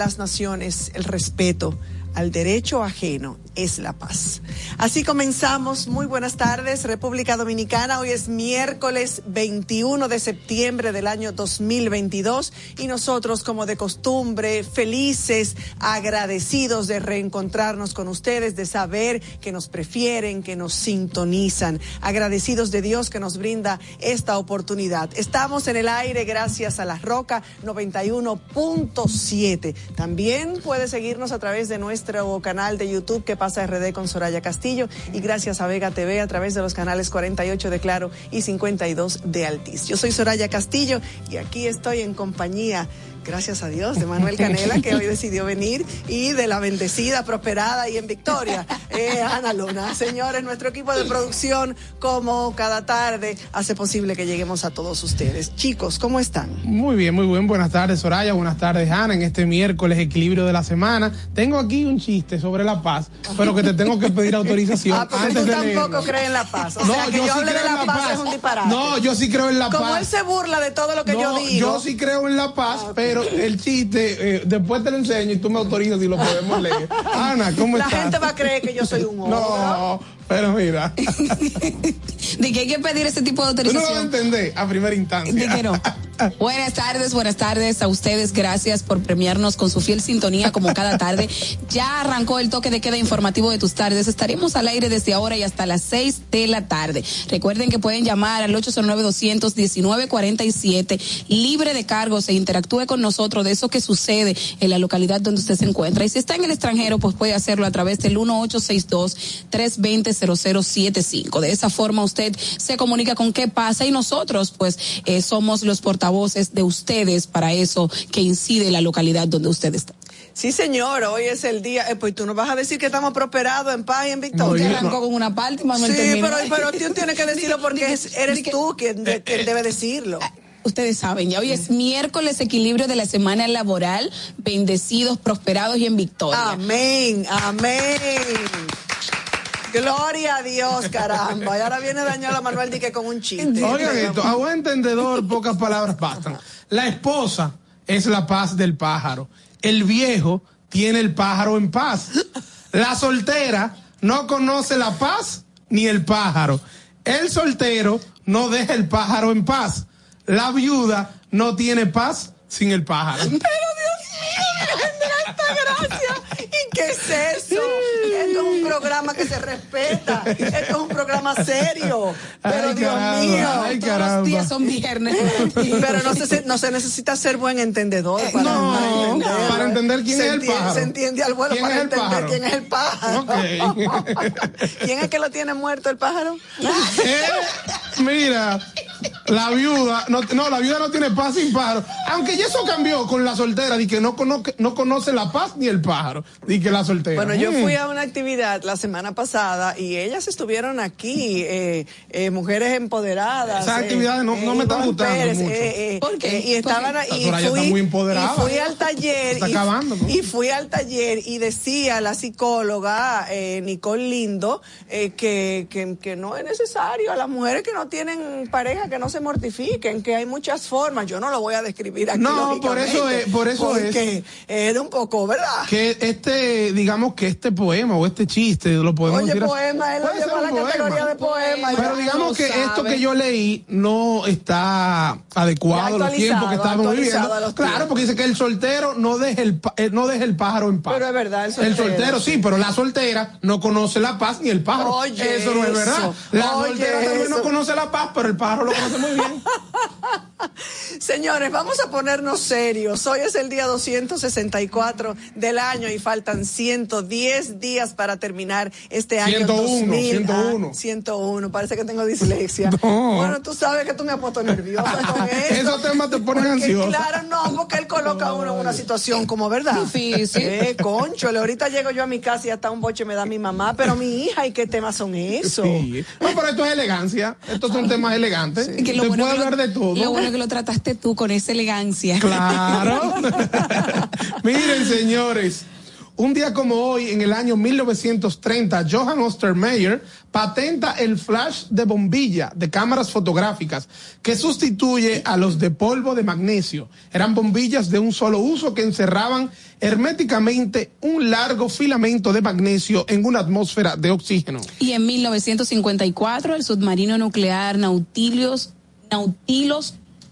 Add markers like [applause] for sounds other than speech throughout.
Las naciones, el respeto al derecho ajeno es la paz. Así comenzamos. Muy buenas tardes, República Dominicana. Hoy es miércoles 21 de septiembre del año 2022 y nosotros, como de costumbre, felices, agradecidos de reencontrarnos con ustedes, de saber que nos prefieren, que nos sintonizan, agradecidos de Dios que nos brinda esta oportunidad. Estamos en el aire gracias a La Roca 91.7. También puede seguirnos a través de nuestro canal de YouTube que pasa RD con Soraya Castillo y gracias a Vega TV a través de los canales 48 de Claro y 52 de Altiz. Yo soy Soraya Castillo y aquí estoy en compañía gracias a Dios, de Manuel Canela, que hoy decidió venir, y de la bendecida, prosperada y en victoria, eh, Ana Luna. Señores, nuestro equipo de producción, como cada tarde, hace posible que lleguemos a todos ustedes. Chicos, ¿cómo están? Muy bien, muy bien. Buenas tardes, Soraya. Buenas tardes, Ana. En este miércoles, equilibrio de la semana. Tengo aquí un chiste sobre la paz, pero que te tengo que pedir autorización. [laughs] Ah, antes tú tampoco crees en la paz. O no, sea, que yo, hable de la, paz, es un disparate. No, yo sí creo en la paz. Como él se burla de todo lo que yo digo. Yo sí creo en la paz, ah, pero el chiste, eh, después te lo enseño y tú me autorizas y lo podemos leer. Ana, ¿cómo estás? La gente va a creer que yo soy un hombre. No, pero mira. [laughs] de que hay que pedir ese tipo de autorización. Tú no lo entendés a primera instancia. De que no. [laughs] buenas tardes, buenas tardes a ustedes. Gracias por premiarnos con su fiel sintonía como cada tarde. Ya arrancó el toque de queda informativo de tus tardes. Estaremos al aire desde ahora y hasta las 6 de la tarde. Recuerden que pueden llamar al 809-219-47 libre de cargos e interactúe con nosotros de eso que sucede en la localidad donde usted se encuentra. Y si está en el extranjero, pues puede hacerlo a través del 1862 320 0075. De esa forma usted se comunica con qué pasa y nosotros pues eh, somos los portavoces de ustedes para eso que incide en la localidad donde usted está. Sí, señor, hoy es el día. Eh, pues tú nos vas a decir que estamos prosperados en paz y en victoria. arrancó con una parte, Manuel Sí, pero, pero tú tienes que [laughs] decirlo porque eres tú quien, quien debe decirlo ah, ustedes saben, ya hoy es miércoles equilibrio de la semana laboral, bendecidos, prosperados y en victoria. Amén, amén. Gloria a Dios, caramba. Y ahora viene Daniela Manuel Dique con un chiste. Oigan esto, a buen entendedor, pocas palabras bastan. La esposa es la paz del pájaro. El viejo tiene el pájaro en paz. La soltera no conoce la paz ni el pájaro. El soltero no deja el pájaro en paz. La viuda no tiene paz sin el pájaro. Pero Dios mío, me esta gracia. ¿Y qué es eso? Programa que se respeta. Esto es un programa serio. Pero Dios mío, todos los días son viernes. Pero no se, no se necesita ser buen entendedor para, no, para entender quién es el pájaro. Se entiende al vuelo para entender quién es el pájaro. ¿Quién es que lo tiene muerto el pájaro? Eh, mira, la viuda, no, no, la viuda no tiene paz sin pájaro. Aunque ya eso cambió con la soltera, de que no, conoce, no conoce la paz ni el pájaro. Di que la soltera. Bueno, yo fui a una actividad la semana pasada y ellas estuvieron aquí, eh, eh, mujeres empoderadas. Esas actividades no, no me están gustando mucho. ¿Por qué? Y estaban y fui, muy empoderada. y fui al taller. Está y, acabando, y fui al taller y decía la psicóloga Nicole Lindo que, que, que no es necesario a las mujeres que no tienen pareja que no se mortifiquen, que hay muchas formas. Yo no lo voy a describir aquí. No, por eso es, por eso porque es. un poco, ¿verdad? Que este, digamos que este poema o este chiste lo podemos Oye, decir. poema, él lo lleva a la categoría de poema. Pero digamos que esto que yo leí no está adecuado a los tiempos que estamos viviendo. Claro, porque dice que el soltero no deja el, eh, no deja el pájaro en paz. Pero es verdad, el soltero. El soltero sí, pero la soltera no conoce la paz ni el pájaro. Oye, eso no es verdad. La soltera también no conoce la paz, pero el pájaro lo conoce muy bien. [laughs] Señores, vamos a ponernos serios. Hoy es el día 264 del año y faltan 110 días para terminar este año 101, 101. 101, parece que tengo dislexia. [laughs] Bueno, tú sabes que tú me has puesto nerviosa con [laughs] eso. Esos temas te ponen ansioso. Claro, no, porque él coloca a uno en una situación como, ¿verdad? Difícil. Eh, concho, ahorita llego yo a mi casa y hasta un boche me da mi mamá, pero mi hija, ¿y qué temas son esos? Sí. No, pero esto es elegancia. Estos son temas elegantes. Sí. Que lo bueno puede hablar de todo. Lo bueno que lo trataste tú con esa elegancia. Claro. [laughs] Miren, señores. Un día como hoy, en el año 1930, Johann Ostermeyer patenta el flash de bombilla de cámaras fotográficas que sustituye a los de polvo de magnesio. Eran bombillas de un solo uso que encerraban herméticamente un largo filamento de magnesio en una atmósfera de oxígeno. Y en 1954, el submarino nuclear Nautilus,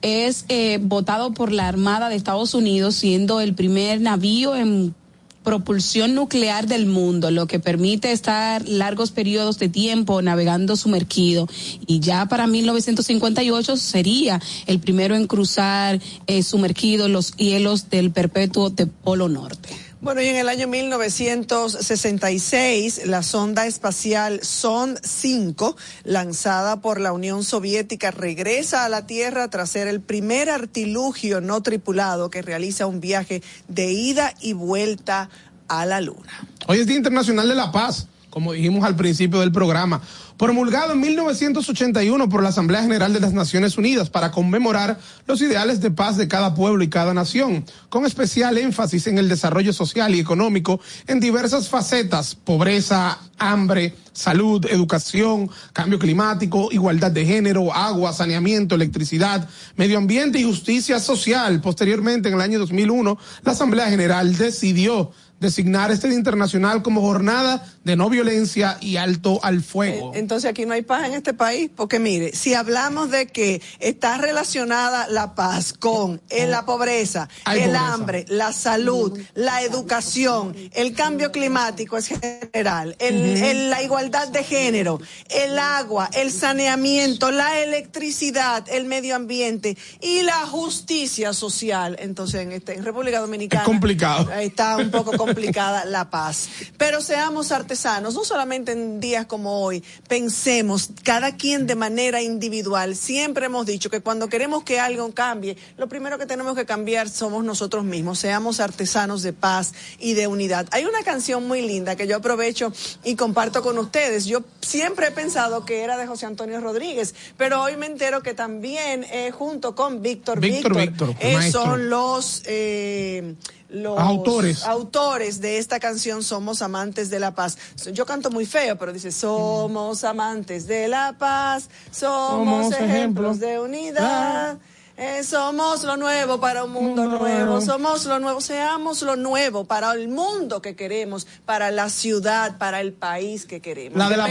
es eh, votado por la Armada de Estados Unidos, siendo el primer navío en propulsión nuclear del mundo, lo que permite estar largos periodos de tiempo navegando sumergido. Y ya para 1958 sería el primero en cruzar eh, sumergido los hielos del perpetuo de Polo Norte. Bueno, y en el año 1966, la sonda espacial Sond 5, lanzada por la Unión Soviética, regresa a la Tierra tras ser el primer artilugio no tripulado que realiza un viaje de ida y vuelta a la Luna. Hoy es Día Internacional de la Paz, como dijimos al principio del programa promulgado en 1981 por la Asamblea General de las Naciones Unidas para conmemorar los ideales de paz de cada pueblo y cada nación, con especial énfasis en el desarrollo social y económico en diversas facetas, pobreza, hambre, salud, educación, cambio climático, igualdad de género, agua, saneamiento, electricidad, medio ambiente y justicia social. Posteriormente, en el año 2001, la Asamblea General decidió designar este Día Internacional como jornada de no violencia y alto al fuego. Eh, entonces aquí no hay paz en este país, porque mire, si hablamos de que está relacionada la paz con eh, la pobreza, el hambre, la salud, la educación, el cambio climático es general, el, la igualdad de género, el agua, el saneamiento, la electricidad, el medio ambiente y la justicia social, entonces en, este, en República Dominicana es complicado. está un poco complicado complicada la paz. Pero seamos artesanos, no solamente en días como hoy, pensemos cada quien de manera individual. Siempre hemos dicho que cuando queremos que algo cambie, lo primero que tenemos que cambiar somos nosotros mismos, seamos artesanos de paz y de unidad. Hay una canción muy linda que yo aprovecho y comparto con ustedes. Yo siempre he pensado que era de José Antonio Rodríguez, pero hoy me entero que también eh, junto con Víctor Víctor, Víctor, eh, son los... Eh, los autores. autores de esta canción Somos Amantes de la Paz. Yo canto muy feo, pero dice Somos amantes de la paz, somos, ejemplos, de unidad. Eh, somos lo nuevo para un mundo nuevo. somos lo nuevo, seamos lo nuevo para el mundo que queremos, para la ciudad, para el país que queremos. La, de la,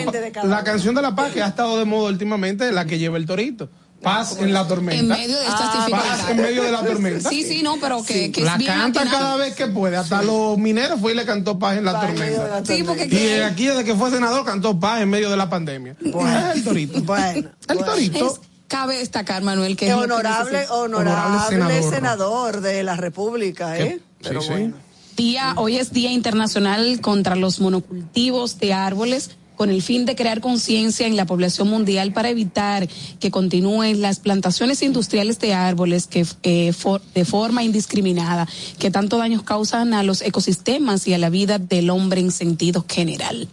canción de la paz que ha estado de moda últimamente, la que lleva el torito. Paz en la tormenta. En medio de estas ah, Paz en medio de la tormenta. Sí, sí, no, pero que, que La canta cada vez que puede. Hasta los mineros fue y le cantó Paz en la tormenta. Sí, porque y aquí desde que fue senador cantó Paz en medio de la pandemia. Bueno, el torito. Bueno. [laughs] El torito. cabe destacar, Manuel, que es honorable, honorable, senador, de la República, ¿eh? Pero bueno. Día, hoy es Día Internacional contra los monocultivos de árboles con el fin de crear conciencia en la población mundial para evitar que continúen las plantaciones industriales de árboles que eh, de forma indiscriminada, que tanto daños causan a los ecosistemas y a la vida del hombre en sentido general.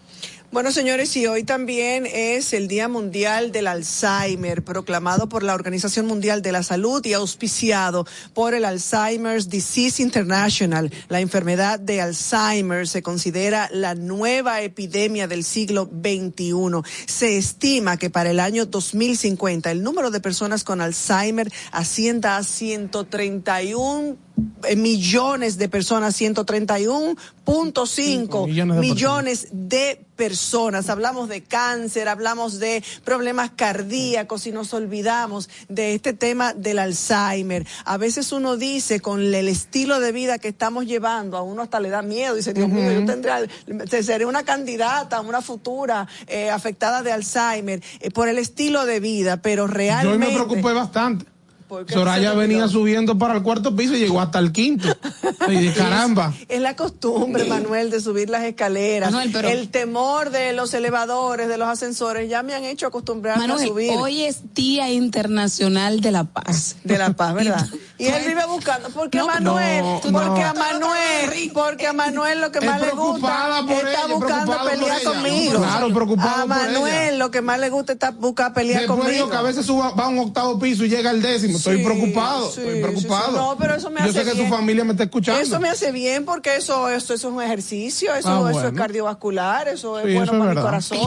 Bueno, señores, y hoy también es el Día Mundial del Alzheimer, proclamado por la Organización Mundial de la Salud y auspiciado por el Alzheimer's Disease International. La enfermedad de Alzheimer se considera la nueva epidemia del siglo XXI. Se estima que para el año 2050 el número de personas con Alzheimer ascienda a 131 eh, millones de personas, 131.5 millones, de, millones de personas. Hablamos de cáncer, hablamos de problemas cardíacos y nos olvidamos de este tema del Alzheimer. A veces uno dice con el estilo de vida que estamos llevando, a uno hasta le da miedo, dice, Dios mío, yo tendré, seré una candidata, una futura eh, afectada de Alzheimer eh, por el estilo de vida, pero realmente... Yo me preocupé bastante. Soraya venía subiendo para el cuarto piso y llegó hasta el quinto. [laughs] y caramba. Es, la costumbre, Manuel, de subir las escaleras. El temor de los elevadores, de los ascensores, ya me han hecho acostumbrar a subir. Hoy es Día Internacional de la Paz. De la Paz, ¿verdad? [laughs] y él vive buscando. Porque a Manuel, porque a Manuel, porque a Manuel lo que más le gusta está buscando pelear conmigo. Claro, preocupado A Manuel lo que más le gusta está buscar pelear conmigo. que a veces suba, va a un octavo piso y llega al décimo estoy preocupado, estoy preocupado. no, pero eso me hace Yo sé que su familia me está escuchando. Eso me hace bien porque eso, eso, es un ejercicio, eso, ah, eso es cardiovascular, eso es bueno para mi corazón.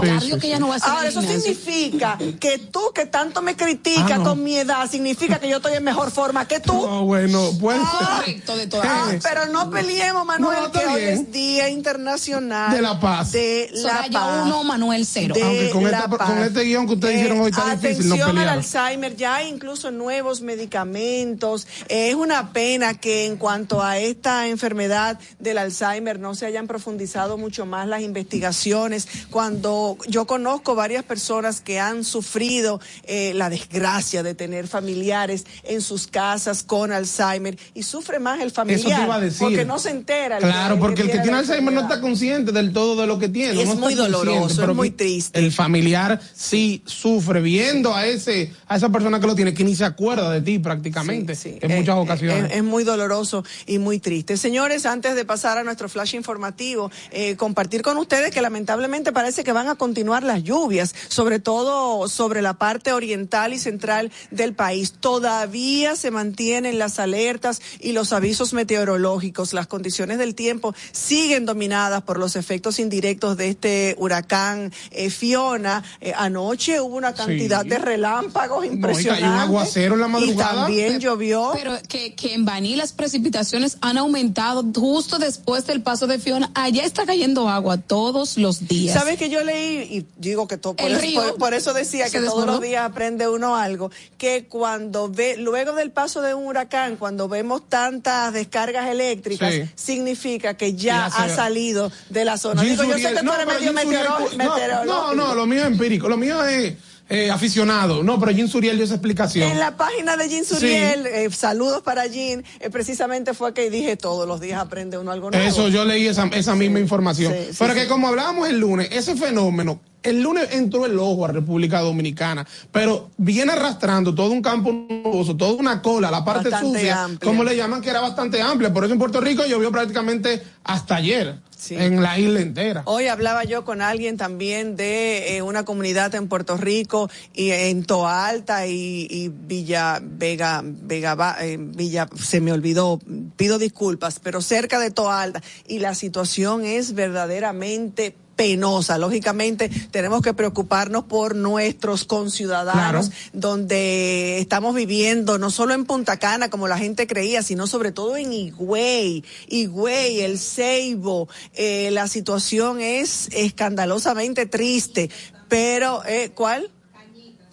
Ahora, eso significa que tú que tanto me criticas ah, con mi edad, significa que yo estoy en mejor forma que tú. No, bueno, pues. Ah, de ah, pero no peleemos, Manuel, que hoy es Día Internacional de la Paz. De la Paz. uno, Manuel cero. Aunque con, esta, con, este guion que ustedes hicieron hoy está difícil no. Atención al Alzheimer, ya incluso nuevos medicamentos. Es una pena que en cuanto a esta enfermedad del Alzheimer no se hayan profundizado mucho más las investigaciones. Cuando yo conozco varias personas que han sufrido eh, la desgracia de tener familiares en sus casas con Alzheimer y sufre más el familiar porque no se entera. Claro, porque el que tiene Alzheimer no está consciente del todo de lo que tiene. Es muy doloroso, es muy triste. El familiar sí sufre viendo a ese a esa persona que lo tiene que ni se acuerda de ti prácticamente en muchas eh, ocasiones. Es, muy doloroso y muy triste. Señores, antes de pasar a nuestro flash informativo, eh, compartir con ustedes que lamentablemente parece que van a continuar las lluvias, sobre todo sobre la parte oriental y central del país. Todavía se mantienen las alertas y los avisos meteorológicos. Las condiciones del tiempo siguen dominadas por los efectos indirectos de este huracán eh, Fiona. anoche hubo una cantidad de relámpagos impresionantes. un aguacero en la madrugada también llovió. Pero que, que en Baní las precipitaciones han aumentado justo después del paso de Fiona. Allá está cayendo agua todos los días. ¿Sabes que yo leí? Y digo que todo, por, eso, por, eso decía que todos los días aprende uno algo. Que cuando ve, luego del paso de un huracán, cuando vemos tantas descargas eléctricas, significa que ya, ha salido de la zona. Digo, yo sé que tú eres medio meteorólogo. No, no, lo mío es empírico. Lo mío es eh, aficionado. No, pero Jean Suriel dio esa explicación. En la página de Jean Suriel, eh, saludos para Jean, eh, precisamente fue que dije todos los días aprende uno algo nuevo. Eso, yo leí esa, esa misma información. pero que como hablábamos el lunes, ese fenómeno el lunes entró el ojo a República Dominicana, pero viene arrastrando todo un campo nuboso, toda una cola, la parte sucia, como le llaman, que era bastante amplia. Por eso en Puerto Rico llovió prácticamente hasta ayer. En la isla entera. Hoy hablaba yo con alguien también de eh, una comunidad en Puerto Rico y en Toa Alta y, Villa Vega, Vega eh, Villa, se me olvidó, pido disculpas, pero cerca de Toa Alta y la situación es verdaderamente penosa. Lógicamente, tenemos que preocuparnos por nuestros conciudadanos, donde estamos viviendo, no solo en Punta Cana, como la gente creía, sino sobre todo en Higüey, Higüey, el Ceibo. Eh, la situación es escandalosamente triste. Pero, eh, ¿cuál?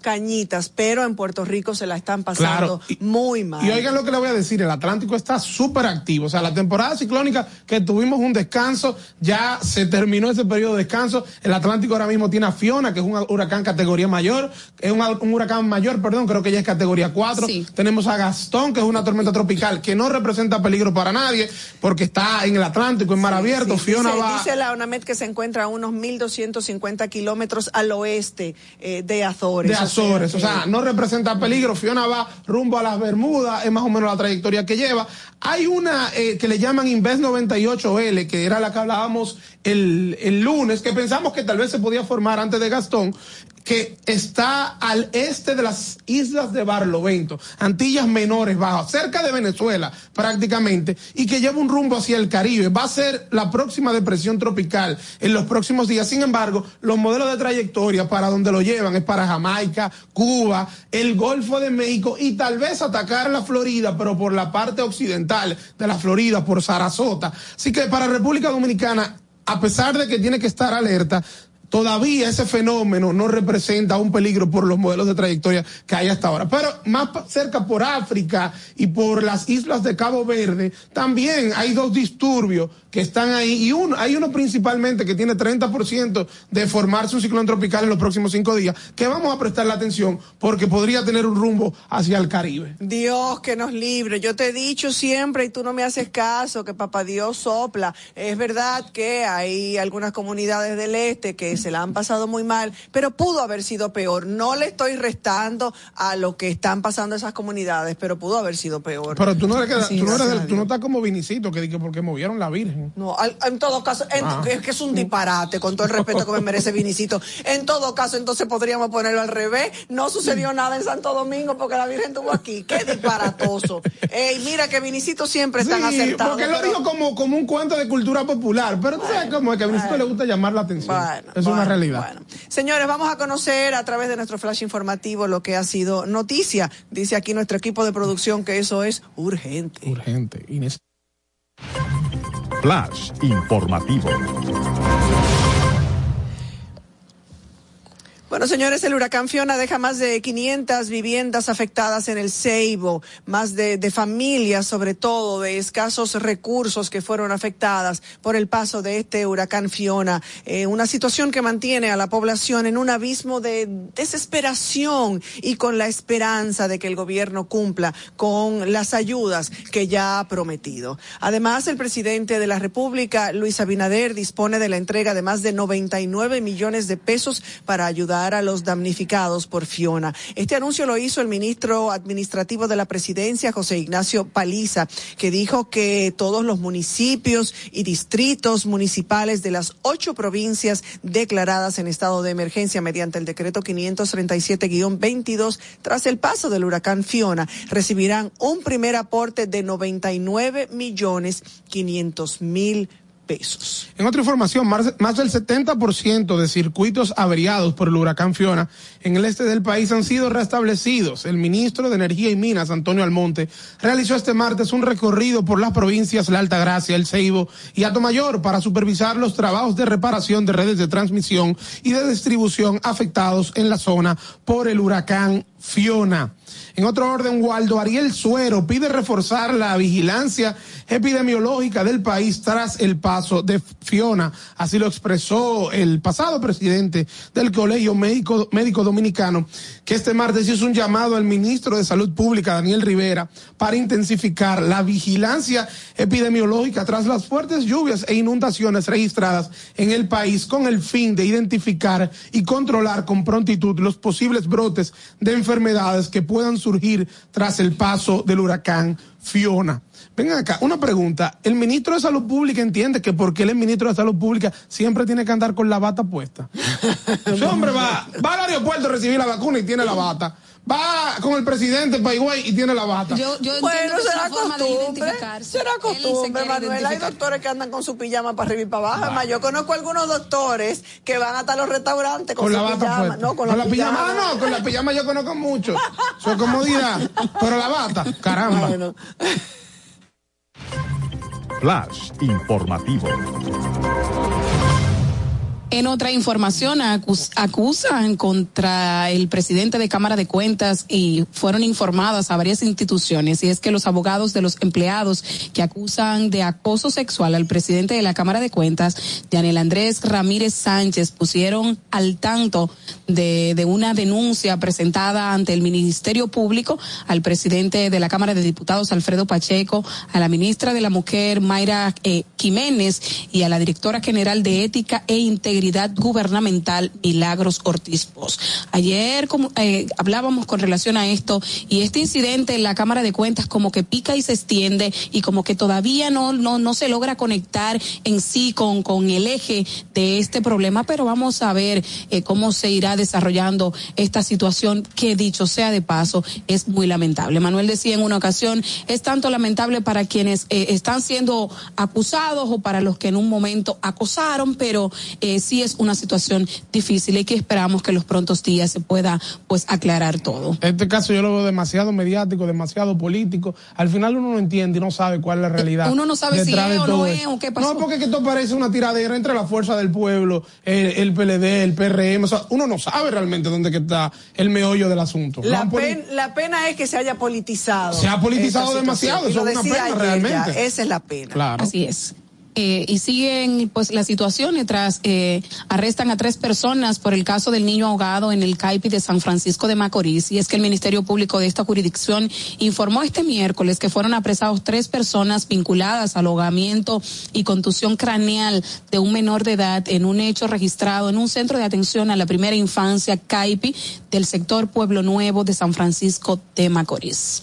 Cañitas, pero en Puerto Rico se la están pasando muy mal. Y oigan lo que le voy a decir, el Atlántico está súper activo, o sea, la temporada ciclónica que tuvimos un descanso, ya se terminó ese periodo de descanso, el Atlántico ahora mismo tiene a Fiona, que es un huracán categoría mayor, es un, huracán mayor, perdón, creo que ya es categoría 4, tenemos a Gastón, que es una tormenta tropical, que no representa peligro para nadie, porque está en el Atlántico, en mar abierto, Fiona dice, va... Dice la UNAMED que se encuentra a unos 1.250 kilómetros al oeste eh, de Azores. De Azores. O sea, no representa peligro. Fiona va rumbo a las Bermudas, es más o menos la trayectoria que lleva. Hay una eh, que le llaman Invest 98L, que era la que hablábamos el, el lunes, que pensamos que tal vez se podía formar antes de Gastón que está al este de las islas de Barlovento, Antillas Menores Bajas, cerca de Venezuela prácticamente, y que lleva un rumbo hacia el Caribe. Va a ser la próxima depresión tropical en los próximos días. Sin embargo, los modelos de trayectoria para donde lo llevan es para Jamaica, Cuba, el Golfo de México y tal vez atacar la Florida, pero por la parte occidental de la Florida, por Sarasota. Así que para República Dominicana a pesar de que tiene que estar alerta, todavía ese fenómeno no representa un peligro por los modelos de trayectoria que hay hasta ahora. Pero más cerca por África y por las islas de Cabo Verde, también hay dos disturbios que están ahí y uno, hay uno principalmente que tiene 30% de formarse un ciclón tropical en los próximos cinco días, que vamos a prestar la atención porque podría tener un rumbo hacia el Caribe. Dios que nos libre. Yo te he dicho siempre y tú no me haces caso que papá Dios sopla. Es verdad que hay algunas comunidades del este que se la han pasado muy mal, pero pudo haber sido peor. No le estoy restando a lo que están pasando esas comunidades, pero pudo haber sido peor. Pero tú no, eres, tú, no eres tú no estás como Vinicito, que porque movieron la Virgen. No, en todo caso, ah. es que es un disparate, con todo el respeto que me merece Vinicito. En todo caso, entonces podríamos ponerlo al revés. No sucedió nada en Santo Domingo porque la Virgen estuvo aquí. Qué disparatoso. Ey, mira que Vinicito siempre está tan acertado. Porque lo dijo como, como un cuento de cultura popular, pero tú sabes cómo es que a Vinicito le gusta llamar la atención. es una realidad. Señores, vamos a conocer a través de nuestro flash informativo lo que ha sido noticia. Dice aquí nuestro equipo de producción que eso es urgente. Urgente. Inés. Flash informativo. Bueno, señores, el huracán Fiona deja más de 500 viviendas afectadas en el Ceibo, más de, familias, sobre todo, de escasos recursos que fueron afectadas por el paso de este huracán Fiona. Eh, una situación que mantiene a la población en un abismo de desesperación y con la esperanza de que el gobierno cumpla con las ayudas que ya ha prometido. Además, el presidente de la República, Luis Abinader, dispone de la entrega de más de 99 millones de pesos para ayudar a los damnificados por Fiona. Este anuncio lo hizo el ministro administrativo de la presidencia, José Ignacio Paliza, que dijo que todos los municipios y distritos municipales de las ocho provincias declaradas en estado de emergencia mediante el decreto 537-22 tras el paso del huracán Fiona recibirán un primer aporte de 99 millones 500 mil pesos. En otra información, más, del 70% de circuitos averiados por el huracán Fiona en el este del país han sido restablecidos. El ministro de Energía y Minas, Antonio Almonte, realizó este martes un recorrido por las provincias La Altagracia, El Ceibo y Atomayor para supervisar los trabajos de reparación de redes de transmisión y de distribución afectados en la zona por el huracán Fiona. En otro orden, Waldo Ariel Suero pide reforzar la vigilancia epidemiológica del país tras el paso de Fiona. Así lo expresó el pasado presidente del Colegio Médico, Médico Dominicano, que este martes hizo un llamado al ministro de Salud Pública, Daniel Rivera, para intensificar la vigilancia epidemiológica tras las fuertes lluvias e inundaciones registradas en el país con el fin de identificar y controlar con prontitud los posibles brotes de enfermedades que puedan surgir tras el paso del huracán Fiona. Vengan acá, una pregunta. El ministro de Salud Pública entiende que porque él es ministro de Salud Pública siempre tiene que andar con la bata puesta. [laughs] Ese hombre va, va al aeropuerto a recibir la vacuna y tiene la bata va con el presidente Paigüey y tiene la bata. Yo, yo bueno, será costumbre. Será costumbre, Manuel. Hay doctores que andan con su pijama para arriba y para abajo. Además, yo conozco algunos doctores que van hasta los restaurantes con, su la pijama. No, con, la, pijama. Ah, no, con la pijama yo conozco mucho. Su comodidad. Pero la bata, caramba. Flash informativo. En otra información, acusan contra el presidente de Cámara de Cuentas y fueron informadas a varias instituciones, y es que los abogados de los empleados que acusan de acoso sexual al presidente de la Cámara de Cuentas, Daniel Andrés Ramírez Sánchez, pusieron al tanto de, de una denuncia presentada ante el Ministerio Público al presidente de la Cámara de Diputados, Alfredo Pacheco, a la ministra de la Mujer, Mayra eh, Jiménez, y a la directora general de Ética e Integridad Gubernamental, Milagros Ortiz Pos. Ayer como, eh, hablábamos con relación a esto y este incidente en la Cámara de Cuentas como que pica y se extiende y como que todavía no, no, no se logra conectar en sí con, con el eje de este problema, pero vamos a ver eh, cómo se irá desarrollando esta situación que dicho sea de paso es muy lamentable. Manuel decía en una ocasión, es tanto lamentable para quienes eh, están siendo acusados o para los que en un momento acosaron, pero eh, sí es una situación difícil y que esperamos que los prontos días se pueda pues aclarar todo. Este caso yo lo veo demasiado mediático, demasiado político. Al final uno no entiende y no sabe cuál es la realidad. Uno no sabe si es o no es o qué pasó. No, porque esto parece una tiradera entre la fuerza del pueblo, el, el PLD, el PRM. O sea, uno no sabe realmente dónde que está el meollo del asunto. La, pen, la pena es que se haya politizado. Se ha politizado demasiado. Eso es una pena realmente. esa es la pena. Claro. Así es. Eh, y siguen pues la situación tras eh, arrestan a tres personas por el caso del niño ahogado en el CAIPI de San Francisco de Macorís y es que el Ministerio Público de esta jurisdicción informó este miércoles que fueron apresados tres personas vinculadas al ahogamiento y contusión craneal de un menor de edad en un hecho registrado en un centro de atención a la primera infancia CAIPI del sector Pueblo Nuevo de San Francisco de Macorís.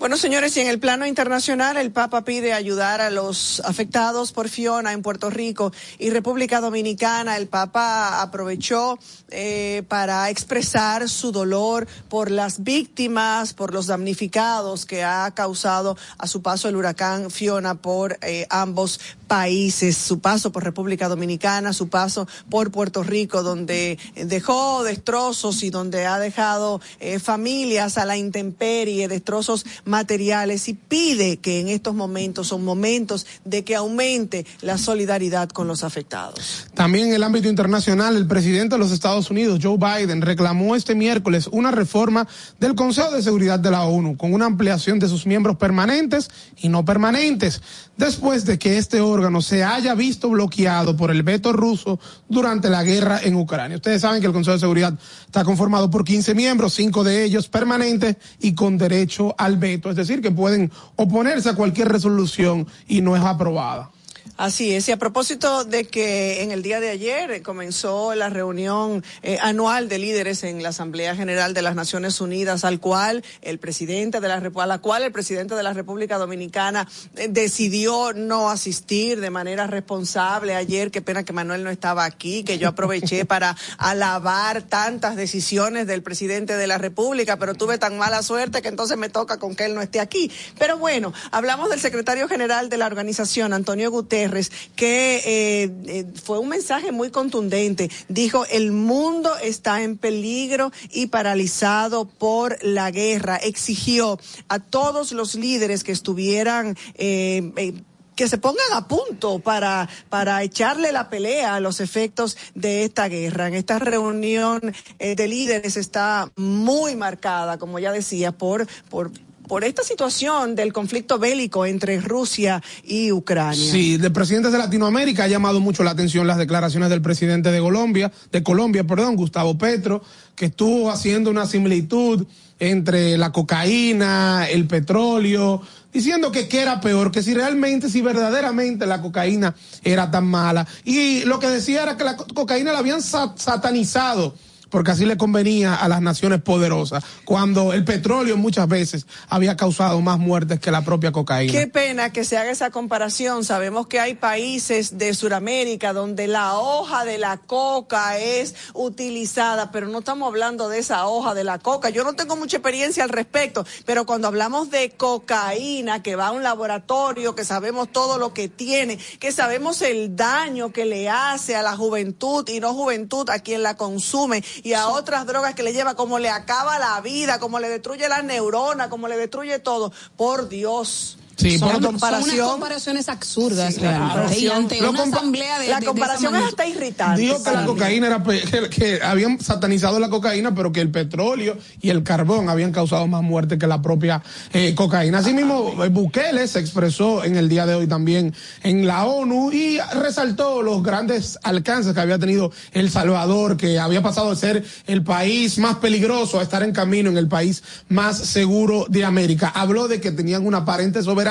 Bueno, señores, y en el plano internacional, el Papa pide ayudar a los afectados por Fiona en Puerto Rico y República Dominicana. El Papa aprovechó eh, para expresar su dolor por las víctimas, por los damnificados que ha causado a su paso el huracán Fiona por eh, ambos países, su paso por República Dominicana, su paso por Puerto Rico, donde dejó destrozos y donde ha dejado eh, familias a la intemperie, destrozos materiales y pide que en estos momentos son momentos de que aumente la solidaridad con los afectados. También en el ámbito internacional, el presidente de los Estados Unidos, Joe Biden, reclamó este miércoles una reforma del Consejo de Seguridad de la ONU con una ampliación de sus miembros permanentes y no permanentes, después de que este órgano se haya visto bloqueado por el veto ruso durante la guerra en Ucrania. Ustedes saben que el Consejo de Seguridad está conformado por 15 miembros, cinco de ellos permanentes y con derecho al veto, es decir, que pueden oponerse a cualquier resolución y no es aprobada. Así es, y a propósito de que en el día de ayer comenzó la reunión eh, anual de líderes en la Asamblea General de las Naciones Unidas, al cual el presidente de la a la cual el presidente de la República Dominicana eh, decidió no asistir de manera responsable ayer. Qué pena que Manuel no estaba aquí, que yo aproveché [laughs] para alabar tantas decisiones del presidente de la República, pero tuve tan mala suerte que entonces me toca con que él no esté aquí. Pero bueno, hablamos del secretario general de la organización, Antonio Guterres que eh, eh, fue un mensaje muy contundente. Dijo, el mundo está en peligro y paralizado por la guerra. Exigió a todos los líderes que estuvieran... Eh, que se pongan a punto para, para echarle la pelea a los efectos de esta guerra. En esta reunión de líderes está muy marcada, como ya decía, por, por por esta situación del conflicto bélico entre Rusia y Ucrania. Sí, de presidentes de Latinoamérica ha llamado mucho la atención las declaraciones del presidente de Colombia, de Colombia, perdón, Gustavo Petro, que estuvo haciendo una similitud entre la cocaína, el petróleo, diciendo que qué era peor, que si realmente, si verdaderamente la cocaína era tan mala. Y lo que decía era que la cocaína la habían satanizado porque así le convenía a las naciones poderosas, cuando el petróleo muchas veces había causado más muertes que la propia cocaína. Qué pena que se haga esa comparación. Sabemos que hay países de Sudamérica donde la hoja de la coca es utilizada, pero no estamos hablando de esa hoja de la coca. Yo no tengo mucha experiencia al respecto, pero cuando hablamos de cocaína que va a un laboratorio, que sabemos todo lo que tiene, que sabemos el daño que le hace a la juventud y no juventud a quien la consume y a otras drogas que le lleva, como le acaba la vida, como le destruye la neurona, como le destruye todo. Por Dios. Sí, son, comparación, son unas comparaciones absurdas sí, realmente. Y ante una asamblea de, La comparación es hasta irritante. Dijo que la cocaína era que, que, habían satanizado la cocaína, pero que el petróleo y el carbón habían causado más muerte que la propia eh, cocaína. Asimismo, eh, Bukele se expresó en el día de hoy también en la ONU y resaltó los grandes alcances que había tenido El Salvador, que había pasado de ser el país más peligroso a estar en camino en el país más seguro de América. Habló de que tenían una aparente soberanía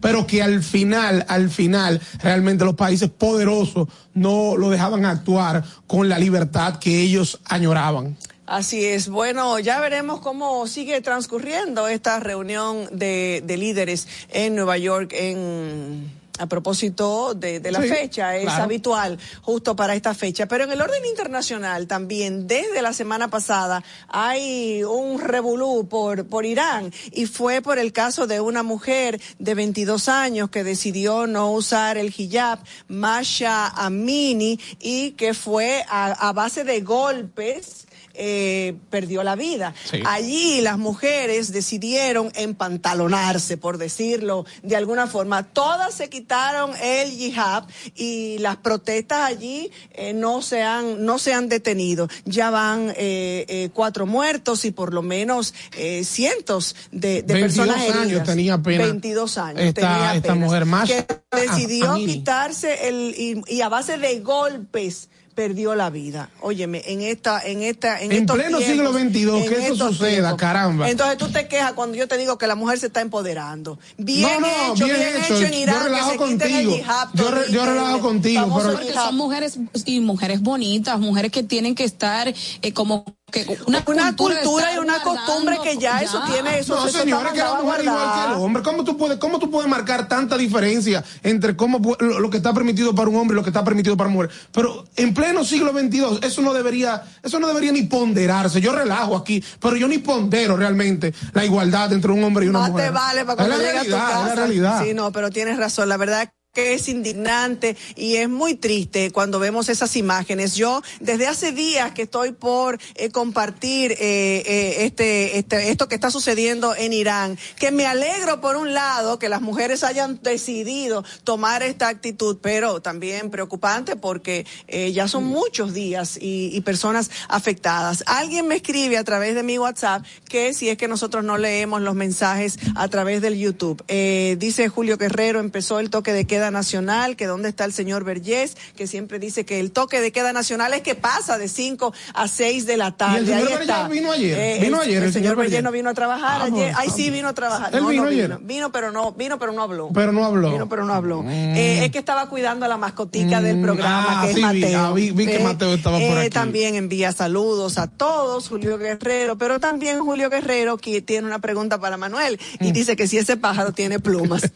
pero que al final, al final, realmente los países poderosos no lo dejaban actuar con la libertad que ellos añoraban. Así es. Bueno, ya veremos cómo sigue transcurriendo esta reunión de, de líderes en Nueva York en a propósito de, la fecha, es habitual justo para esta fecha. Pero en el orden internacional también, desde la semana pasada, hay un revolú por, por Irán y fue por el caso de una mujer de 22 años que decidió no usar el hijab, Masha Amini, y que fue a base de golpes eh, perdió la vida. Allí las mujeres decidieron empantalonarse, por decirlo de alguna forma. Todas se quitaron el yihad y las protestas allí eh, no, se han, no se han detenido. Ya van eh, cuatro muertos y por lo menos cientos de, personas heridas. años tenía apenas. 22 años esta, esta mujer más. Que decidió quitarse el, y a base de golpes perdió la vida. Óyeme, en esta, en esta, en, en pleno siglo XXII, que eso suceda, caramba. Entonces tú te quejas cuando yo te digo que la mujer se está empoderando. Bien hecho, bien, hecho, en Irán, yo relajo que se contigo. El hijab, yo, re, yo relajo contigo, pero porque son mujeres y mujeres bonitas, mujeres que tienen que estar eh, como que una, una cultura, y una costumbre que ya, eso tiene eso no señores que la mujer igual que el hombre. Cómo tú puedes cómo tú puedes marcar tanta diferencia entre cómo lo, que está permitido para un hombre y lo que está permitido para una mujer pero en pleno siglo XXII eso no debería eso no debería ni ponderarse. Yo relajo aquí pero yo ni pondero realmente la igualdad entre un hombre y una mujer. te vale para cuando llegas a tu casa es la realidad. Sí no pero tienes razón. La verdad que es indignante y es muy triste cuando vemos esas imágenes. Yo desde hace días que estoy por eh, compartir eh, eh, este, este, esto que está sucediendo en Irán, que me alegro por un lado que las mujeres hayan decidido tomar esta actitud, pero también preocupante porque ya son muchos días y, y, personas afectadas. Alguien me escribe a través de mi WhatsApp que si es que nosotros no leemos los mensajes a través del YouTube. dice Julio Guerrero, empezó el toque de queda nacional, que dónde está el señor Vergés, que siempre dice que el toque de queda nacional es que pasa de 5 a 6 de la tarde. ¿Y el señor Vergés vino ayer. Eh, vino el, ayer. El, señor Vergés no vino a trabajar ayer. Ay, sí, vino a trabajar. Él no, vino no ayer. Vino. pero no, vino, pero no habló. Pero no habló. Vino, pero no habló. Mm. Eh, es que estaba cuidando a la mascotica mm. del programa, ah, que sí, Mateo. Ah, vi, vi, que eh, Mateo estaba por aquí. También envía saludos a todos, Julio Guerrero, pero también Julio Guerrero que tiene una pregunta para Manuel y mm. dice que si ese pájaro tiene plumas. [laughs]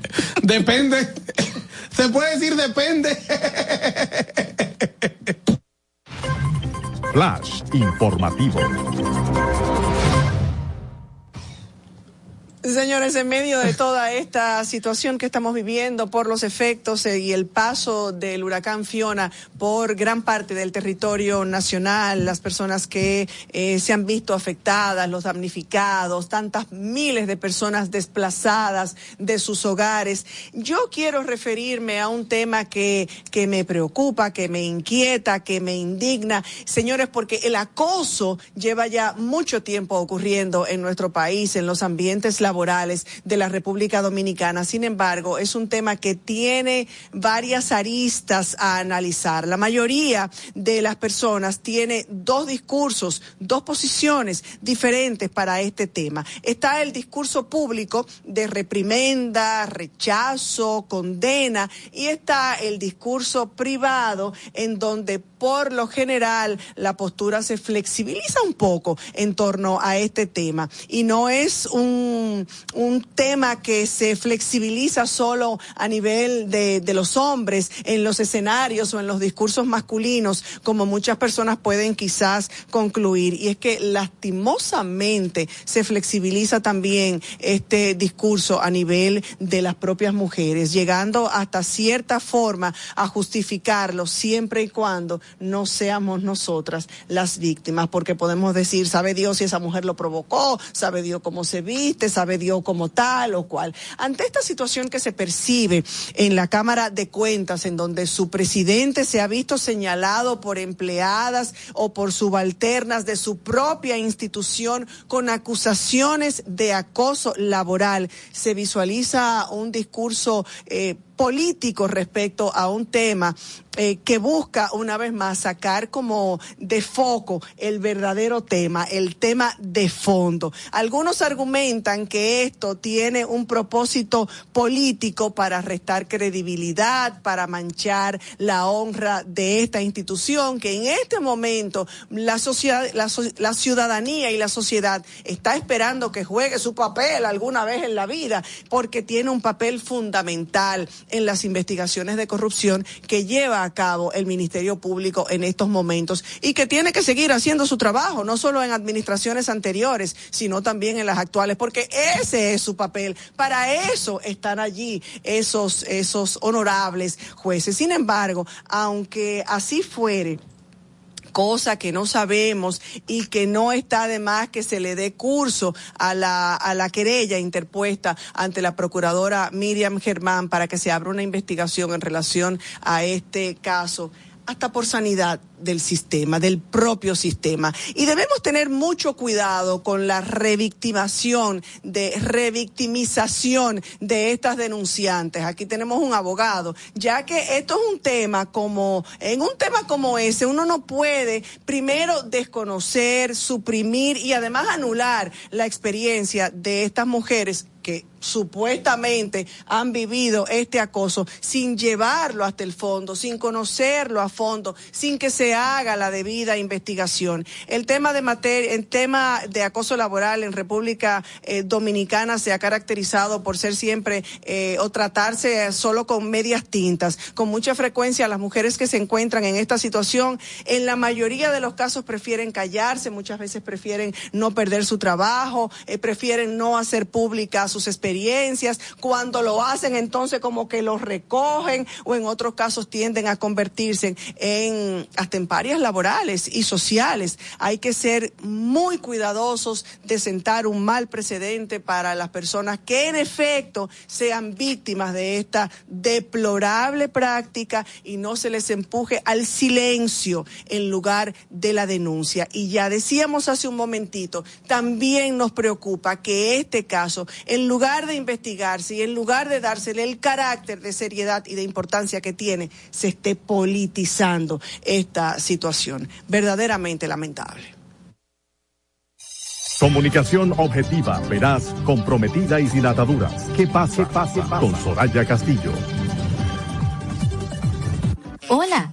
[laughs] Depende. Se puede decir depende. Flash informativo. Señores, en medio de toda esta situación que estamos viviendo por los efectos y el paso del huracán Fiona por gran parte del territorio nacional, las personas que eh, se han visto afectadas, los damnificados, tantas miles de personas desplazadas de sus hogares, yo quiero referirme a un tema que, que me preocupa, que me inquieta, que me indigna, señores, porque el acoso lleva ya mucho tiempo ocurriendo en nuestro país, en los ambientes laborales laborales de la República Dominicana. Sin embargo, es un tema que tiene varias aristas a analizar. La mayoría de las personas tiene dos discursos, dos posiciones diferentes para este tema. Está el discurso público de reprimenda, rechazo, condena y está el discurso privado en donde por lo general la postura se flexibiliza un poco en torno a este tema y no es un un, tema que se flexibiliza solo a nivel de, de los hombres en los escenarios o en los discursos masculinos, como muchas personas pueden quizás concluir. Y es que lastimosamente se flexibiliza también este discurso a nivel de las propias mujeres, llegando hasta cierta forma a justificarlo siempre y cuando no seamos nosotras las víctimas, porque podemos decir, sabe Dios si esa mujer lo provocó, sabe Dios cómo se viste, sabe sucedió como tal o cual. Ante esta situación que se percibe en la Cámara de Cuentas, en donde su presidente se ha visto señalado por empleadas o por subalternas de su propia institución con acusaciones de acoso laboral, se visualiza un discurso eh, político respecto a un tema eh, que busca una vez más sacar como de foco el verdadero tema, el tema de fondo. Algunos argumentan que esto tiene un propósito político para restar credibilidad, para manchar la honra de esta institución, que en este momento la sociedad, la ciudadanía y la sociedad está esperando que juegue su papel alguna vez en la vida, porque tiene un papel fundamental en las investigaciones de corrupción que lleva a cabo el Ministerio Público en estos momentos y que tiene que seguir haciendo su trabajo, no solo en administraciones anteriores, sino también en las actuales, porque ese es su papel. Para eso están allí esos, esos honorables jueces. Sin embargo, aunque así fuere, cosa que no sabemos y que no está de más que se le dé curso a la, a la querella interpuesta ante la procuradora Miriam Germán para que se abra una investigación en relación a este caso hasta por sanidad del sistema, del propio sistema. Y debemos tener mucho cuidado con la revictimación, de revictimización de estas denunciantes. Aquí tenemos un abogado, ya que esto es un tema como, en un tema como ese, uno no puede primero desconocer, suprimir y además anular la experiencia de estas mujeres que supuestamente han vivido este acoso sin llevarlo hasta el fondo, sin conocerlo a fondo, sin que se haga la debida investigación. El tema de materia, el tema de acoso laboral en República eh, Dominicana se ha caracterizado por ser siempre eh, o tratarse solo con medias tintas. Con mucha frecuencia las mujeres que se encuentran en esta situación, en la mayoría de los casos prefieren callarse, muchas veces prefieren no perder su trabajo, eh, prefieren no hacer públicas sus experiencias, cuando lo hacen entonces como que los recogen o en otros casos tienden a convertirse en hasta laborales y sociales. Hay que ser muy cuidadosos de sentar un mal precedente para las personas que en efecto sean víctimas de esta deplorable práctica y no se les empuje al silencio en lugar de la denuncia. Y ya decíamos hace un momentito, también nos preocupa que este caso, en en lugar de investigarse y en lugar de dársele el carácter de seriedad y de importancia que tiene, se esté politizando esta situación. Verdaderamente lamentable. Comunicación objetiva, veraz, comprometida y sin ataduras. ¿Qué pasa? pase, pase. Con Soraya Castillo. Hola,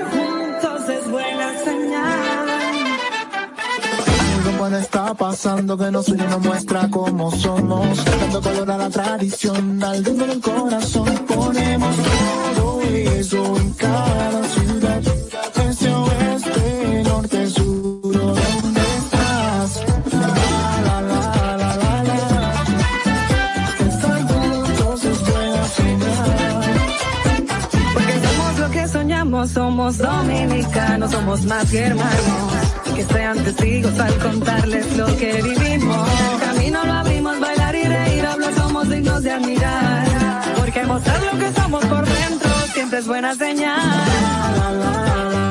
Puede estar pasando que nos une, nos muestra cómo somos. Dando color a la tradición, al ritmo del corazón. Ponemos todo eso en cada ciudad. Este oeste, norte, sur, ¿dónde estás? La, la, la, la, la, la. Estar juntos es buena señal. Porque somos lo que soñamos, somos dominicanos, somos más que hermanos. Sean testigos al contarles lo que vivimos. El camino lo abrimos, bailar y reír, hablar, somos dignos de admirar. Porque mostrar lo que somos por dentro siempre es buena señal. Estar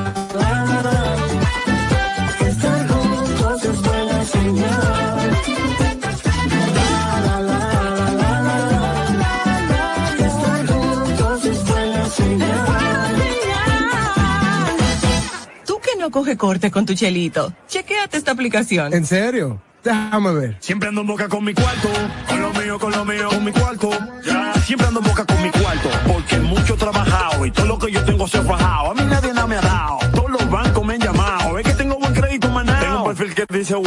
no coge corte con tu chelito, chequéate esta aplicación. ¿En serio? Déjame ver. Siempre ando en boca con mi cuarto, con lo mío, con lo mío, con mi cuarto. Ya, siempre ando en boca con mi cuarto, porque mucho he trabajado y todo lo que yo tengo se ha fajado. A mí nadie nada me ha dado, todos los bancos me han llamado. Es que tengo buen crédito, manado. Tengo un perfil que dice wow,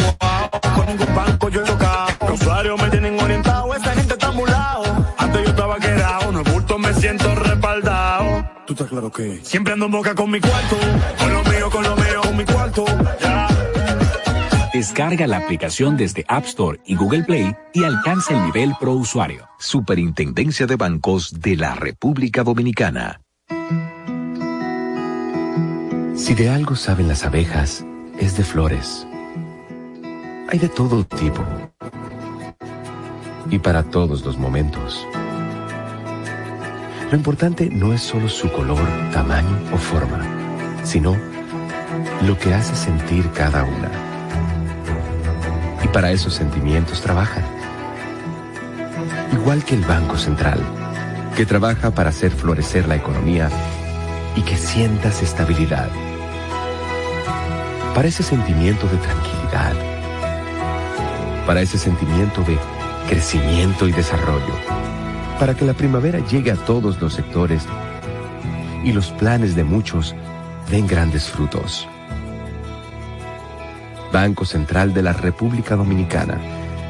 con ningún banco yo he chocado. Los usuarios me tienen orientado, esta Tú estás claro que siempre ando en boca con mi cuarto, con lo mío, con lo mío, con mi cuarto. Ya. Descarga la aplicación desde App Store y Google Play y alcanza el nivel pro usuario. Superintendencia de Bancos de la República Dominicana. Si de algo saben las abejas, es de flores. Hay de todo tipo. Y para todos los momentos. Lo importante no es solo su color, tamaño o forma, sino lo que hace sentir cada una. Y para esos sentimientos trabajan. Igual que el Banco Central, que trabaja para hacer florecer la economía y que sientas estabilidad. Para ese sentimiento de tranquilidad. Para ese sentimiento de crecimiento y desarrollo. Para que la primavera llegue a todos los sectores y los planes de muchos den grandes frutos. Banco Central de la República Dominicana.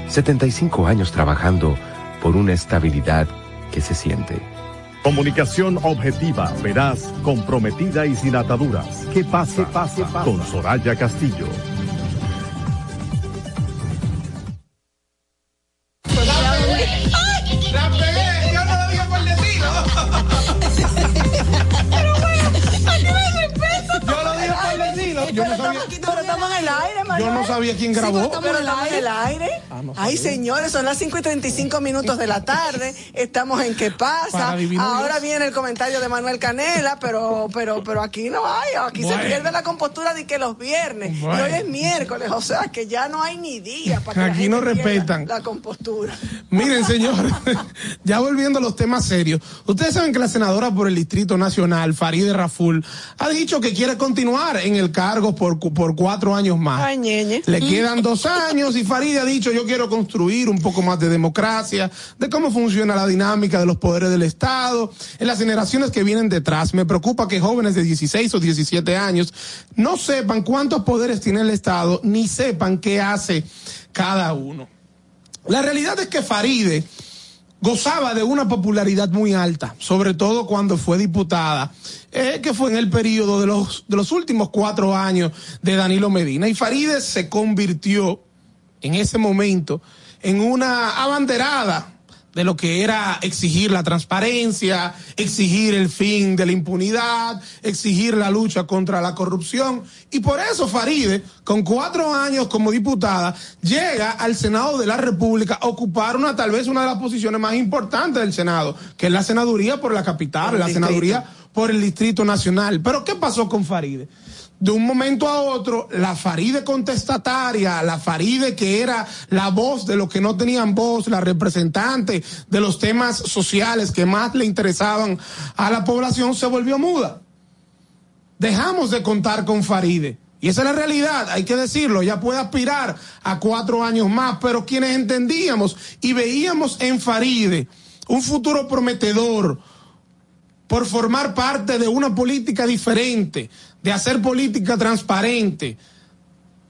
75 años trabajando por una estabilidad que se siente. Comunicación objetiva, veraz, comprometida y sin ataduras. ¿Qué pasa? pase, pase. Con Soraya Castillo. Yo no sabía, en el aire, Manuel. yo no sabía quién grabó. Pero estamos en el aire. Ay, señores, son las 5 y 35 minutos de la tarde. Estamos en ¿Qué pasa? Ahora viene el comentario de Manuel Canela, pero, pero, pero aquí no hay. Aquí Bueno. se pierde la compostura de que los viernes. Bueno. Y hoy es miércoles, o sea que ya no hay ni día para que la Aquí gente no respetan. La compostura. Miren, señores, [laughs] ya volviendo a los temas serios. Ustedes saben que la senadora por el Distrito Nacional, Faride Raful, ha dicho que quiere continuar en el cargo por, por cuatro años más. Ay, ñeñe. Le quedan dos años y Faride ha dicho yo quiero construir un poco más de democracia, de cómo funciona la dinámica de los poderes del Estado, en las generaciones que vienen detrás. Me preocupa que jóvenes de 16 o 17 años no sepan cuántos poderes tiene el Estado, ni sepan qué hace cada uno. La realidad es que Faride gozaba de una popularidad muy alta, sobre todo cuando fue diputada, eh, que fue en el periodo de los, de los últimos cuatro años de Danilo Medina. Y Faride se convirtió en ese momento en una abanderada de lo que era exigir la transparencia, exigir el fin de la impunidad, exigir la lucha contra la corrupción. Y por eso Faride, con cuatro años como diputada, llega al Senado de la República a ocupar una tal vez una de las posiciones más importantes del Senado, que es la senaduría por la capital, la senaduría por el Distrito Nacional. Pero ¿qué pasó con Faride? De un momento a otro, la Faride contestataria, la Faride que era la voz de los que no tenían voz, la representante de los temas sociales que más le interesaban a la población, se volvió muda. Dejamos de contar con Faride. Y esa es la realidad, hay que decirlo, ella puede aspirar a cuatro años más, pero quienes entendíamos y veíamos en Faride un futuro prometedor, por formar parte de una política diferente, de hacer política transparente,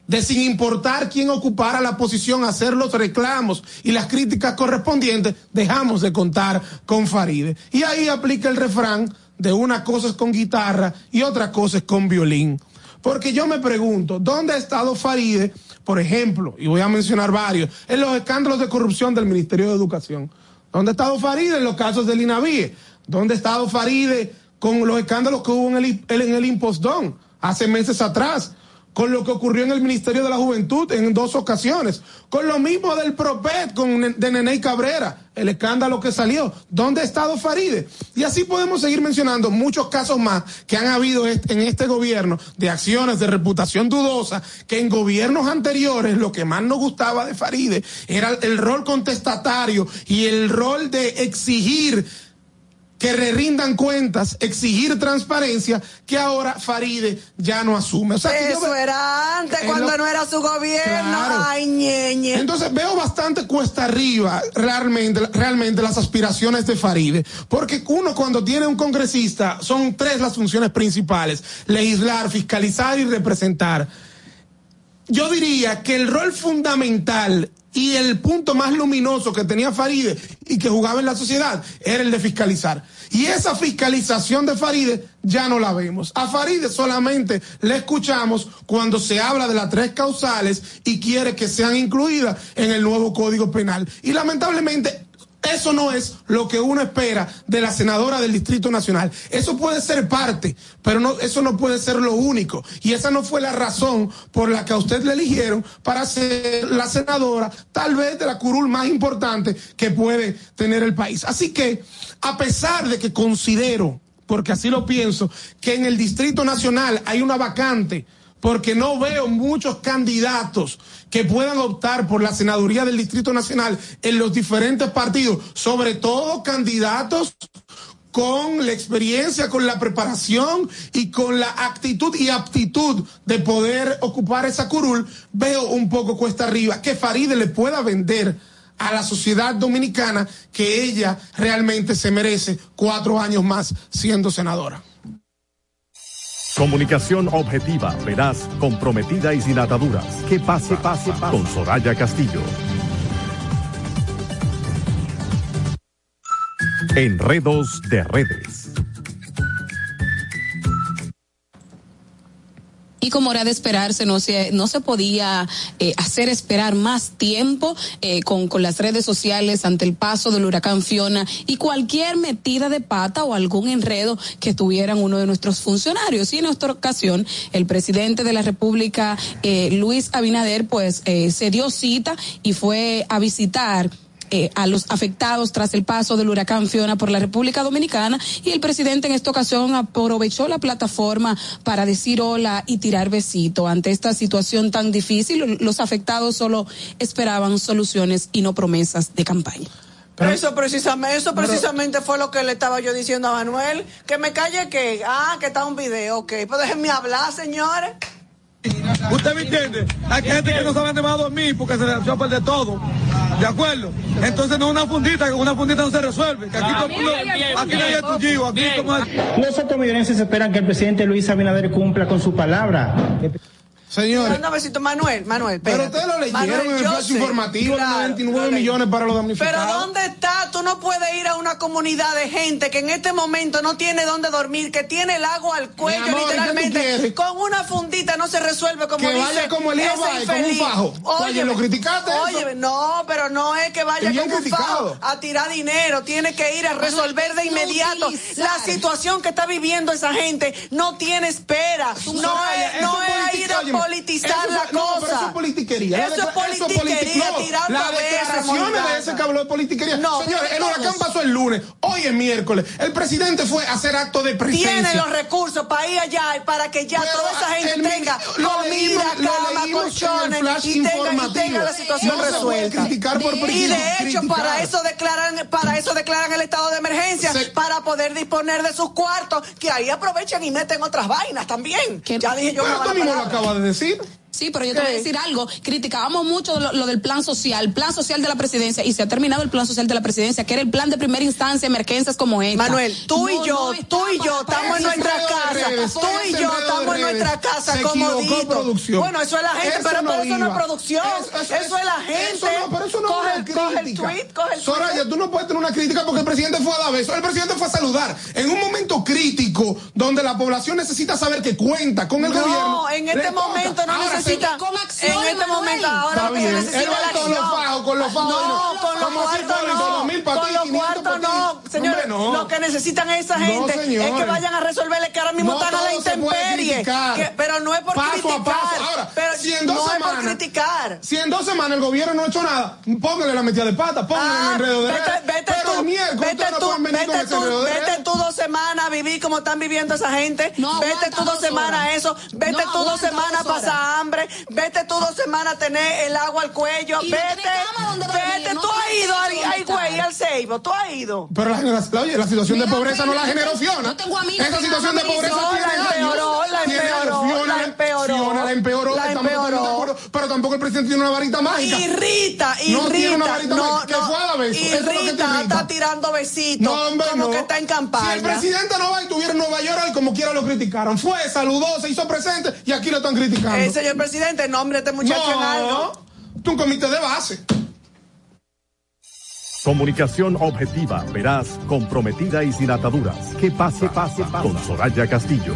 de sin importar quién ocupara la posición, hacer los reclamos y las críticas correspondientes, dejamos de contar con Faride. Y ahí aplica el refrán de una cosa es con guitarra y otra cosa es con violín. Porque yo me pregunto, ¿dónde ha estado Faride, por ejemplo, y voy a mencionar varios, en los escándalos de corrupción del Ministerio de Educación? ¿Dónde ha estado Faride en los casos del INAVIE? ¿Dónde ha estado Faride con los escándalos que hubo en el, en el Impostón hace meses atrás? Con lo que ocurrió en el Ministerio de la Juventud en dos ocasiones. Con lo mismo del PROPET, con de Nene Cabrera, el escándalo que salió. ¿Dónde ha estado Faride? Y así podemos seguir mencionando muchos casos más que han habido est- en este gobierno de acciones de reputación dudosa, que en gobiernos anteriores lo que más nos gustaba de Faride era el rol contestatario y el rol de exigir que le rindan cuentas, exigir transparencia, que ahora Faride ya no asume. O sea, que yo Eso era antes, en cuando lo- no era su gobierno. Claro. Ay, ñeñe. Entonces veo bastante cuesta arriba realmente, realmente las aspiraciones de Faride, porque uno cuando tiene un congresista son tres las funciones principales, legislar, fiscalizar y representar. Yo diría que el rol fundamental y el punto más luminoso que tenía Faride y que jugaba en la sociedad era el de fiscalizar. Y esa fiscalización de Faride ya no la vemos. A Faride solamente le escuchamos cuando se habla de las tres causales y quiere que sean incluidas en el nuevo Código Penal. Y lamentablemente eso no es lo que uno espera de la senadora del Distrito Nacional. Eso puede ser parte, pero eso no puede ser lo único. Y esa no fue la razón por la que a usted le eligieron para ser la senadora, tal vez de la curul más importante que puede tener el país. Así que, a pesar de que considero, porque así lo pienso, que en el Distrito Nacional hay una vacante porque no veo muchos candidatos que puedan optar por la senaduría del Distrito Nacional en los diferentes partidos, sobre todo candidatos con la experiencia, con la preparación y con la actitud y aptitud de poder ocupar esa curul, veo un poco cuesta arriba que Faride le pueda vender a la sociedad dominicana que ella realmente se merece cuatro años más siendo senadora. Comunicación objetiva, veraz, comprometida y sin ataduras. Que pase, pase, pase. Con Soraya Castillo. Enredos de redes. Y como era de esperarse, no se, no se podía eh, hacer esperar más tiempo eh, con, con las redes sociales ante el paso del huracán Fiona y cualquier metida de pata o algún enredo que tuvieran uno de nuestros funcionarios. Y en esta ocasión, el presidente de la República, eh, Luis Abinader, pues eh, se dio cita y fue a visitar eh, a los afectados tras el paso del huracán Fiona por la República Dominicana y el presidente en esta ocasión aprovechó la plataforma para decir hola y tirar besito. Ante esta situación tan difícil, los afectados solo esperaban soluciones y no promesas de campaña. Pero eso precisamente, eso precisamente fue lo que le estaba yo diciendo a Manuel, que me calle que, ah, que está un video, ok, pues déjenme hablar, señores. ¿Usted me entiende? Hay gente que no sabe dónde va a dormir porque se le echó a perder todo. ¿De acuerdo? Entonces no es una fundita, que con una fundita no se resuelve. Que aquí, todo mundo- aquí no hay estudio, aquí como. Los esperan que el presidente Luis Abinader cumpla con su palabra. Señores. Dame besito, Manuel, Manuel. Pero espérate. ustedes lo leyeron Manuel, en el sé, informativo, claro, 99 lo leí. millones para los damnificados. Pero ¿dónde está? Tú no puedes ir a una comunidad de gente que en este momento no tiene dónde dormir, que tiene el agua al cuello amor, ¿y qué tú literalmente. Con una fundita no se resuelve como Que dice vaya como Elías ese Baez, con un fajo. Oye, ¿lo criticaste? Óyeme, no, pero no es que vaya con un fajo a tirar dinero. Tiene que ir a resolver de inmediato. La situación que está viviendo esa gente no tiene espera. No Soraya, es, no es ir a politizar eso la no, cosa. pero eso es politiquería. Eso es decla- eso es politiquería, politi- no, Las declaraciones de ese que habló de politiquería. No, Señores, el huracán pasó el lunes. Hoy es miércoles. El presidente fue a hacer acto de presencia. tiene los recursos para ir allá y para que ya Pero, toda esa gente el- tenga lo comida, leímos- lo cama, el colchones flash y tenga, y informativo. tenga la situación No resuelta. criticar por y de hecho para eso declaran para eso declaran el estado de emergencia Se- para poder disponer de sus cuartos que ahí aprovechan y meten otras vainas también. Ya dije yo Pero tú mismo lo acabas de decir. Sí, pero yo te voy a decir algo. Criticábamos mucho lo, lo del plan social, plan social de la presidencia, y se ha terminado el plan social de la presidencia, que era el plan de primera instancia, emergencias como esta. Manuel, tú y No, yo, no tú y yo estamos en nuestra casa, redes, tú y yo estamos en nuestra casa producción. Bueno, eso es la gente, Eso pero, no pero eso no es producción, Eso- eso, eso- es la gente. Eso no, pero eso no coge, es el, una coge el tweet, coge el Soraya, tweet. tú no puedes tener una crítica porque el presidente fue a dar beso. El presidente fue a saludar. En un momento crítico donde la población necesita saber que cuenta con el No, gobierno. en le este momento no se- necesita. En este momento ahora lo que se necesita Él va es la con los fajos, con los fajos. No, con los cuartos Poli, con los mil no. Con los 500 cuartos no. Señores, lo que necesitan esa gente es que vayan a resolverle que ahora mismo están a la intemperie. pero no es por criticar. Ahora, pero si en dos no es semanas- por criticar. Si en dos semanas el gobierno no ha hecho nada, póngale la metida de pata, póngale Ah, el enredo de vete, tú, vete tú, vete tú, semanas a vivir como están viviendo esa gente. No vete tú dos dos semanas horas. eso. Vete No tú dos semanas a pasar hambre. Vete tú dos semanas a tener el agua al cuello. Y vete, vete, no tú has ido al, güey, al Seibo, tú has ido. Pero la, la- oye, la situación de pobreza no la generó Fiona. yo tengo amigos Esa situación de pobreza la empeoró, la empeoró, la empeoró. Fiona la empeoró, La empeoró. pero tampoco el presidente tiene una varita mágica. Irrita, No tiene una irrita. varita No, mágica. Que no. a Irrita, irrita. está tirando besitos. No, hombre, como no. que está en campaña. Presidente no va y estuviera en Nueva York, él como quiera lo criticaron. Fue, saludó, se hizo presente y aquí lo están criticando. Eh, señor presidente, nombre de este muchacho en algo. no, tú un comité de base. Comunicación objetiva, veraz, comprometida y sin ataduras. ¿Qué pasa? pasa? Con Soraya Castillo.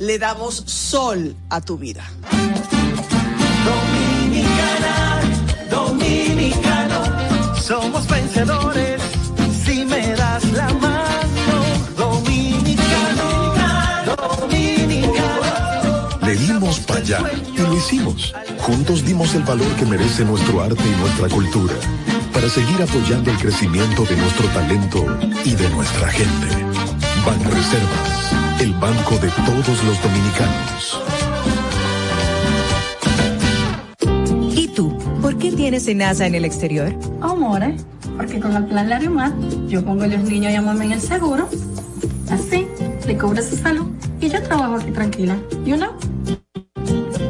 le damos sol a tu vida. Dominicana, dominicano, somos vencedores si me das la mano. Dominicano, dominicano. Le dimos para allá y lo hicimos. Juntos dimos el valor que merece nuestro arte y nuestra cultura para seguir apoyando el crecimiento de nuestro talento y de nuestra gente. Banreservas, el banco de todos los dominicanos. ¿Y tú? ¿Por qué tienes SENASA en el exterior? Amore, porque con el plan Larimar yo pongo a los niños a llamarme en el seguro. Así, le cubro su salud y yo trabajo aquí tranquila. You know?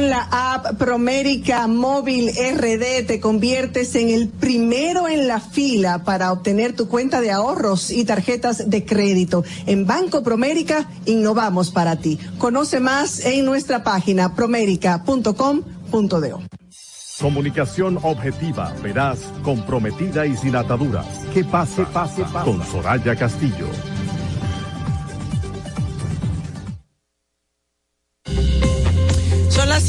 Con la app Promérica Móvil RD te conviertes en el primero en la fila para obtener tu cuenta de ahorros y tarjetas de crédito. En Banco Promérica innovamos para ti. Conoce más en nuestra página promérica.com.do. Comunicación objetiva, veraz, comprometida y sin ataduras. ¿Qué pasa? pasa? Con Soraya Castillo.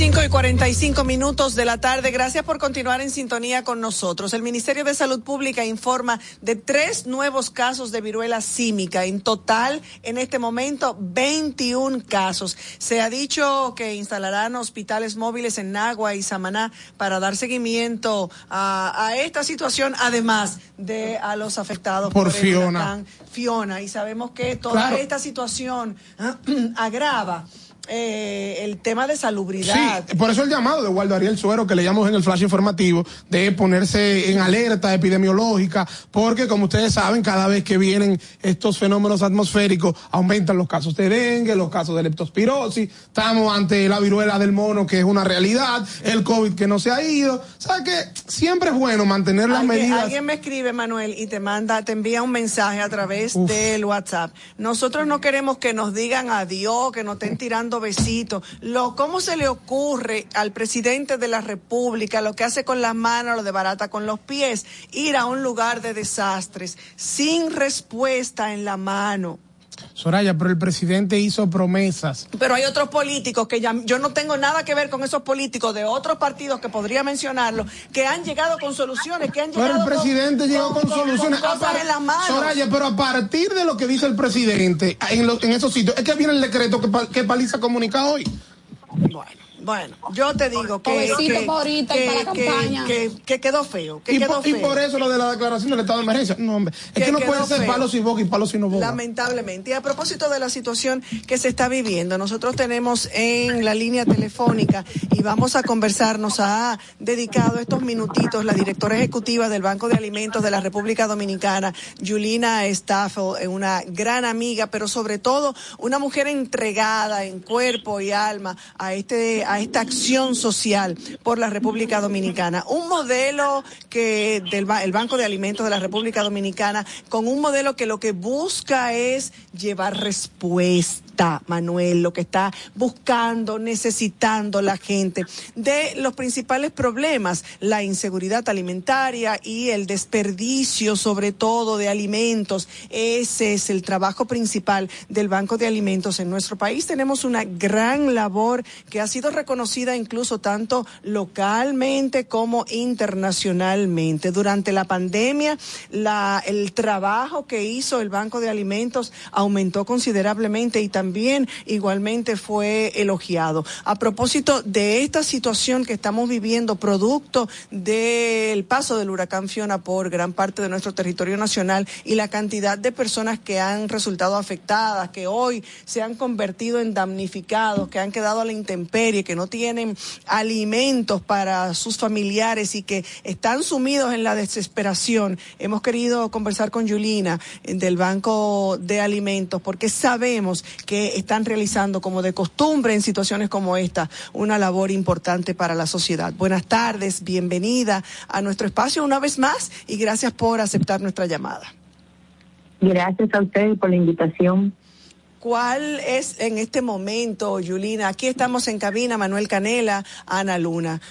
5 y 45 minutos de la tarde. Gracias por continuar en sintonía con nosotros. El Ministerio de Salud Pública informa de tres nuevos casos de viruela símica. En total, en este momento, 21 casos. Se ha dicho que instalarán hospitales móviles en Nagua y Samaná para dar seguimiento a, a esta situación, además de a los afectados Por el Fiona. Fiona. Y sabemos que toda Claro. esta situación [clears throat] agrava eh, el tema de salubridad. Sí, por eso el llamado de Waldo Ariel Suero, que le llamamos en el flash informativo, de ponerse en alerta epidemiológica, porque como ustedes saben, cada vez que vienen estos fenómenos atmosféricos, aumentan los casos de dengue, los casos de leptospirosis, estamos ante la viruela del mono, que es una realidad, el COVID que no se ha ido. O sea que siempre es bueno mantener las Alguien, medidas. alguien me escribe, Manuel, y te manda, te envía un mensaje a través del WhatsApp. Nosotros no queremos que nos digan adiós, que nos estén tirando besitos. Lo, ¿Cómo se le ocurre al presidente de la República, lo que hace con las manos, lo de barata con los pies, ir a un lugar de desastres sin respuesta en la mano? Soraya, pero el presidente hizo promesas. Pero hay otros políticos que ya, yo no tengo nada que ver con esos políticos de otros partidos que podría mencionarlo, que han llegado con soluciones, que han llegado Pero el presidente con, llegó con, soluciones. con cosas en las manos. Soraya, pero a partir de lo que dice el presidente en, lo- en esos sitios, es que viene el decreto que, que Paliza comunica hoy. Bueno, yo te digo que, que, ahorita y que- para que- campaña. que- que quedó feo, que Y quedó por, y feo. por eso lo de la declaración del estado de emergencia. No, hombre. Es Que que, no puede ser palos y boca y palos y no boca. Lamentablemente. Y a propósito de la situación que se está viviendo, nosotros tenemos en la línea telefónica y vamos a conversar, nos ha dedicado estos minutitos la directora ejecutiva del Banco de Alimentos de la República Dominicana, Julina Staffel, eh, una gran amiga, pero sobre todo una mujer entregada en cuerpo y alma a este, a esta acción social por la República Dominicana. Un modelo que del el Banco de Alimentos de la República Dominicana, con un modelo que lo que busca es llevar respuesta, Manuel, lo que está buscando, necesitando la gente de los principales problemas, la inseguridad alimentaria y el desperdicio, sobre todo de alimentos. Ese es el trabajo principal del Banco de Alimentos en nuestro país. Tenemos una gran labor que ha sido reconocida incluso tanto localmente como internacionalmente. Durante la pandemia, el trabajo que hizo el Banco de Alimentos aumentó considerablemente y también igualmente fue elogiado. A propósito de esta situación que estamos viviendo, producto del paso del huracán Fiona por gran parte de nuestro territorio nacional y la cantidad de personas que han resultado afectadas, que hoy se han convertido en damnificados, que han quedado a la intemperie, que no tienen alimentos para sus familiares y que están sumidos en la desesperación. Hemos querido conversar con Yulina eh, del Banco de Alimentos porque sabemos que están realizando como de costumbre en situaciones como esta una labor importante para la sociedad. Buenas tardes, bienvenida a nuestro espacio una vez más y gracias por aceptar nuestra llamada. Gracias a ustedes por la invitación. ¿Cuál es en este momento, Yulina? Aquí estamos en cabina, Manuel Canela, Ana Luna.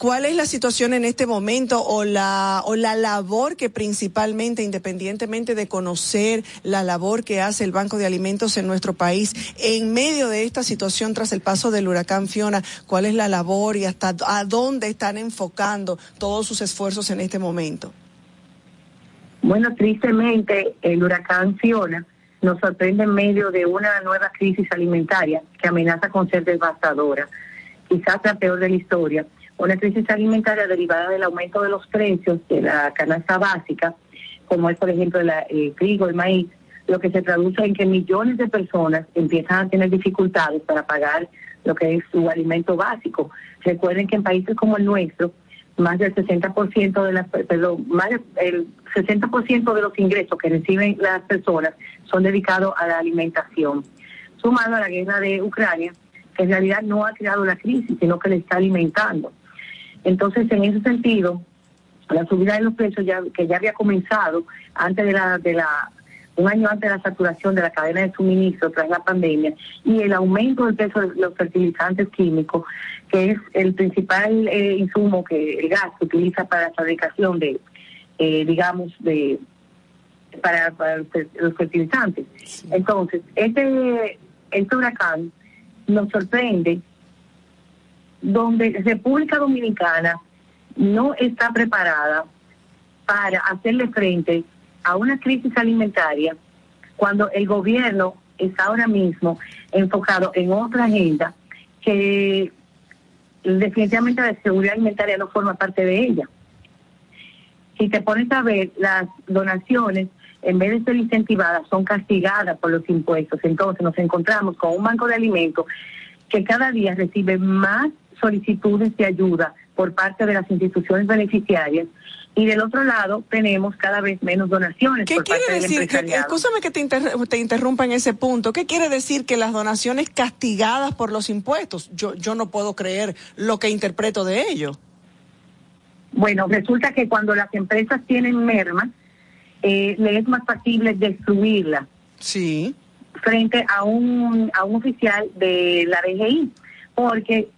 ¿Cuál es la situación en este momento o la, o la labor que principalmente, independientemente de conocer la labor que hace el Banco de Alimentos en nuestro país, en medio de esta situación tras el paso del huracán Fiona, cuál es la labor y hasta a dónde están enfocando todos sus esfuerzos en este momento? Bueno, tristemente, el huracán Fiona nos sorprende en medio de una nueva crisis alimentaria que amenaza con ser devastadora, quizás la peor de la historia. Una crisis alimentaria derivada del aumento de los precios de la canasta básica, como es, por ejemplo, la- el trigo, el maíz, lo que se traduce en que millones de personas empiezan a tener dificultades para pagar lo que es su alimento básico. Recuerden que en países como el nuestro, más del 60% de las perdón, más del 60% de los ingresos que reciben las personas son dedicados a la alimentación. Sumado a la guerra de Ucrania, que en realidad no ha creado la crisis, sino que le está alimentando. Entonces, en ese sentido, la subida de los precios ya, que ya había comenzado antes de la, de la un año antes de la saturación de la cadena de suministro tras la pandemia y el aumento del peso de los fertilizantes químicos, que es el principal eh, insumo que el gas se utiliza para la fabricación de, eh, digamos, de para, para los fer- los fertilizantes. Entonces, este, este huracán nos sorprende donde República Dominicana no está preparada para hacerle frente a una crisis alimentaria cuando el gobierno está ahora mismo enfocado en otra agenda que definitivamente la seguridad alimentaria no forma parte de ella. Si te pones a ver, las donaciones, en vez de ser incentivadas, son castigadas por los impuestos. Entonces nos encontramos con un banco de alimentos que cada día recibe más solicitudes de ayuda por parte de las instituciones beneficiarias y del otro lado tenemos cada vez menos donaciones ¿Qué por quiere parte del decir? Que, escúchame que te, inter- te interrumpa en ese punto. ¿Qué quiere decir que las donaciones castigadas por los impuestos? Yo, yo no puedo creer lo que interpreto de ello. Bueno, resulta que cuando las empresas tienen merma, eh, le es más factible destruirla. Sí. Frente a un, a un oficial de la DGI, porque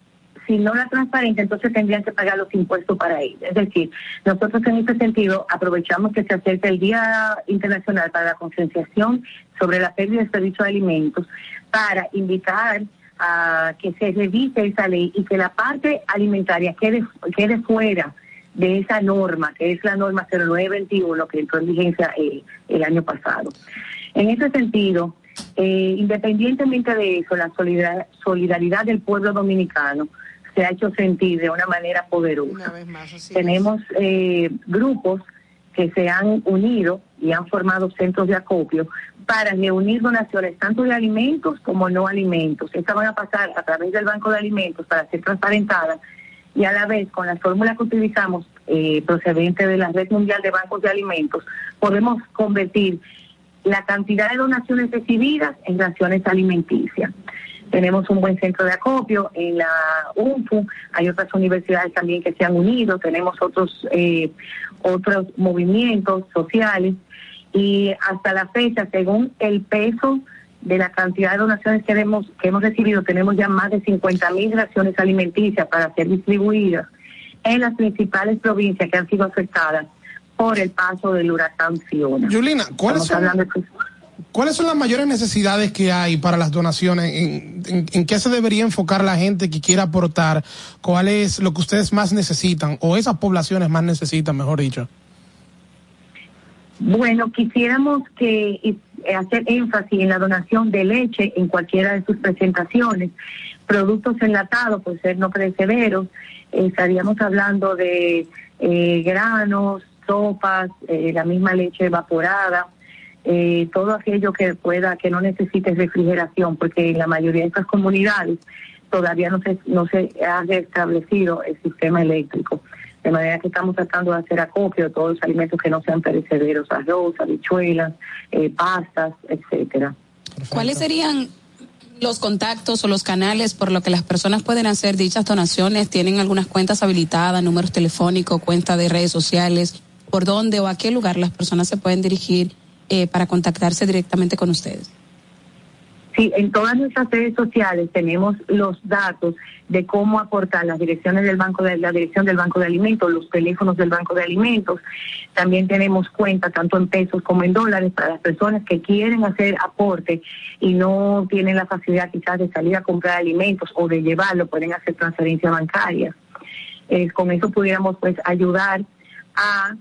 si no la transparente, entonces tendrían que pagar los impuestos para ella. Es decir, nosotros en este sentido aprovechamos que se acerca el Día Internacional para la Concienciación sobre la pérdida y desperdicio de alimentos para invitar a que se revise esa ley y que la parte alimentaria quede, quede fuera de esa norma, que es la norma 0921 que entró en vigencia eh, el año pasado. En ese sentido, eh, independientemente de eso, la solidar- solidaridad del pueblo dominicano se ha hecho sentir de una manera poderosa. Tenemos eh, grupos que se han unido y han formado centros de acopio para reunir donaciones tanto de alimentos como no alimentos. Estas van a pasar a través del Banco de Alimentos para ser transparentadas y a la vez con la fórmula que utilizamos eh, procedente de la Red Mundial de Bancos de Alimentos, podemos convertir la cantidad de donaciones recibidas en raciones alimenticias. Tenemos un buen centro de acopio en la UNFU, hay otras universidades también que se han unido, tenemos otros, eh, otros movimientos sociales y hasta la fecha, según el peso de la cantidad de donaciones que hemos, que hemos recibido, tenemos ya más de 50 mil raciones alimenticias para ser distribuidas en las principales provincias que han sido afectadas por el paso del huracán Fiona. Yulina, ¿cuáles son, de- ¿cuáles son las mayores necesidades que hay para las donaciones? ¿En, en, qué se debería enfocar la gente que quiera aportar? ¿Cuál es lo que ustedes más necesitan? O esas poblaciones más necesitan, mejor dicho. Bueno, quisiéramos que eh, hacer énfasis en la donación de leche en cualquiera de sus presentaciones, productos enlatados por ser no perecederos, eh, estaríamos hablando de eh, granos, sopas, eh, la misma leche evaporada, eh, todo aquello que pueda, que no necesite refrigeración, porque en la mayoría de estas comunidades todavía no se, no se ha restablecido el sistema eléctrico. De manera que estamos tratando de hacer acopio de todos los alimentos que no sean perecederos, arroz, habichuelas, eh, pastas, etcétera. ¿Cuáles serían los contactos o los canales por lo que las personas pueden hacer dichas donaciones? ¿Tienen algunas cuentas habilitadas, números telefónicos, cuentas de redes sociales? ¿Por dónde o a qué lugar las personas se pueden dirigir eh, para contactarse directamente con ustedes? Sí, en todas nuestras redes sociales tenemos los datos de cómo aportar las direcciones del banco de la dirección del banco de alimentos, los teléfonos del banco de alimentos. También tenemos cuenta tanto en pesos como en dólares para las personas que quieren hacer aporte y no tienen la facilidad quizás de salir a comprar alimentos o de llevarlo, pueden hacer transferencia bancaria. Eh, con eso pudiéramos pues ayudar a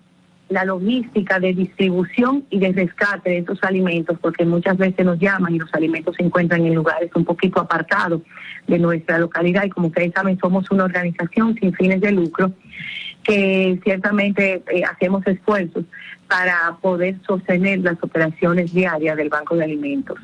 la logística de distribución y de rescate de estos alimentos, porque muchas veces nos llaman y los alimentos se encuentran en lugares un poquito apartados de nuestra localidad y como ustedes saben somos una organización sin fines de lucro que ciertamente eh, hacemos esfuerzos para poder sostener las operaciones diarias del Banco de Alimentos.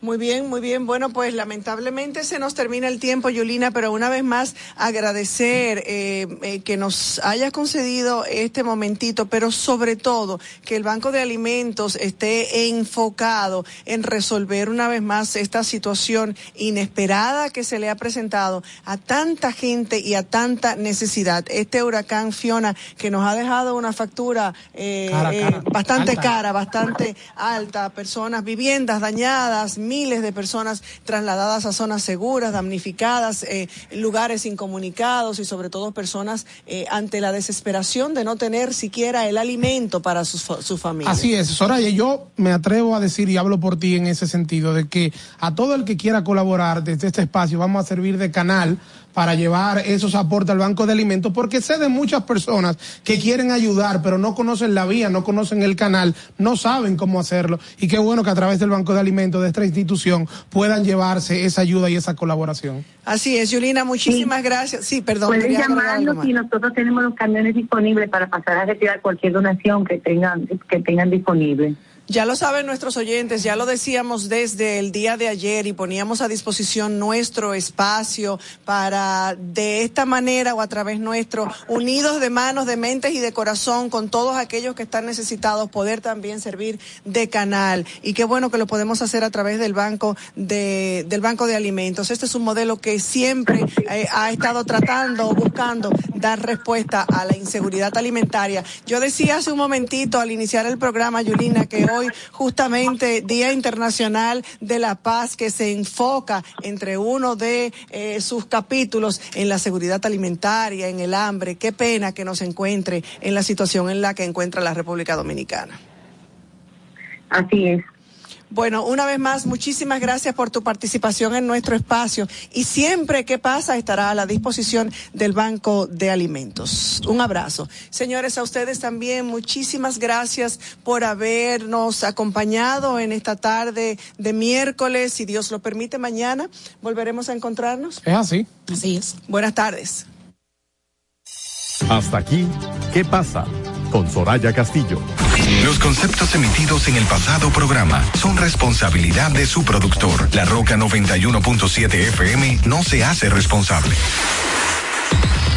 Muy bien, muy bien. Bueno, pues lamentablemente se nos termina el tiempo, Yulina, pero una vez más agradecer eh, eh, que nos haya concedido este momentito, pero sobre todo que el Banco de Alimentos esté enfocado en resolver una vez más esta situación inesperada que se le ha presentado a tanta gente y a tanta necesidad. Este huracán Fiona que nos ha dejado una factura eh, Cara, eh, cara. bastante Alta. cara, bastante alta, personas, viviendas dañadas, miles de personas trasladadas a zonas seguras, damnificadas, eh, lugares incomunicados y sobre todo personas eh, ante la desesperación de no tener siquiera el alimento para sus su familia. Así es, Soraya, yo me atrevo a decir y hablo por ti en ese sentido, de que a todo el que quiera colaborar desde este espacio vamos a servir de canal para llevar esos aportes al Banco de Alimentos, porque sé de muchas personas que quieren ayudar, pero no conocen la vía, no conocen el canal, no saben cómo hacerlo, y qué bueno que a través del Banco de Alimentos de esta institución puedan llevarse esa ayuda y esa colaboración. Así es, Yulina, muchísimas gracias. Sí, perdón. Pueden llamarnos y nosotros tenemos los camiones disponibles para pasar a retirar cualquier donación que tengan que tengan disponible. Ya lo saben nuestros oyentes, ya lo decíamos desde el día de ayer y poníamos a disposición nuestro espacio para de esta manera o a través nuestro, unidos de manos, de mentes y de corazón con todos aquellos que están necesitados, poder también servir de canal. Y qué bueno que lo podemos hacer a través del banco de, del banco de alimentos. Este es un modelo que siempre eh, ha estado tratando, buscando dar respuesta a la inseguridad alimentaria. Yo decía hace un momentito al iniciar el programa, Yulina, que hoy justamente Día Internacional de la Paz, que se enfoca entre uno de eh, sus capítulos en la seguridad alimentaria, en el hambre. Qué pena que nos encuentre en la situación en la que encuentra la República Dominicana. Así es. Bueno, una vez más, muchísimas gracias por tu participación en nuestro espacio y siempre que pasa estará a la disposición del Banco de Alimentos. Un abrazo. Señores, a ustedes también muchísimas gracias por habernos acompañado en esta tarde de miércoles. Si Dios lo permite, mañana volveremos a encontrarnos. Es así. Así es. Buenas tardes. Hasta aquí, ¿qué pasa? Con Soraya Castillo. Los conceptos emitidos en el pasado programa son responsabilidad de su productor. La Roca 91.7 FM no se hace responsable.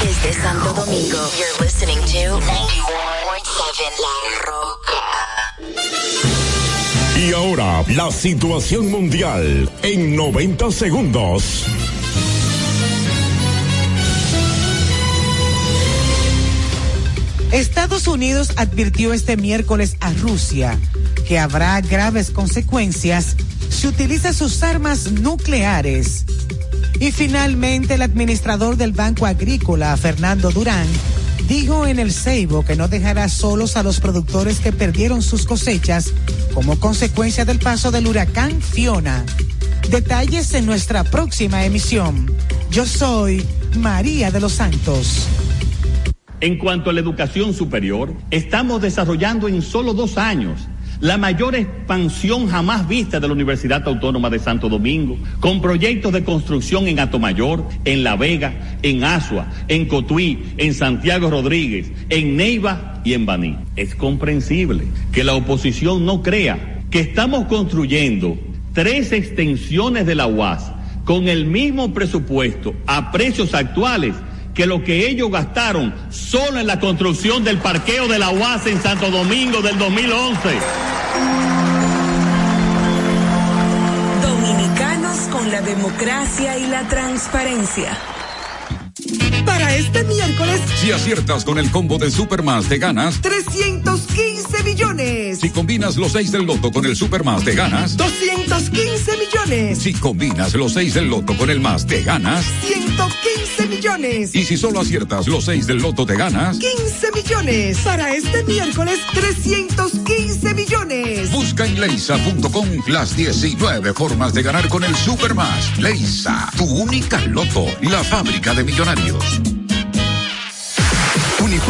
Desde Santo Domingo, you're listening to 91.7 La Roca. Y ahora, la situación mundial en 90 segundos. Estados Unidos advirtió este miércoles a Rusia que habrá graves consecuencias si utiliza sus armas nucleares. Y finalmente el administrador del Banco Agrícola, Fernando Durán, dijo en el Ceibo que no dejará solos a los productores que perdieron sus cosechas como consecuencia del paso del huracán Fiona. Detalles en nuestra próxima emisión. Yo soy María de los Santos. En cuanto a la educación superior, estamos desarrollando en solo dos años la mayor expansión jamás vista de la Universidad Autónoma de Santo Domingo, con proyectos de construcción en Atomayor, en La Vega, en Asua, en Cotuí, en Santiago Rodríguez, en Neiva y en Baní. Es comprensible que la oposición no crea que estamos construyendo tres extensiones de la UAS con el mismo presupuesto a precios actuales que lo que ellos gastaron solo en la construcción del parqueo de la UAS en Santo Domingo del 2011. Dominicanos con la democracia y la transparencia. Para este miércoles, Si aciertas con el combo de Supermas te ganas. 315 millones. Si combinas los 6 del loto con el Supermas te ganas. 215 millones. Si combinas los 6 del loto con el más te ganas. 115 millones. Y si solo aciertas los 6 del loto te ganas. 15 millones. Para este miércoles, 315 millones. Busca en leisa.com las 19 formas de ganar con el Supermas. Leisa, tu única loto, la fábrica de millonarios.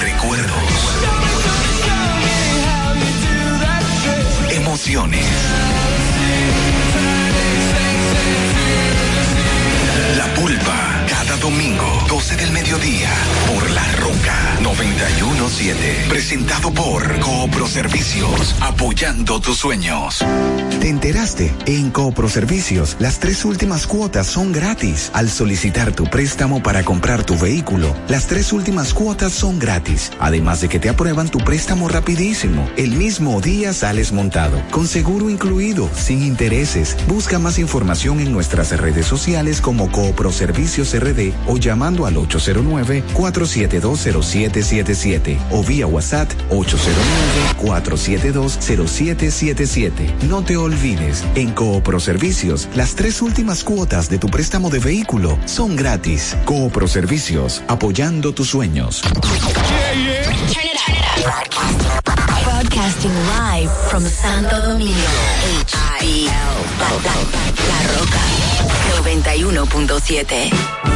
Recuerdos. Emociones. Domingo, 12 del mediodía, por La Roca 917. Presentado por Coopro Servicios, apoyando tus sueños. ¿Te enteraste? En Coopro Servicios, las tres últimas cuotas son gratis. Al solicitar tu préstamo para comprar tu vehículo, las tres últimas cuotas son gratis. Además de que te aprueban tu préstamo rapidísimo. El mismo día sales montado, con seguro incluido, sin intereses. Busca más información en nuestras redes sociales como Coopro Servicios RD o llamando al 809-4720777 o vía WhatsApp 809-4720777. No te olvides, en Coopro Servicios, las tres últimas cuotas de tu préstamo de vehículo son gratis. Coopro Servicios, apoyando tus sueños. Broadcasting live from Santo Domingo. La, la Roca. 91.7.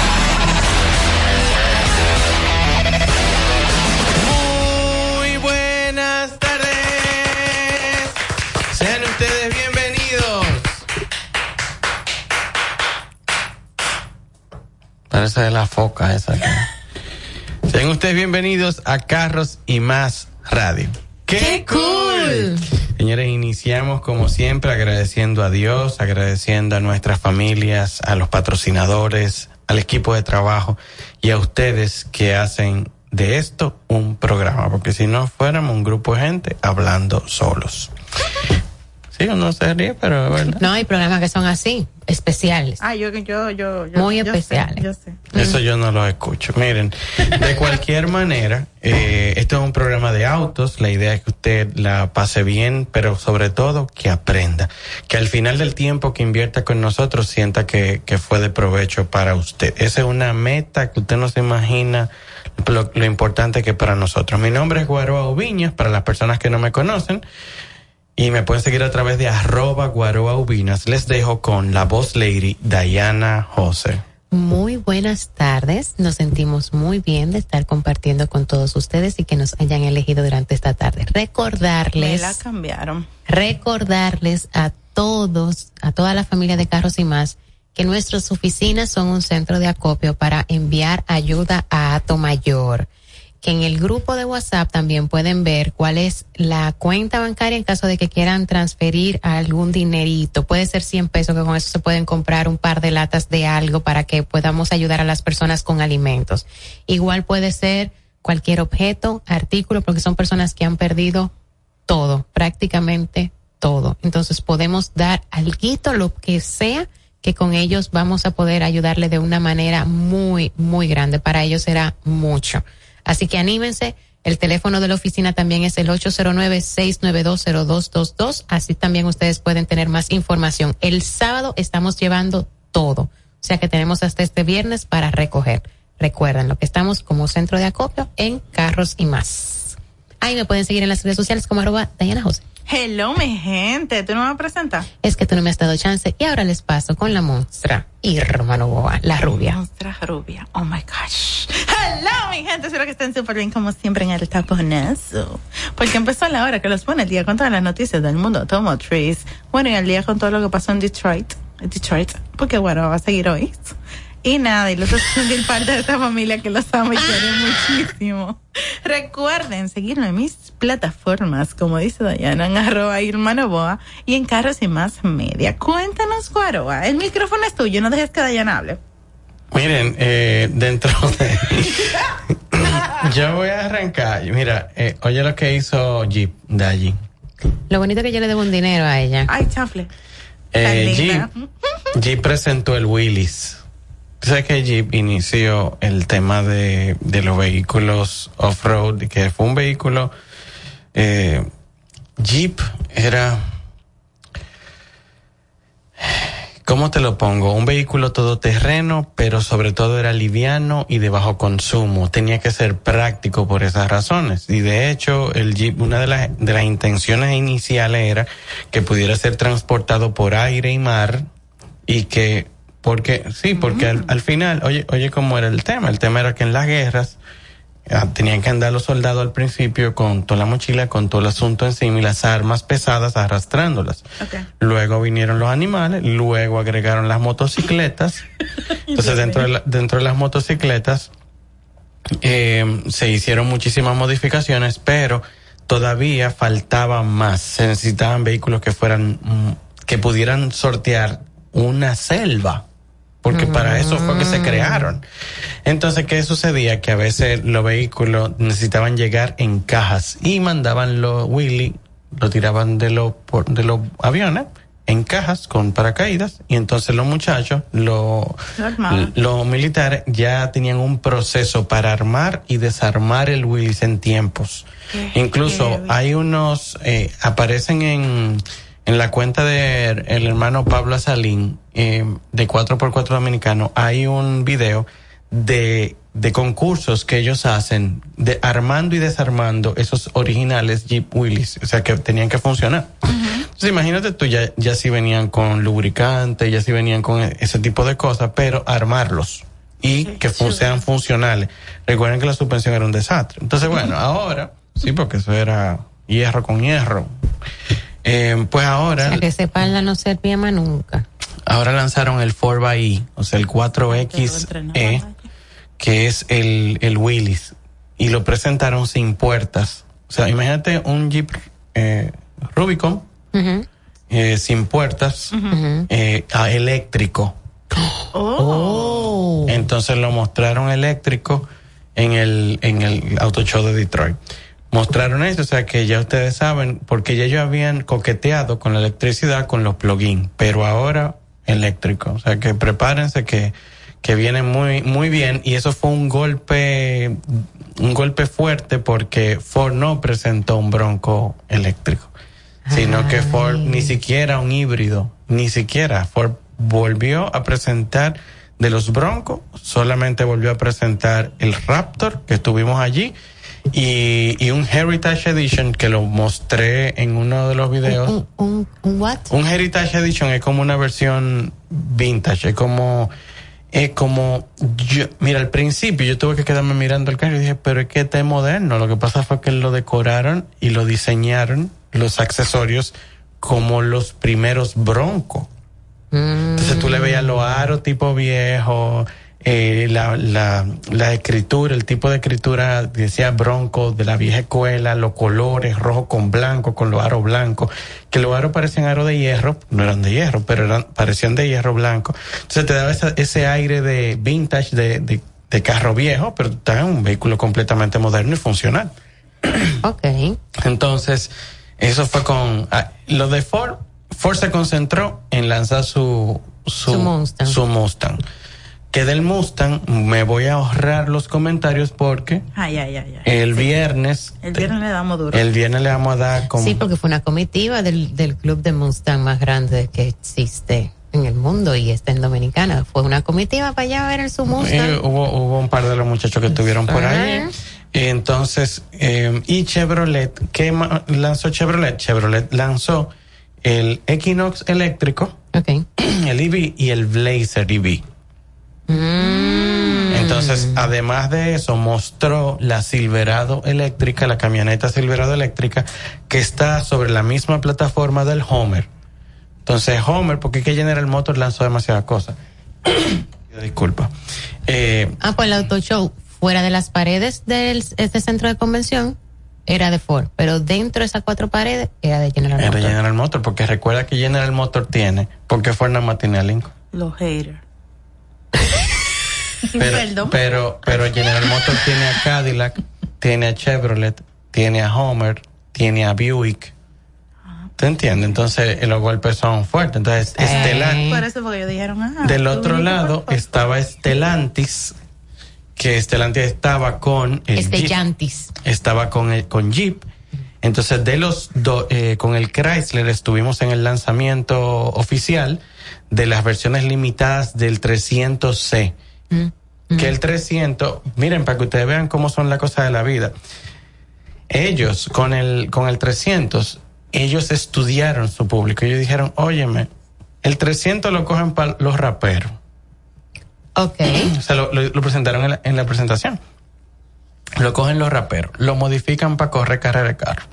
Parece de la foca esa. Sean ustedes bienvenidos a Carros y Más Radio. ¡Qué cool! Señores, iniciamos como siempre agradeciendo a Dios, agradeciendo a nuestras familias, a los patrocinadores, al equipo de trabajo y a ustedes que hacen de esto un programa, porque si no fuéramos un grupo de gente hablando solos. Sí, uno se ríe, pero es verdad. No, hay programas que son así, especiales. Ah, yo, yo, yo, yo Muy yo sé, especiales. yo sé. Eso yo no lo escucho. Miren, de [laughs] cualquier manera, eh, esto es un programa de autos. La idea es que usted la pase bien, pero sobre todo que aprenda. Que al final del tiempo que invierta con nosotros sienta que, que fue de provecho para usted. Esa es una meta que usted no se imagina lo, lo importante que es para nosotros. Mi nombre es Guaroa Ubiñas, para las personas que no me conocen. Y me pueden seguir a través de arroba Guaroa Ubinas. Les dejo con la voz lady Diana José. Muy buenas tardes. Nos sentimos muy bien de estar compartiendo con todos ustedes y que nos hayan elegido durante esta tarde. Me Recordarles, la cambiaron. recordarles a todos, a toda la familia de Carros y más, que nuestras oficinas son un centro de acopio para enviar ayuda a Ato Mayor. Que en el grupo de WhatsApp también pueden ver cuál es la cuenta bancaria en caso de que quieran transferir algún dinerito. Puede ser 100 pesos, que con eso se pueden comprar un par de latas de algo para que podamos ayudar a las personas con alimentos. Igual puede ser cualquier objeto, artículo, porque son personas que han perdido todo, prácticamente todo. Entonces podemos dar alguito, lo que sea, que con ellos vamos a poder ayudarle de una manera muy, muy grande. Para ellos será mucho. Así que anímense. El teléfono de la oficina también es el 809-6920222. Así también ustedes pueden tener más información. El sábado estamos llevando todo. O sea que tenemos hasta este viernes para recoger. Recuerden lo que estamos como centro de acopio en carros y más. Ahí me pueden seguir en las redes sociales como arroba Diana José. Hello, mi gente. ¿Tú no me presentar? Es que tú no me has dado chance y ahora les paso con la monstrua Irma Novoa, la rubia. Monstrua rubia. Oh my gosh. Hello, mi gente. Espero que estén súper bien como siempre en el taponazo. Porque empezó la hora que los pone el día con todas las noticias del mundo automotriz. Bueno, y el día con todo lo que pasó en Detroit. Detroit. Porque bueno, va a seguir hoy. Y nada, y los otros son de parte de esta familia que los amo y quiero muchísimo. Recuerden seguirme en mis plataformas, como dice Dayana, en arroba Irma Novoa y en Carros y Más Media. Cuéntanos, Guaroa. El micrófono es tuyo, no dejes que Dayana hable. Miren, eh, dentro de... [laughs] yo voy a arrancar. Mira, eh, oye lo que hizo Jeep de allí. Lo bonito que yo le debo un dinero a ella. Ay, chafle. Eh, Jeep. Jeep presentó el Willys. Tú sabes que Jeep inició el tema de, de los vehículos off-road, que fue un vehículo. Eh, Jeep era. ¿Cómo te lo pongo? Un vehículo todoterreno, pero sobre todo era liviano y de bajo consumo. Tenía que ser práctico por esas razones. Y de hecho, el Jeep, una de las, de las intenciones iniciales era que pudiera ser transportado por aire y mar y que, porque, sí, porque al, al final, oye, oye cómo era el tema. El tema era que en las guerras, ah, tenían que andar los soldados al principio con toda la mochila, con todo el asunto encima y las armas pesadas arrastrándolas. Luego vinieron los animales, luego agregaron las motocicletas. [laughs] Entonces dentro de, la- dentro de las motocicletas eh, se hicieron muchísimas modificaciones, pero todavía faltaba más. Se necesitaban vehículos que fueran, mm, que pudieran sortear una selva. Porque para eso fue que se crearon. Entonces, ¿qué sucedía? Que a veces los vehículos necesitaban llegar en cajas y mandaban los Willy, lo tiraban de los, de los aviones en cajas con paracaídas y entonces los muchachos, los, militares ya tenían un proceso para armar y desarmar el Willys en tiempos. Incluso hay unos, eh, aparecen en, en la cuenta de el hermano Pablo Salín, eh, de 4x4 Dominicano, hay un video de, de concursos que ellos hacen de armando y desarmando esos originales Jeep Willys, o sea que tenían que funcionar. Entonces imagínate tú, ya, ya sí venían con lubricante, ya sí venían con e- ese tipo de cosas, pero armarlos y que sean funcionales. Recuerden que la suspensión era un desastre. Entonces, bueno, ahora, sí, porque eso era hierro con hierro. Eh, pues ahora, O sea, que ese pala no servía más nunca. ahora lanzaron el 4xE, o sea, el 4XE, que es el, el Willys, y lo presentaron sin puertas. O sea, imagínate un Jeep eh, Rubicon Ujú. eh, sin puertas, Ujú. eh, a eléctrico. Oh. Entonces lo mostraron eléctrico en el, en el Auto Show de Detroit. Mostraron eso, o sea que ya ustedes saben, porque ya ellos habían coqueteado con la electricidad, con los plugins, pero ahora eléctrico. O sea que prepárense que, que viene muy, muy bien. Y eso fue un golpe, un golpe fuerte porque Ford no presentó un bronco eléctrico, sino que Ford ni siquiera un híbrido, ni siquiera Ford volvió a presentar de los broncos, solamente volvió a presentar el Raptor que estuvimos allí y, y un Heritage Edition que lo mostré en uno de los videos. ¿Un, un what? Un Heritage Edition es como una versión vintage, es como, es como, yo, mira, al principio yo tuve que quedarme mirando el carro y dije, pero es que este es moderno. Lo que pasa fue que lo decoraron y lo diseñaron, los accesorios, como los primeros broncos. Entonces tú le veías los aros tipo viejo, eh, la, la, la escritura, el tipo de escritura decía bronco de la vieja escuela, los colores rojo con blanco, con los aros blancos, que los aros parecían aros de hierro, no eran de hierro, pero eran, parecían de hierro blanco. Entonces te daba esa- ese aire de vintage, de, de, de carro viejo, pero está en un vehículo completamente moderno y funcional. [coughs] Ok. Entonces, eso fue con ah, lo de Ford. Ford se concentró en lanzar su su, Su Mustang. su Mustang. Que del Mustang me voy a ahorrar los comentarios porque Ay, ay, ay, ay. el viernes El viernes le damos duro. el viernes le vamos a dar como Sí, porque fue una comitiva del, del club de Mustang más grande que existe en el mundo y está en Dominicana. Fue una comitiva para allá a ver el su Eh, Mustang. hubo, hubo un par de los muchachos que estuvieron por ahí. Entonces, eh, y Chevrolet, ¿qué lanzó Chevrolet? Chevrolet lanzó el Equinox eléctrico, [clears throat] el EV y el Blazer EV. Mm. Entonces, además de eso, mostró la Silverado eléctrica, la camioneta Silverado eléctrica, que está sobre la misma plataforma del Homer. Entonces, Homer, porque es que General Motors lanzó demasiadas cosas. [coughs] Pido Disculpa. Eh, Ah, pues el auto show fuera de las paredes de este centro de convención era de Ford, pero dentro de esas cuatro paredes era de General Era Motors. General Motors, porque recuerda que General Motors tiene, porque Ford nada más tiene a Lincoln. Los haters. [laughs] Pero, Perdón. pero, pero General Motors tiene a Cadillac, tiene a Chevrolet, tiene a Homer, tiene a Buick. ¿Te entiendes? Entonces eh, los golpes son fuertes. Entonces, Stellantis. Por eso porque ellos dijeron, ah. Del otro lado estaba Stellantis, que Stellantis estaba con el Este Jeep, Yantis. estaba con el, con Jeep. Entonces, de los dos, eh, con el Chrysler estuvimos en el lanzamiento oficial de las versiones limitadas del 300C. Que el 300, miren, para que ustedes vean cómo son las cosas de la vida. Ellos, con el, con el 300, ellos estudiaron su público. Ellos dijeron, óyeme, el 300 lo cogen para los raperos. Ok. O sea, lo, lo- lo presentaron en la, en la presentación. Lo cogen los raperos, lo modifican para correr carrera de carro,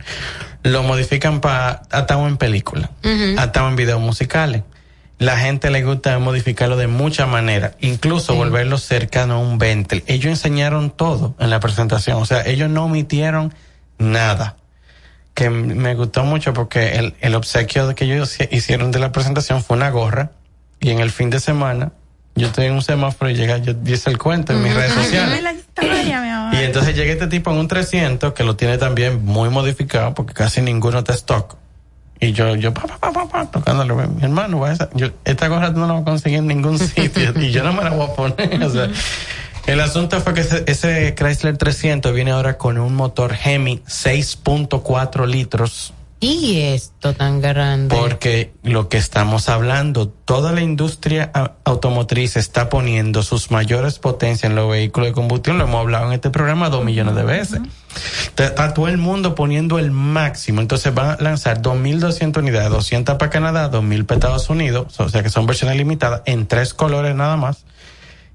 lo modifican para atado en película, atado en videos musicales. La gente le gusta modificarlo de muchas maneras, incluso volverlo cercano a un Bentley. Ellos enseñaron todo en la presentación, o sea, ellos no omitieron nada. Que me gustó mucho porque el, el obsequio que ellos hicieron de la presentación fue una gorra y en el fin de semana yo estoy en un semáforo y llega, yo hice el cuento en mis redes sociales. Y entonces llega este tipo en un 300 que lo tiene también muy modificado porque casi ninguno está stock. Y yo, yo, pa, pa, pa, pa, pa, tocándole, mi hermano, yo, esta tú no la vas a conseguir en ningún [laughs] sitio y yo no me la voy a poner. O sea, el asunto fue que ese, ese Chrysler 300 viene ahora con un motor Hemi 6.4 litros. Y esto tan grande. Porque lo que estamos hablando, toda la industria automotriz está poniendo sus mayores potencias en los vehículos de combustión. Lo hemos hablado en este programa dos millones de veces. Te- Está todo el mundo poniendo el máximo. Entonces van a lanzar 2.200 unidades, 200 para Canadá, 2.000 para Estados Unidos, o sea que son versiones limitadas en tres colores nada más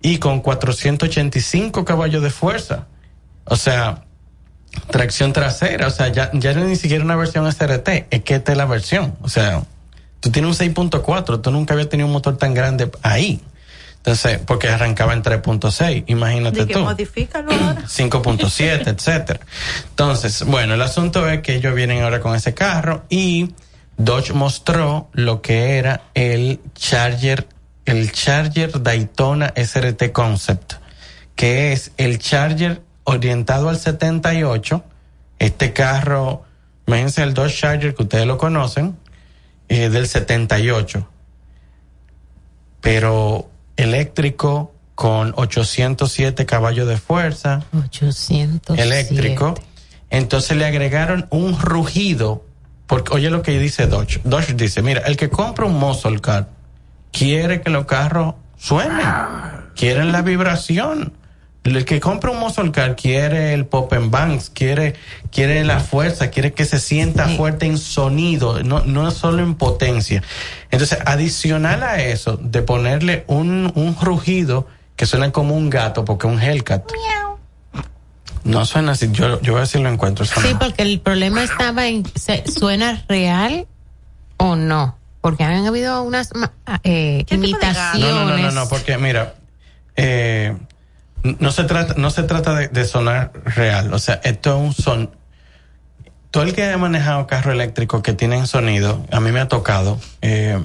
y con 485 caballos de fuerza. O sea, tracción trasera, o sea, ya, ya no es ni siquiera una versión SRT, es que esta es la versión. O sea, tú tienes un 6.4, tú nunca habías tenido un motor tan grande ahí. Entonces, porque arrancaba en 3.6, imagínate que tú. modifícalo ahora. [clears throat] 5.7, etcétera. Entonces, bueno, el asunto es que ellos vienen ahora con ese carro y Dodge mostró lo que era el Charger, el Charger Daytona SRT Concept, que es el Charger orientado al 78. Este carro, imagínense el Dodge Charger que ustedes lo conocen, eh, del 78. Pero eléctrico con 807 caballos de fuerza. 800. Eléctrico. Entonces le agregaron un rugido. Porque oye lo que dice Dodge. Dodge dice, mira, el que compra un muscle car quiere que los carros suenen. Quieren la vibración. El que compra un muscle car quiere el pop and banks, quiere, quiere la fuerza, quiere que se sienta fuerte en sonido, no, no solo en potencia. Entonces, adicional a eso, de ponerle un, un rugido que suena como un gato, porque un Hellcat. No suena así, yo, yo voy a ver si lo encuentro. Sí, porque el problema estaba en, ¿suena real o no? Porque han habido unas ma- eh, imitaciones. No, no, no, no, no, porque mira, eh, no se trata, no se trata de, de sonar real. O sea, esto es un son. Todo el que haya manejado carro eléctrico que tienen sonido, a mí me ha tocado, eh,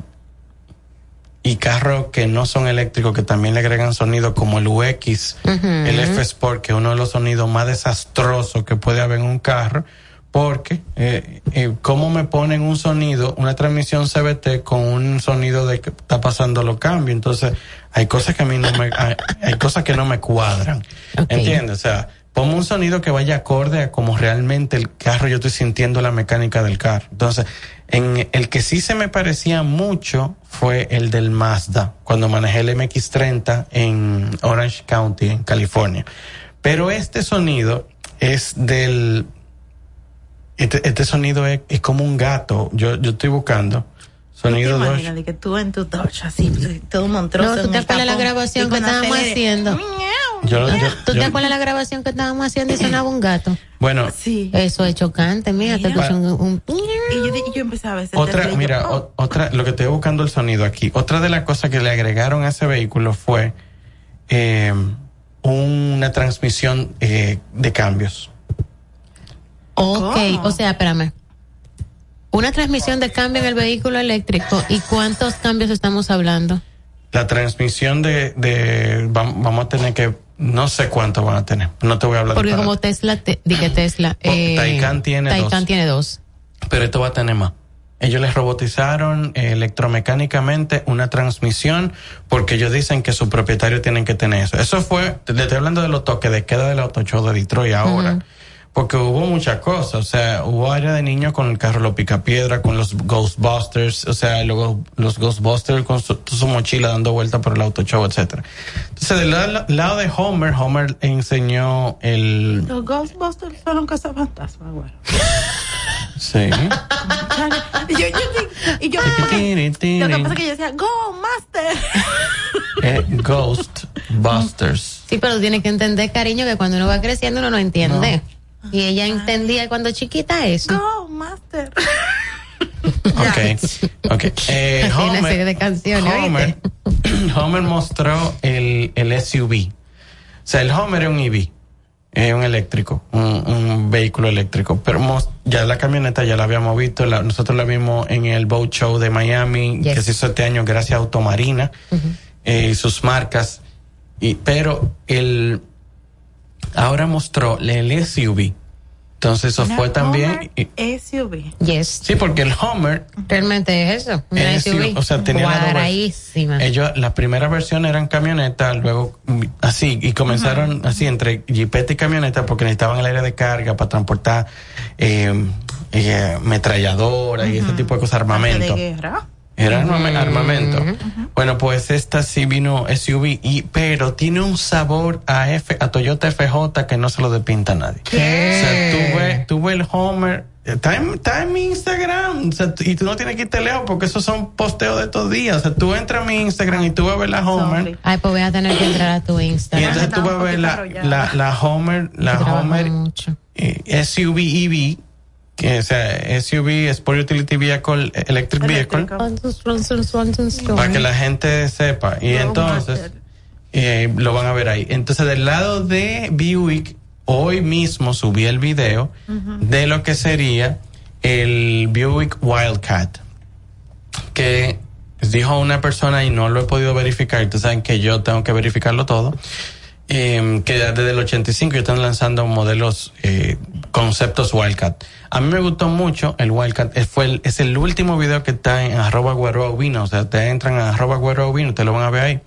y carros que no son eléctricos que también le agregan sonido como el UX, el F Sport, que es uno de los sonidos más desastrosos que puede haber en un carro, porque eh, eh, cómo me ponen un sonido, una transmisión CBT con un sonido de que está pasando los cambios, entonces hay cosas que a mí no me, hay, hay cosas que no me cuadran, ¿entiendes? O sea, ponme un sonido que vaya acorde a como realmente el carro yo estoy sintiendo la mecánica del carro. Entonces, en el que sí se me parecía mucho fue el del Mazda, cuando manejé el MX30 en Orange County, en California. Pero este sonido es del... Este, este sonido es, es como un gato. Yo, yo estoy buscando. Sonido ¿Te de que tú en tu Dodge así, todo monstruoso? No, ¿tú te el acuerdas la grabación que estábamos haciendo? Yo- yo- ¿Tú yo- te acuerdas la grabación que estábamos haciendo y sonaba un gato? Bueno, Eso es chocante, mira, te escucho un, un- Y yo, empezaba a veces Otra, mira, oh, o- otra, lo que estoy buscando el sonido aquí. Otra de las cosas que le agregaron a ese vehículo fue eh, una transmisión eh, de cambios. Ok, o sea, espérame. Una transmisión de cambio en el vehículo eléctrico. ¿Y cuántos cambios estamos hablando? La transmisión de, de vam- vamos a tener que, no sé cuánto van a tener. No te voy a hablar Porque de como Tesla, te, dije Tesla. eh, Taycan tiene Taycan dos. tiene dos. pero esto va a tener más. Ellos les robotizaron eh, electromecánicamente una transmisión porque ellos dicen que sus propietarios tienen que tener eso. Eso fue, le estoy hablando de los toques de queda del auto show de Detroit ahora. Porque hubo muchas cosas, o sea, hubo área de niños con el carro, los picapiedra, con los Ghostbusters, o sea, los, los Ghostbusters con su, su mochila dando vuelta por el auto show, etcétera. Entonces, del lado, lado de Homer, Homer enseñó el, Los Ghostbusters son un cazafantasma, güey. [laughs] sí. Y yo, yo, y yo, lo que pasa es que yo decía, Go, Master. [laughs] Eh, Ghostbusters. Sí, pero tiene que entender, cariño, que cuando uno va creciendo uno no entiende. Y ella entendía cuando chiquita eso. Go, Master. [laughs] Ok, ok. Eh, una Homer, serie de canciones, Homer, [clears throat] Homer mostró el, el SUV. O sea, el Homer es un EV, es un eléctrico, un, un vehículo eléctrico. Pero ya la camioneta ya la habíamos visto, la- nosotros la vimos en el Boat Show de Miami, que se hizo este año gracias a Automarina eh, y sus marcas. Y, pero el ahora mostró el SUV. Entonces eso Una fue también. y- SUV. Yes. Sí, porque el Homer Realmente es eso. Una Es SUV. o sea, tenía Cuadradísima. Ellos, la primera versión eran camionetas, luego mm, así, y comenzaron así entre jipeta y camioneta porque necesitaban el aire de carga para transportar eh, eh, ametralladoras y ese tipo de cosas, armamento. De guerra. Era armame- armamento. Bueno, pues esta sí vino SUV, y, pero tiene un sabor a F, a Toyota FJ que no se lo despinta a nadie. O sea, tú ves, tú ves el Homer, está en, está en mi Instagram, o sea, y tú no tienes que irte lejos porque esos son posteos de estos días. O sea, tú entras a mi Instagram y tú vas a ver la Homer. Ay, pues voy a tener que entrar a tu Y Instagram. entonces tú vas a ver la, la, la Homer, la Homer eh, SUV EV, que sea, SUV, Sport Utility Vehicle, Electric Vehicle para que la gente sepa. Y entonces eh, lo van a ver ahí. Entonces, del lado de Buick, hoy mismo subí el video de lo que sería el Buick Wildcat. Que dijo una persona y no lo he podido verificar. Ustedes saben que yo tengo que verificarlo todo. Eh, que desde el 85 ya están lanzando modelos, eh, conceptos Wildcat. A mí me gustó mucho el Wildcat, fue es el último video que está en arroba vino, o sea, te entran a arroba vino, te lo van a ver ahí.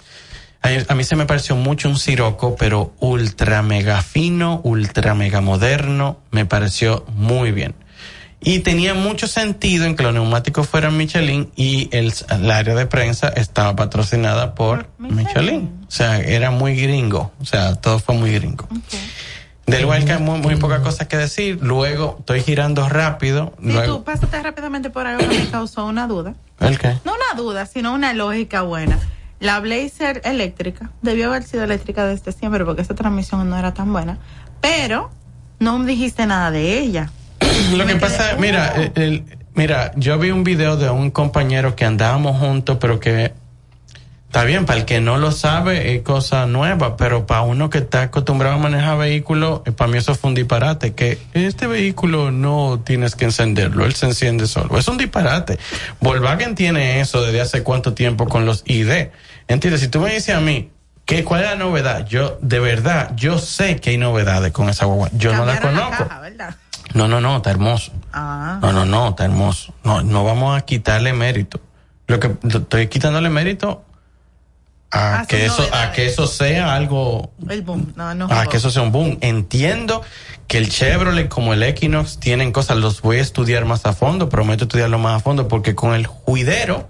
A mí se me pareció mucho un siroco, pero ultra mega fino, ultra mega moderno, me pareció muy bien. Y tenía mucho sentido en que los neumáticos fueran Michelin y el, el área de prensa estaba patrocinada por Michelin. O sea, era muy gringo. O sea, todo fue muy gringo. Del Wildcat muy, muy poca cosa que decir. Luego estoy girando rápido. Si Luego, tú pásate rápidamente por algo que me causó una duda. ¿El qué? No una duda, sino una lógica buena. La Blazer eléctrica debió haber sido eléctrica desde siempre porque esta transmisión no era tan buena. Pero no me dijiste nada de ella. [clears throat] Lo que pasa, mira, el- el- mira, yo vi un video de un compañero que andábamos juntos, pero que está bien, para el que no lo sabe es cosa nueva, pero para uno que está acostumbrado a manejar vehículos, eh, para mí eso fue un disparate, que este vehículo no tienes que encenderlo, él se enciende solo. Es un disparate. Volkswagen tiene eso desde hace cuánto tiempo con los ID. ¿Entiendes? Si tú me dices a mí, ¿qué, ¿cuál es la novedad? Yo, de verdad, yo sé que hay novedades con esa guagua. Yo no la conozco. caja, ¿verdad? No, no, no, está hermoso. Ah. No, no, no, está hermoso. No, no vamos a quitarle mérito. Lo que estoy quitándole mérito a Ah, que eso, a que eso sea algo, El boom. No, no. a que eso sea un boom. Entiendo que el Chevrolet como el Equinox tienen cosas, los voy a estudiar más a fondo, prometo estudiarlo más a fondo, porque con el juidero,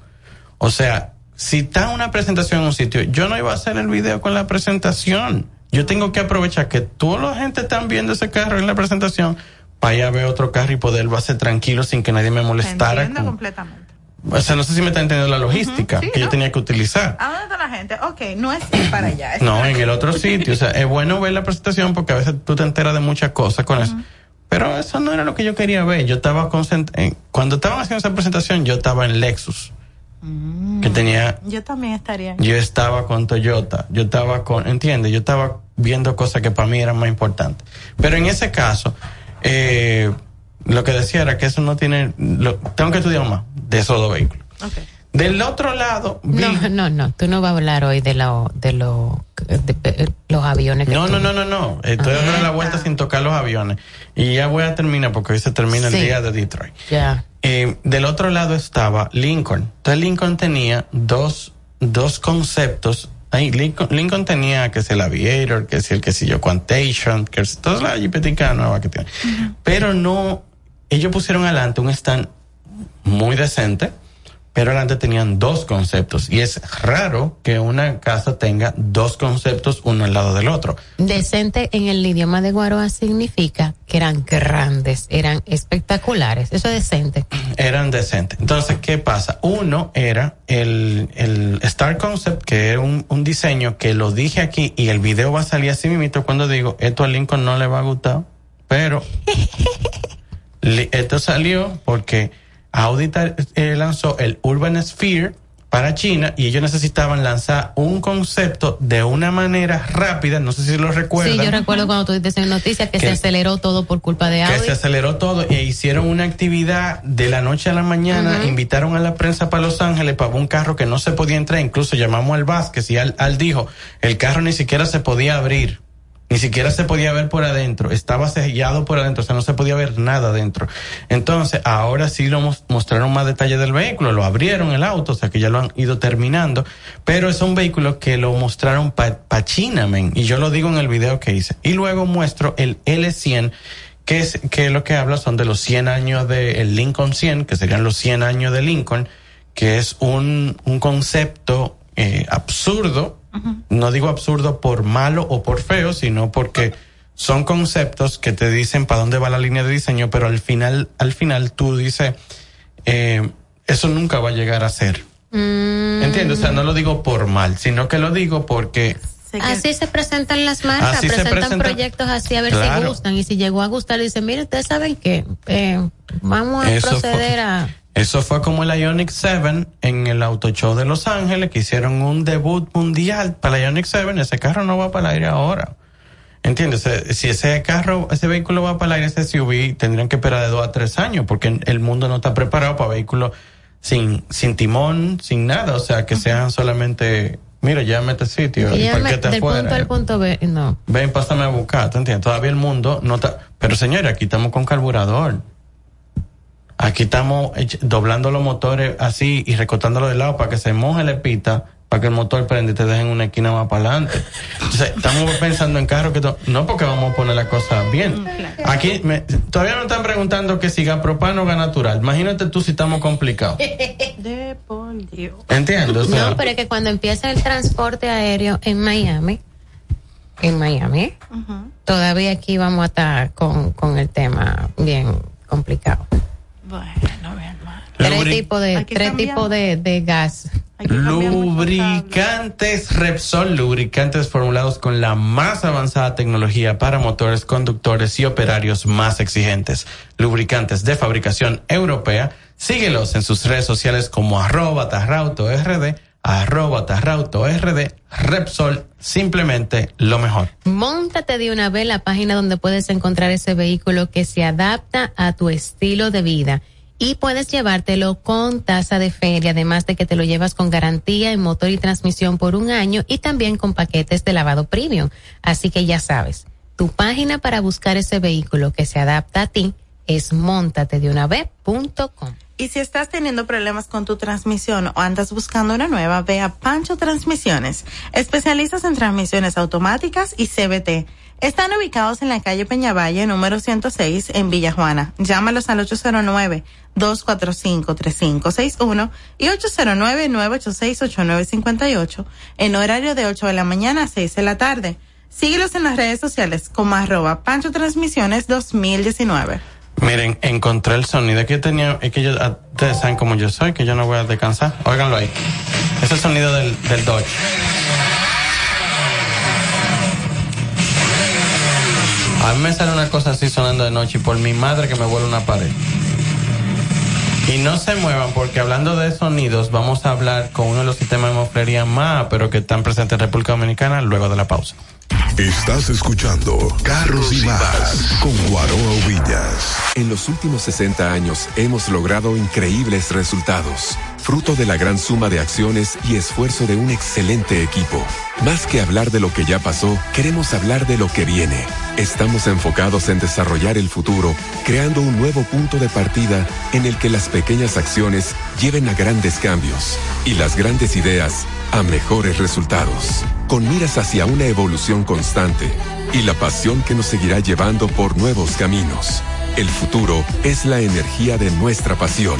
o sea, si está una presentación en un sitio, yo no iba a hacer el video con la presentación. Yo tengo que aprovechar que toda la gente están viendo ese carro en la presentación para ir a ver otro carro y poderlo hacer tranquilo sin que nadie me molestara. entiendo completamente. o sea, no sé si me está entendiendo la logística sí, que yo tenía que utilizar. ¿A dónde está la gente? Ok, no es ir para allá. es No, para en aquí. el otro sitio. O sea, es bueno ver la presentación porque a veces tú te enteras de muchas cosas con eso. Pero eso no era lo que yo quería ver. Yo estaba concentrado. Cuando estaban haciendo esa presentación, yo estaba en Lexus. Que tenía. Yo también estaría. Yo estaba con Toyota. Yo estaba con. ¿Entiendes? Yo estaba viendo cosas que para mí eran más importantes. Pero en ese caso, eh, lo que decía era que eso no tiene. Lo, tengo que estudiar más de esos dos vehículos. Del otro lado, vi- No, no, no. Tú no vas a hablar hoy de, lo, de, lo, de, de los aviones que No, tú- no, no, no, no. Estoy Ah. dando la vuelta sin tocar los aviones. Y ya voy a terminar porque hoy se termina Sí. el día de Detroit. Ya. Eh, del otro lado estaba Lincoln. Entonces Lincoln tenía dos, dos conceptos. Ahí Lincoln, Lincoln tenía que si el Aviator, que si el que si yo Quantation, que es toda la jipetica nueva que tiene. Pero no, ellos pusieron adelante un stand muy decente, pero adelante tenían dos conceptos. Y es raro que una casa tenga dos conceptos uno al lado del otro. Decente en el idioma de Guaroa significa que eran grandes, eran espectaculares. Eso es decente. eran decentes. Entonces, ¿qué pasa? Uno era el, el Star Concept, que era un, un diseño que lo dije aquí y el video va a salir así mismo cuando digo, esto a Lincoln no le va a gustar, pero [laughs] esto salió porque Audi eh, lanzó el Urban Sphere para China y ellos necesitaban lanzar un concepto de una manera rápida, no sé si lo recuerdan. Sí, yo recuerdo cuando tú dices en noticias que Que- se aceleró todo por culpa de que Audi. se aceleró todo e hicieron una actividad de la noche a la mañana, invitaron a la prensa para Los Ángeles para un carro que no se podía entrar, incluso llamamos al Vázquez y al, al dijo, el carro ni siquiera se podía abrir, ni siquiera se podía ver por adentro, estaba sellado por adentro, o sea, no se podía ver nada adentro. Entonces, ahora sí lo mos- mostraron más detalles del vehículo, lo abrieron el auto, o sea que ya lo han ido terminando, pero es un vehículo que lo mostraron para China, men, y yo lo digo en el video que hice. Y luego muestro el L100 que es que lo que habla son de los 100 años de el Lincoln 100, que serían los 100 años de Lincoln, que es un, un concepto eh, absurdo, no digo absurdo por malo o por feo, sino porque son conceptos que te dicen para dónde va la línea de diseño, pero al final, al final tú dices, eh, eso nunca va a llegar a ser. Mm. ¿Entiendes? O sea, no lo digo por mal, sino que lo digo porque Así se presentan las marcas, Así se presentan presenta- proyectos así a ver si gustan. Y si llegó a gustar, dicen, mire, ustedes saben que vamos a Eso proceder fue- a... Eso fue como el Ionic 7 en el Auto Show de Los Ángeles, que hicieron un debut mundial para el Ionic 7. Ese carro no va para el aire ahora. ¿Entiendes? Eh, Si ese carro, ese vehículo va para el aire, ese SUV, tendrían que esperar de dos a tres años, porque el mundo no está preparado para vehículos sin, sin timón, sin nada. O sea, que sean solamente mira, llévame a este sitio, Y ¿y ya por me- del punto fuera? al punto B, no. Ven, pásame a buscar, ¿te entiendes? Todavía el mundo no está... Pero señores, aquí estamos con carburador. Aquí estamos doblando los motores así y recortándolo de lado para que se moje la pita, para que el motor prenda y te dejen una esquina más para adelante. Entonces, estamos pensando en carros que... No porque vamos a poner la cosa bien. Aquí me- todavía me están preguntando que si gas propano o gas natural. Imagínate tú si estamos complicados. [laughs] De por Dios. Entiendo, o sea, No, pero es que cuando empieza el transporte aéreo en Miami, en Miami, todavía aquí vamos a estar con, con el tema bien complicado. Bueno, bien mal. Tres tipos de, tres tipos de, de gas. Lubricantes Repsol, lubricantes formulados con la más avanzada tecnología para motores, conductores y operarios más exigentes. Lubricantes de fabricación europea. Síguelos en sus redes sociales como arroba tarrauto rd, arroba tarrauto rd, Repsol, simplemente lo mejor. Móntate de una vez la página donde puedes encontrar ese vehículo que se adapta a tu estilo de vida y puedes llevártelo con tasa de feria, además de que te lo llevas con garantía en motor y transmisión por un año y también con paquetes de lavado premium. Así que ya sabes, tu página para buscar ese vehículo que se adapta a ti es montatedeunavez.com. Y si estás teniendo problemas con tu transmisión o andas buscando una nueva, ve a Pancho Transmisiones. Especialistas en transmisiones automáticas y CBT. Están ubicados en la calle Peñavalle, número 106, en Villa Juana. Llámalos al 809-245-3561 y 809-986-8958 en horario de 8 de la mañana a 6 de la tarde. Síguelos en las redes sociales como arroba Pancho Transmisiones 2019. Miren, encontré el sonido que tenía, es que yo, ah, ustedes saben cómo yo soy, que yo no voy a descansar. Óiganlo ahí. Es el sonido del, del Dodge. A mí me sale una cosa así sonando de noche y por mi madre que me vuelve una pared. Y no se muevan porque hablando de sonidos vamos a hablar con uno de los sistemas de moflería más, pero que están presentes en República Dominicana luego de la pausa. Estás escuchando Carros y Más con Guaroa Villas. En los últimos 60 años hemos logrado increíbles resultados, fruto de la gran suma de acciones y esfuerzo de un excelente equipo. Más que hablar de lo que ya pasó, queremos hablar de lo que viene. Estamos enfocados en desarrollar el futuro, creando un nuevo punto de partida en el que las pequeñas acciones lleven a grandes cambios y las grandes ideas a mejores resultados, con miras hacia una evolución constante y la pasión que nos seguirá llevando por nuevos caminos. El futuro es la energía de nuestra pasión.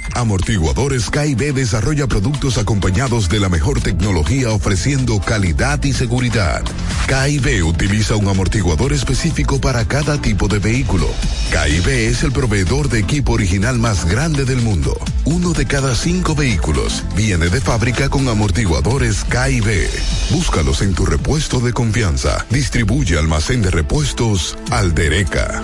Amortiguadores KIB desarrolla productos acompañados de la mejor tecnología ofreciendo calidad y seguridad. KIB utiliza un amortiguador específico para cada tipo de vehículo. KIB es el proveedor de equipo original más grande del mundo. Uno de cada cinco vehículos viene de fábrica con amortiguadores KIB. Búscalos en tu repuesto de confianza. Distribuye almacén de repuestos Aldereca.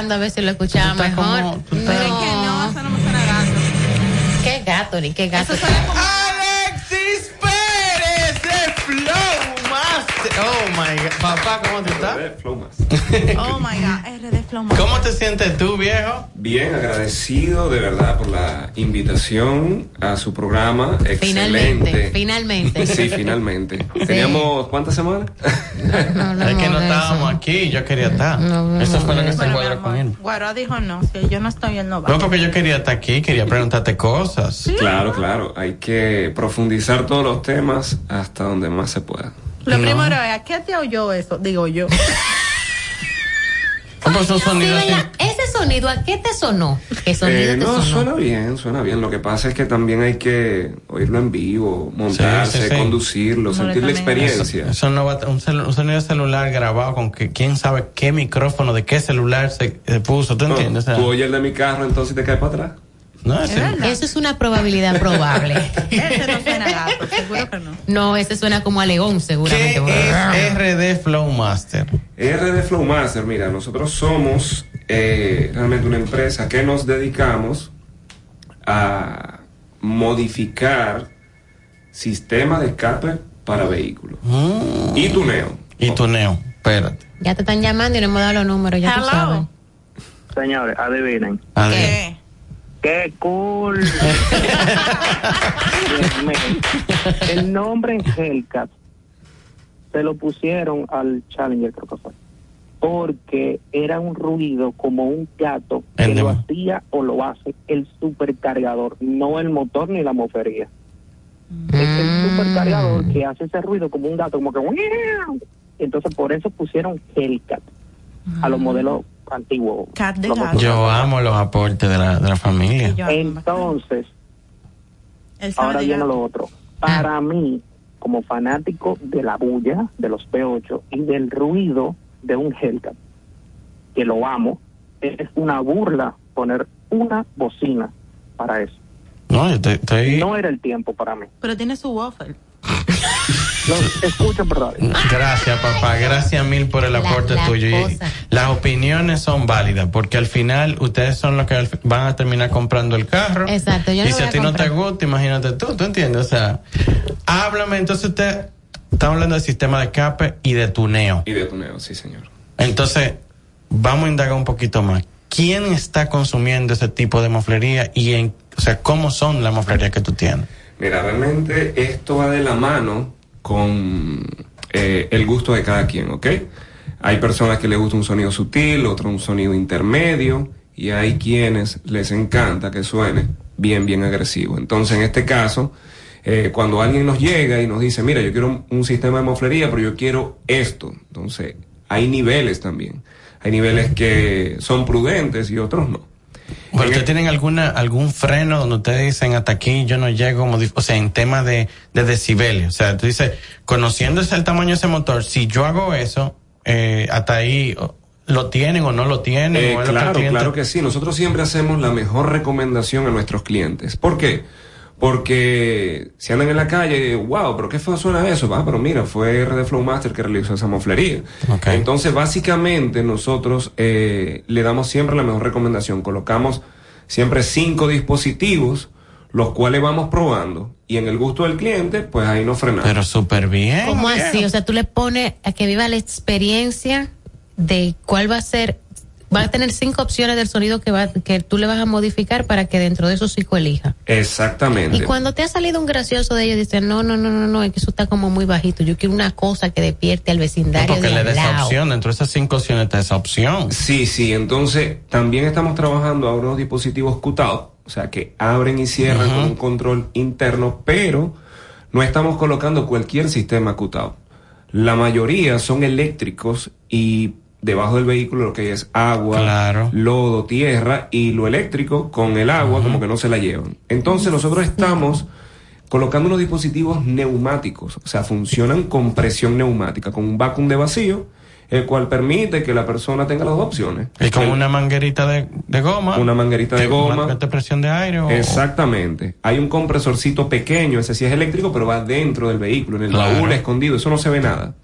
buscando a ver si lo escuchaba mejor. como- no, estás- no, eso no me suena gato. ¿Qué gato ni qué gato? Alexis Pérez de Flow Oh my God. Papá, ¿cómo tú estás? [laughs] Oh my God, RD Flow Master. ¿Cómo te sientes tú, viejo? Bien, agradecido de verdad por la invitación a su programa. Finalmente, Excelente. finalmente. Sí, finalmente. [laughs] Teníamos cuántas semanas? es que no estábamos aquí, yo quería estar. Eso fue lo que se encuadra con él. Guaro dijo no, si yo no estoy, él no va. No, porque yo quería estar aquí, quería preguntarte cosas. Claro, claro. Hay que profundizar todos los temas hasta donde más se pueda. Lo primero es, ¿a qué te oyó eso? Digo yo. [laughs] Pues un sonido Sí. Ese sonido, ¿a qué te sonó? ¿Qué sonido Eh, te no, sonó? suena bien, suena bien. Lo que pasa es que también hay que oírlo en vivo, montarse, Sí, sí, sí. conducirlo, sentir la experiencia. Eso, eso no va a- un, celu- un sonido celular grabado con que quién sabe qué micrófono de qué celular se, se puso, ¿tú No, entiendes? O sea, tú oyes el de mi carro, entonces te caes para atrás. No, ese- Eso es una probabilidad probable. [laughs] Ese no suena a gato, seguro que no. No, ese suena como a león, seguramente. es RD Flow Master? RD Flowmaster, mira, nosotros somos eh, realmente una empresa que nos dedicamos a modificar sistemas de escape para vehículos y tuneo. Y tuneo, espérate. Ya te están llamando y no hemos dado los números, ya tú sabes. Señores, adivinen. ¿Qué? ¡Qué cool! [laughs] El nombre Hellcat se lo pusieron al Challenger, creo que fue. Porque era un ruido como un gato que El lo hacía o lo hace el supercargador, no el motor ni la mofería. Es el supercargador que hace ese ruido como un gato, como que... Entonces por eso pusieron Hellcat a los modelos antiguos. Yo amo los aportes de la, de la familia. Entonces, ahora viene lo otro. Para mí, como fanático de la bulla, de los P8 y del ruido de un Hellcat, que lo amo, es una burla poner una bocina para eso. No, yo te- estoy... No era el tiempo para mí. Pero tiene su waffle. [laughs] Perdón. Gracias, papá. Gracias mil por el aporte la tuyo. Y las opiniones son válidas porque al final ustedes son los que van a terminar comprando el carro. Exacto, yo y no si a a ti no te gusta, imagínate tú, ¿tú entiendes? O sea, háblame. Entonces usted está hablando del sistema de escape y de tuneo. Y de tuneo, sí, señor. Entonces, vamos a indagar un poquito más. ¿Quién está consumiendo ese tipo de moflería y en, o sea, cómo son las moflerías que tú tienes? Mira, realmente esto va de la mano con eh, el gusto de cada quien, ¿ok? Hay personas que les gusta un sonido sutil, otro un sonido intermedio, y hay quienes les encanta que suene bien, bien agresivo. Entonces, en este caso, eh, cuando alguien nos llega y nos dice, mira, yo quiero un, sistema de moflería, pero yo quiero esto. Entonces, hay niveles también. Hay niveles que son prudentes y otros no. ¿Pero ustedes tienen alguna, algún freno donde ustedes dicen hasta aquí yo no llego, o sea, en tema de, de decibeles? O sea, tú dices, conociendo el tamaño de ese motor, si yo hago eso, eh, hasta ahí, ¿lo tienen o no lo tienen? Eh, ¿O es lo que claro, cliente- claro que sí. Nosotros siempre hacemos la mejor recomendación a nuestros clientes. ¿Por qué? Porque si andan en la calle, wow, pero qué feo suena eso. Ah, pero mira, fue RD Flowmaster que realizó esa moflería. Entonces, básicamente, nosotros eh, le damos siempre la mejor recomendación. Colocamos siempre cinco dispositivos, los cuales vamos probando. Y en el gusto del cliente, pues ahí nos frenamos. Pero súper bien. ¿Cómo así? O sea, tú le pones a que viva la experiencia de cuál va a ser. Va a tener cinco opciones del sonido que va que tú le vas a modificar para que dentro de esos cinco elija. Exactamente. Y cuando te ha salido un gracioso de ellos, dicen, no, no, no, no, no, es que eso está como muy bajito. Yo quiero una cosa que despierte al vecindario Porque de le des esa opción, dentro de esas cinco opciones está esa opción. Sí, sí, entonces también estamos trabajando ahora unos dispositivos QTAO, o sea, que abren y cierran con un control interno, pero no estamos colocando cualquier sistema QTAO. La mayoría son eléctricos y debajo del vehículo lo que es agua, lodo, tierra y lo eléctrico con el agua como que no se la llevan. Entonces nosotros estamos colocando unos dispositivos neumáticos, o sea, funcionan con presión neumática, con un vacuum de vacío, el cual permite que la persona tenga las dos opciones. Y con El- una manguerita de, de goma. una manguerita de goma. mete presión de aire o- Exactamente. Hay un compresorcito pequeño, ese sí es eléctrico, pero va dentro del vehículo, en el Claro. baúl escondido, eso no se ve nada.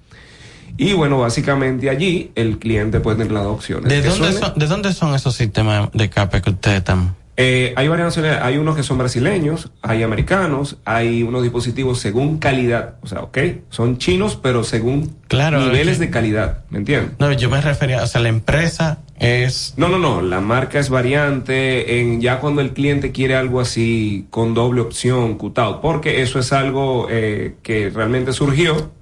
Y bueno, básicamente allí el cliente puede tener las dos opciones. ¿De dónde, son, ¿De dónde son esos sistemas de escape que ustedes están? Eh, hay varias nacionalidades, hay unos que son brasileños, hay americanos, hay unos dispositivos según calidad, o sea, ok, son chinos, pero según Claro, niveles de calidad, ¿me entiendes? No, yo me refería, o sea, la empresa es... No, no, no, la marca es variante en ya cuando el cliente quiere algo así con doble opción, cutado, porque eso es algo eh, que realmente surgió.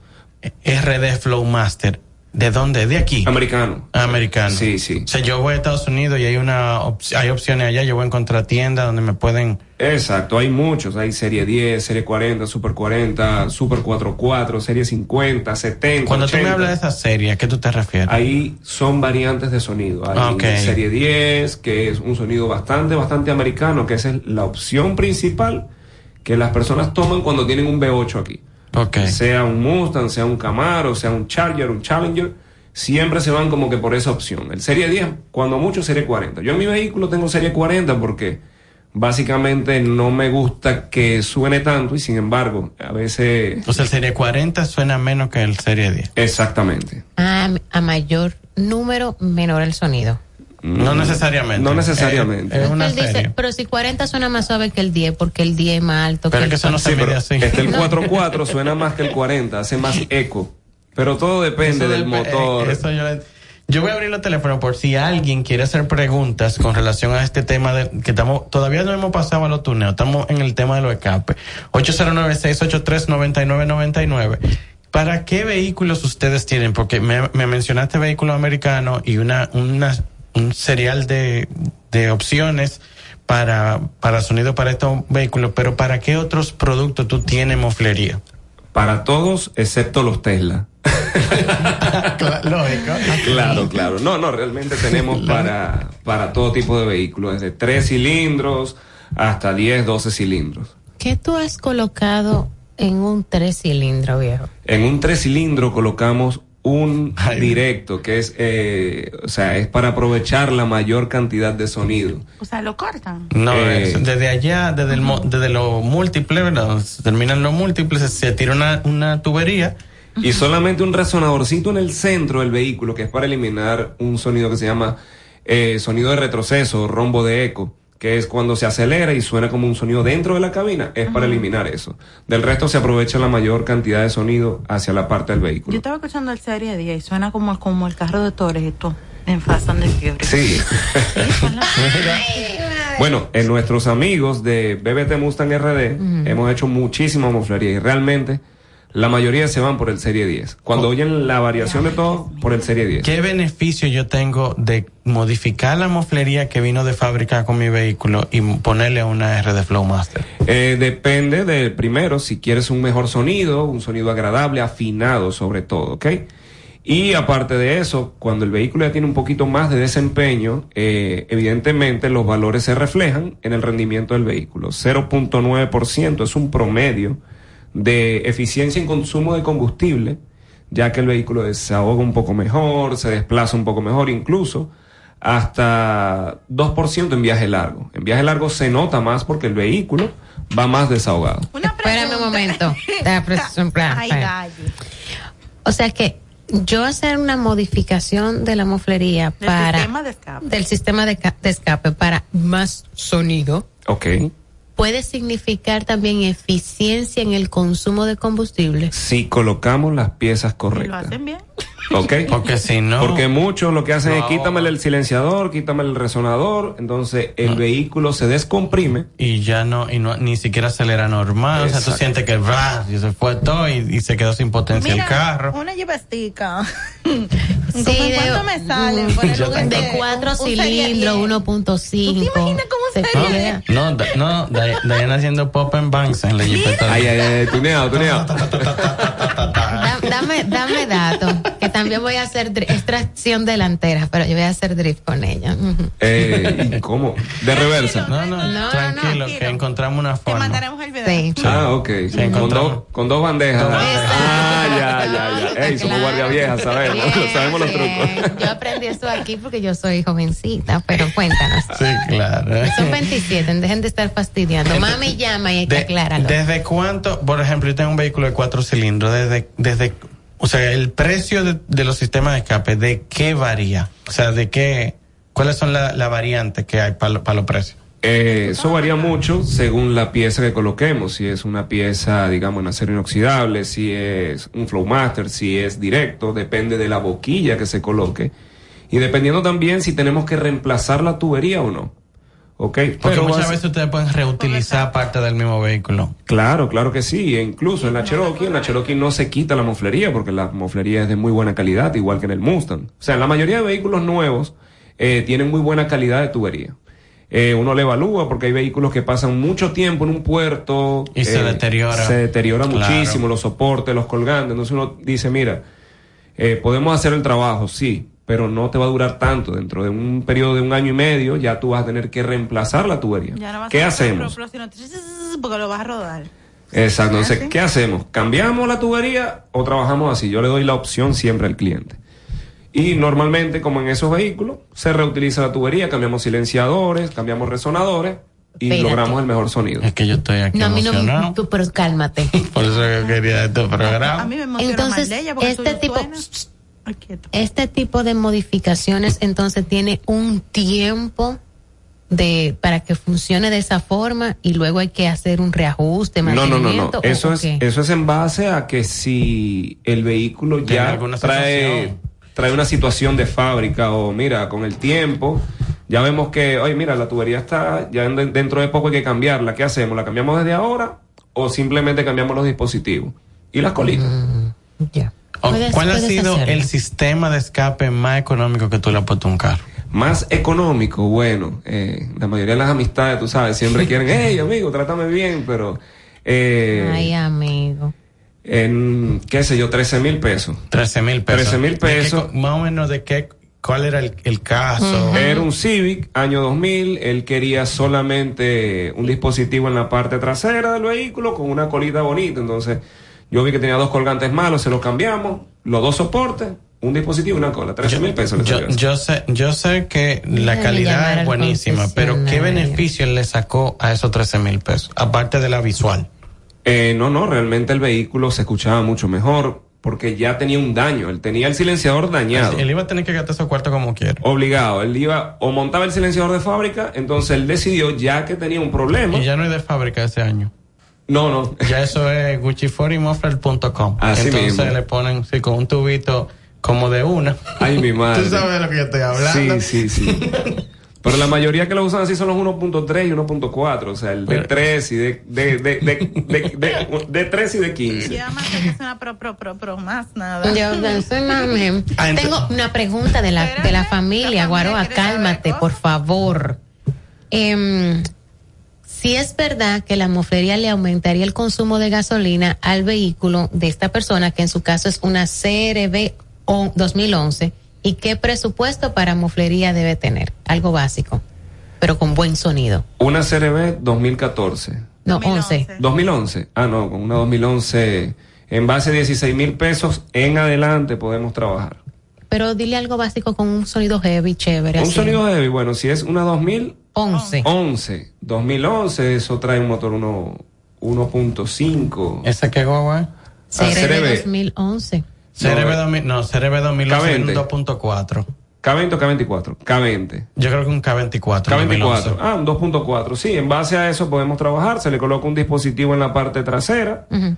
RD Flowmaster. ¿De dónde? ¿De aquí? Americano. Americano. Sí, sí. O sea, yo voy a Estados Unidos y hay una op- hay opciones allá, yo voy a encontrar tiendas donde me pueden... Exacto, hay muchos, hay serie 10, serie 40, super 40, super 44, serie 50, 70. Cuando tú me 80. hablas de esa serie, ¿a qué tú te refieres? Ahí son variantes de sonido. Hay Ah, ok. serie 10, que es un sonido bastante, bastante americano, que esa es la opción principal que las personas toman cuando tienen un V8 aquí. Sea un Mustang, sea un Camaro, sea un Charger, un Challenger, siempre se van como que por esa opción. El serie 10, cuando mucho serie 40. Yo en mi vehículo tengo serie 40 porque básicamente no me gusta que suene tanto y sin embargo, a veces... O sea, el Serie 40 suena menos que el Serie 10. Exactamente. A, a mayor número, menor el sonido. No necesariamente. No necesariamente. Es una Él dice, serie. pero si 40 suena más suave que el 10, porque el 10 es más alto que el Sí, pero Este el 4.4 suena más que el 40, hace más eco. Pero todo depende Eso del motor. eh, eso yo, yo voy a abrir los teléfonos por si alguien quiere hacer preguntas con relación a este tema de, que estamos todavía no hemos pasado a los tuneos, estamos en el tema de los escapes. 809-683-9999. ¿Para qué vehículos ustedes tienen? Porque me, me mencionaste vehículo americano y una, una un serial de, de opciones para, para sonido para estos vehículos, pero ¿para qué otros productos tú tienes moflería? Para todos, excepto los Tesla. [laughs] Lógico. Claro, claro. No, no, realmente tenemos [laughs] para, para todo tipo de vehículos, desde 3 cilindros hasta 10, 12 cilindros. ¿Qué tú has colocado en un tres cilindros, viejo? En un 3 cilindro colocamos un directo que es, eh, o sea, es para aprovechar la mayor cantidad de sonido. O sea, lo cortan. No, Eh, es desde allá, desde, el, mo- desde lo múltiple, ¿verdad? Se terminan los múltiples, se, se tira una, una tubería. Y solamente un resonadorcito en el centro del vehículo que es para eliminar un sonido que se llama eh, sonido de retroceso, rombo de eco, que es cuando se acelera y suena como un sonido dentro de la cabina, es para eliminar eso. Del resto se aprovecha la mayor cantidad de sonido hacia la parte del Yo vehículo. estaba escuchando el serie 10 y suena como, como el carro de Toreto en Fast and the Furious. Sí. [laughs] Bueno, en nuestros amigos de BBT Mustang RD hemos hecho muchísima moflería y realmente la mayoría se van por el Serie 10. Cuando oyen la variación de todo, por el Serie 10. ¿Qué beneficio yo tengo de modificar la moflería que vino de fábrica con mi vehículo y ponerle una R de Flowmaster? Eh, depende de, primero, si quieres un mejor sonido, un sonido agradable, afinado sobre todo, ¿ok? Y aparte de eso, cuando el vehículo ya tiene un poquito más de desempeño, eh, evidentemente los valores se reflejan en el rendimiento del vehículo. 0.9% es un promedio de eficiencia en consumo de combustible, ya que el vehículo desahoga un poco mejor, se desplaza un poco mejor, incluso hasta 2% en viaje largo. En viaje largo se nota más porque el vehículo va más desahogado. Espérame un momento. [laughs] Ay. O sea que yo hacer una modificación de la moflería Del para sistema de escape. del sistema de, de escape para más sonido Ok. Puede significar también eficiencia en el consumo de combustible. Si colocamos las piezas ¿Lo correctas. hacen bien? ¿Ok? [laughs] Porque si no. Porque muchos lo que hacen es No. quítame el silenciador, quítame el resonador, entonces el vehículo se descomprime. Y ya no, y no, ni siquiera acelera normal. O sea, tú Exacto. sientes que y se fue todo y, y se quedó sin potencia el carro. una llevastica. [laughs] Sí, ¿Cómo de- cuánto me sale? El de De cuatro un serie cilindros, 10. 1.5. ¿Tú te imaginas cómo Se sería? No, da- no, Day- Diana haciendo pop and banks en la. Ay, ay, ay, tuneado, tuneado. [laughs] Da- dame, dame datos, también voy a hacer dri- extracción delantera, pero yo voy a hacer drift con ella. Eh, ¿y ¿Cómo? De reversa. No, no, No, tranquilo, no. que encontramos una Te forma. mandaremos el video. Sí. Ah, ok. Con, dos, con dos bandejas. Ah, ya, ya, ya. Ey, somos guardia vieja, sabemos. Bien, [laughs] sabemos los trucos. bien. Yo aprendí eso aquí porque yo soy jovencita, pero cuéntanos. Sí, claro. Son 27, dejen de estar fastidiando. Mami llama y hay que De- aclararlo. ¿Desde cuánto? Por ejemplo, yo tengo un vehículo de cuatro cilindros. ¿Desde, desde o sea, el precio de, los sistemas de escape, ¿de qué varía? O sea, ¿de qué? ¿Cuáles son las la variantes que hay para los precios? Eh, eso varía mucho según la pieza que coloquemos. Si es una pieza, digamos, en acero inoxidable, si es un Flowmaster, si es directo, depende de la boquilla que se coloque. Y dependiendo también si tenemos que reemplazar la tubería o no. ¿Ok? Porque muchas basi- veces ustedes pueden reutilizar parte del mismo vehículo. Claro, claro que sí. E incluso en la Cherokee, en la Cherokee no se quita la moflería porque la moflería es de muy buena calidad, igual que en el Mustang. O sea, la mayoría de vehículos nuevos eh, tienen muy buena calidad de tubería. Eh, uno le evalúa porque hay vehículos que pasan mucho tiempo en un puerto Y se eh, deteriora. Se deteriora Claro. muchísimo los soportes, los colgantes. Entonces uno dice, mira, eh, podemos hacer el trabajo, sí, pero no te va a durar tanto. Dentro de un periodo de un año y medio ya tú vas a tener que reemplazar la tubería. Ya no vas ¿Qué a hacemos? Porque lo vas a rodar. Exacto. Entonces, ¿qué hacemos? ¿Cambiamos la tubería o trabajamos así? Yo le doy la opción siempre al cliente. Y normalmente, como en esos vehículos, se reutiliza la tubería, cambiamos silenciadores, cambiamos resonadores y Espérate. logramos el mejor sonido. Es que yo estoy aquí No, a mí no emocionado. me, tú, pero cálmate. [laughs] Por eso que quería este A programa. mí me emociona Entonces, más de ella porque este tipo- quieto. Este tipo de modificaciones entonces tiene un tiempo de para que funcione de esa forma y luego hay que hacer un reajuste, No, no, no, no. mantenimiento. ¿o- Eso es, qué? eso es en base a que si el vehículo ya trae, trae una situación de fábrica o mira, con el tiempo, ya vemos que, oye, mira, la tubería está, ya en- dentro de poco hay que cambiarla. ¿Qué hacemos? ¿La cambiamos desde ahora o simplemente cambiamos los dispositivos? Y las colitas. O, Puedes- ¿Cuál ha sido hacerlo. el sistema de escape más económico que tú le has puesto a un carro? Más económico, bueno, eh, la mayoría de las amistades, tú sabes, siempre [laughs] quieren, hey, amigo, trátame bien, pero... eh, Ay, amigo. en, qué sé yo, 13 mil pesos. 13 mil pesos. 13 mil ¿De qué pesos. más o menos de qué, cuál era el, el caso. Era un Civic, año 2000. Él quería solamente un dispositivo en la parte trasera del vehículo con una colita bonita. Entonces, yo vi que tenía dos colgantes malos, se los cambiamos, los dos soportes, un dispositivo y una cola. 13 mil pesos le Yo, yo sé, yo sé que la calidad al es buenísima, pero ¿qué beneficio le sacó a esos 13 mil pesos? Aparte de la visual. Eh, no, no, realmente el vehículo se escuchaba mucho mejor porque ya tenía un daño. Él tenía el silenciador dañado. Él iba a tener que gastar esos cuartos como quiera. Obligado. Él iba o montaba el silenciador de fábrica, entonces él decidió, ya que tenía un problema. Y ya no es de fábrica ese año. No, no. Ya eso es gucciforimoffer.com. Así Entonces mismo. le ponen, sí, con un tubito como de una. Ay, mi [laughs] madre. Tú sabes de lo que yo estoy hablando. Sí, sí, sí. Pero la mayoría que lo usan así son los 1.3 y 1.4, o sea, el de 3 y de, de, de, de, de, de, de 3 y de 15. Ya más que es una pro, pro, pro, pro, más nada. Yo no soy mami. Ah, Tengo una pregunta de la, de la familia, Guaroa, cálmate, por favor. Em, si es verdad que la moflería le aumentaría el consumo de gasolina al vehículo de esta persona, que en su caso es una CRB o- 2011, ¿y qué presupuesto para moflería debe tener? Algo básico, pero con buen sonido. Una CRB 2014. No, 11. 2011. Ah, no, con una 2011 en base a 16 mil pesos en adelante podemos trabajar. Pero dile algo básico con un sonido heavy, chévere. Un así. sonido heavy, bueno, si es una 2011. 11. 2011, eso trae un motor uno- 1.5. ¿Ese qué guagua? CRB 2011. CRB 2000, no, CRB 2011 K20. 2.4. K20 o K24. K20. Yo creo que un K24. K24. 2011. Ah, un 2.4. Sí, en base a eso podemos trabajar. Se le coloca un dispositivo en la parte trasera. Ujú,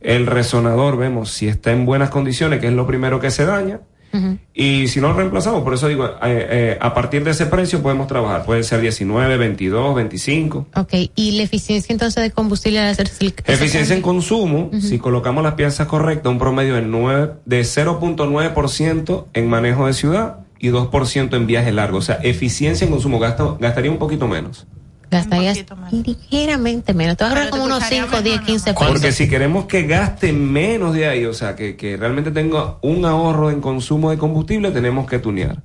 El resonador, vemos si está en buenas condiciones, que es lo primero que se daña. Y si no lo reemplazamos, por eso digo, eh, eh, a partir de ese precio podemos trabajar. Puede ser 19, 22, 25. Ok, y la eficiencia entonces de combustible al hacer ese Eficiencia en consumo, si colocamos las piezas correctas, un promedio de, nueve- de 0.9% en manejo de ciudad y 2% en viaje largo. O sea, eficiencia en consumo, gasta- gastaría un poquito menos. Gastarías ligeramente menos. Te vas a ahorrar como unos 5, 10, 15 pesos. Porque si queremos que gaste menos de ahí, o sea, que, que realmente tenga un ahorro en consumo de combustible, tenemos que tunear.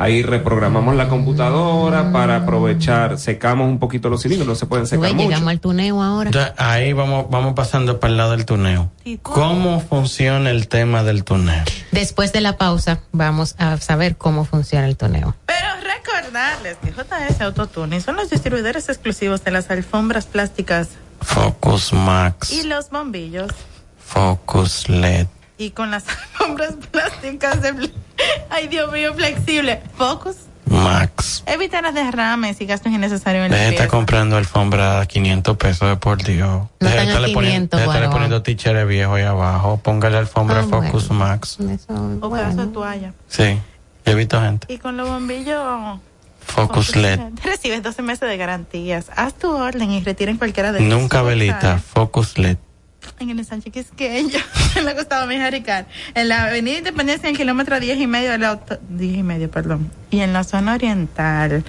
Ahí reprogramamos la computadora para aprovechar, secamos un poquito los cilindros, no se pueden secar mucho. llegamos al tuneo ahora. Ya, ahí vamos, vamos pasando para el lado del tuneo. ¿Cómo funciona el tema del tuneo? Después de la pausa, vamos a saber cómo funciona el tuneo. Recordarles que JS Autotuning son los distribuidores exclusivos de las alfombras plásticas Focus Max, y los bombillos. Focus LED. Y con las [laughs] alfombras plásticas de... Ay, Dios mío, flexible. Focus, Max. Evita las derrames y gastos innecesarios en la estar comprando alfombra a 500 pesos de por Dios. No Deje estarle poniendo, 500, deje guau. poniendo ticheres viejos ahí abajo. Póngale alfombra Ah, Focus bueno. Max. O pedazo de toalla. Sí, yo he visto gente. Y con los bombillos. Focus LED. Recibes 12 meses de garantías. Haz tu orden y retira en cualquiera de Nunca velita. Focus LED. En el ensanche Quisqueya, [laughs] en la Gustavo Mijaricar, en la Avenida Independencia, en el kilómetro 10 y medio, de la auto- 10 y medio, perdón. Y en la zona oriental,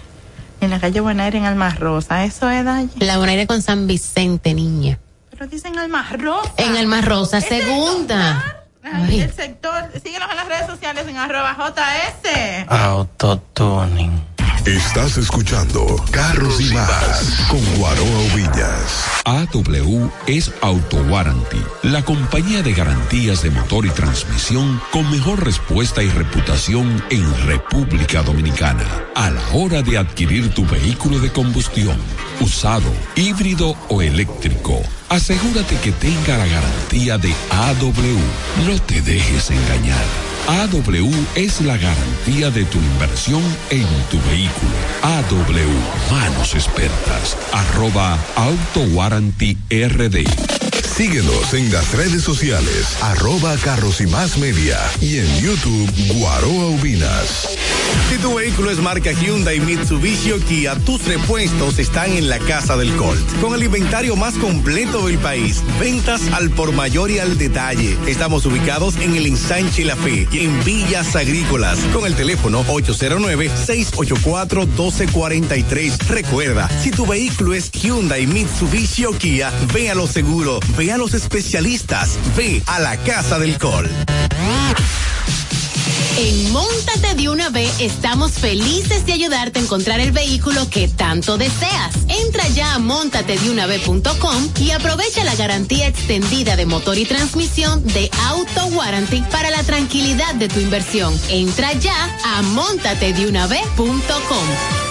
en la calle Bonaire, en Alma Rosa. Eso es Dalle. La Bonaire con San Vicente, niña. Pero dicen Alma Rosa. En Alma Rosa, segunda. Ay, el sector. Síguenos en las redes sociales en arroba JS. Autotuning. Estás escuchando Carros y Más con Guaroa Villas. AW es Auto Warranty, la compañía de garantías de motor y transmisión con mejor respuesta y reputación en República Dominicana. A la hora de adquirir tu vehículo de combustión, usado, híbrido o eléctrico, asegúrate que tenga la garantía de AW. No te dejes engañar. AW es la garantía de tu inversión en tu vehículo. AW, manos expertas. Arroba Auto Warranty RD. Síguenos en las redes sociales, arroba Carros y Más Media y en YouTube Guaroa Ubinas. Si tu vehículo es marca Hyundai, Mitsubishi o Kia, tus repuestos están en la Casa del Colt. Con el inventario más completo del país, ventas al por mayor y al detalle. Estamos ubicados en el ensanche La Fe y en Villas Agrícolas con el teléfono 809-684-1243. Recuerda, si tu vehículo es Hyundai, Mitsubishi o Kia, ve a lo seguro, ve a los especialistas, ve a la Casa del Colt. En Móntate de una vez estamos felices de ayudarte a encontrar el vehículo que tanto deseas. Entra ya a montatedeunavez.com y aprovecha la garantía extendida de motor y transmisión de Auto Warranty para la tranquilidad de tu inversión. Entra ya a montatedeunavez.com.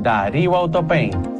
Darío Autopaint.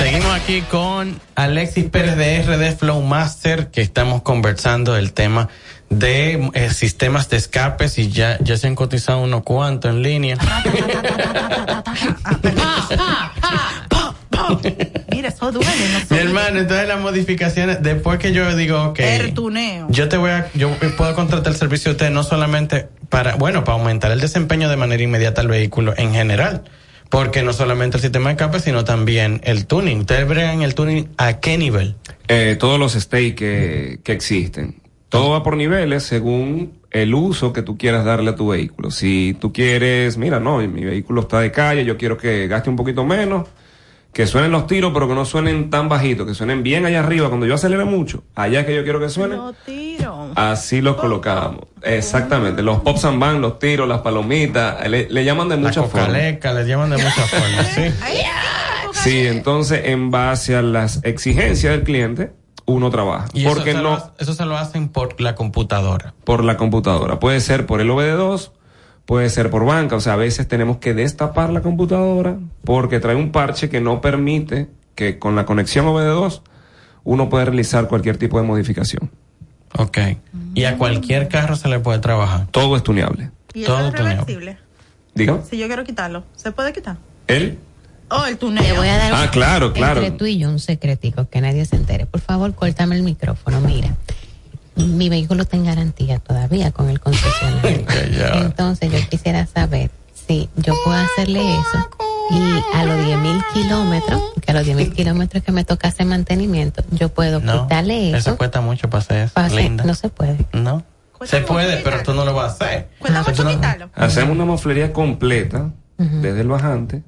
Seguimos aquí con Alexis Pérez de RD Flow Master, que estamos conversando el tema de eh, sistemas de escapes y ya, ya se han cotizado unos cuantos en línea. [laughs] Mira, eso duele. Mi hermano, entonces las modificaciones, después que yo digo, ok, El tuneo. yo te voy a, yo puedo contratar el servicio de usted no solamente para, bueno, para aumentar el desempeño de manera inmediata del vehículo en general. Porque no solamente el sistema de escape, sino también el tuning. ¿Ustedes bregan el tuning a qué nivel? Eh, todos los states que, que existen. Todo va por niveles según el uso que tú quieras darle a tu vehículo. Si tú quieres, mira, no, mi vehículo está de calle, yo quiero que gaste un poquito menos, que suenen los tiros, pero que no suenen tan bajitos, que suenen bien allá arriba. Cuando yo acelere mucho, allá es que yo quiero que suenen. Así los colocamos. Exactamente. Los pops and bang, los tiros, las palomitas, le, le llaman de muchas formas. les llaman de muchas [laughs] formas, sí. Sí, entonces en base a las exigencias del cliente, uno trabaja. Y eso Porque se, no lo, eso se lo hacen por la computadora. por la computadora. Puede ser por el OBD2, puede ser por banca. O sea, a veces tenemos que destapar la computadora porque trae un parche que no permite que con la conexión OBD2 uno pueda realizar cualquier tipo de modificación. Ok. Y a cualquier carro se le puede trabajar. Todo es tuneable. ¿Y eso Todo es tuneable. reversible? Diga. Si yo quiero quitarlo, ¿se puede quitar? ¿Él? Oh, el tuneo. Te voy a dar Ah, claro, claro. entre tú y yo un secretico que nadie se entere. Por favor, córtame el micrófono. Mira, mi vehículo está en garantía todavía con el concesionario. [laughs] Entonces yo quisiera saber Sí, yo puedo hacerle eso. Y a los 10.000 kilómetros, que a los 10.000 kilómetros que me toca hacer mantenimiento, yo puedo No, quitarle eso. eso cuesta mucho para hacer eso, para hacer- linda. no se puede. No. Se puede, pero tú no lo vas a hacer. No- quitarlo. Hacemos una moflería completa desde el bajante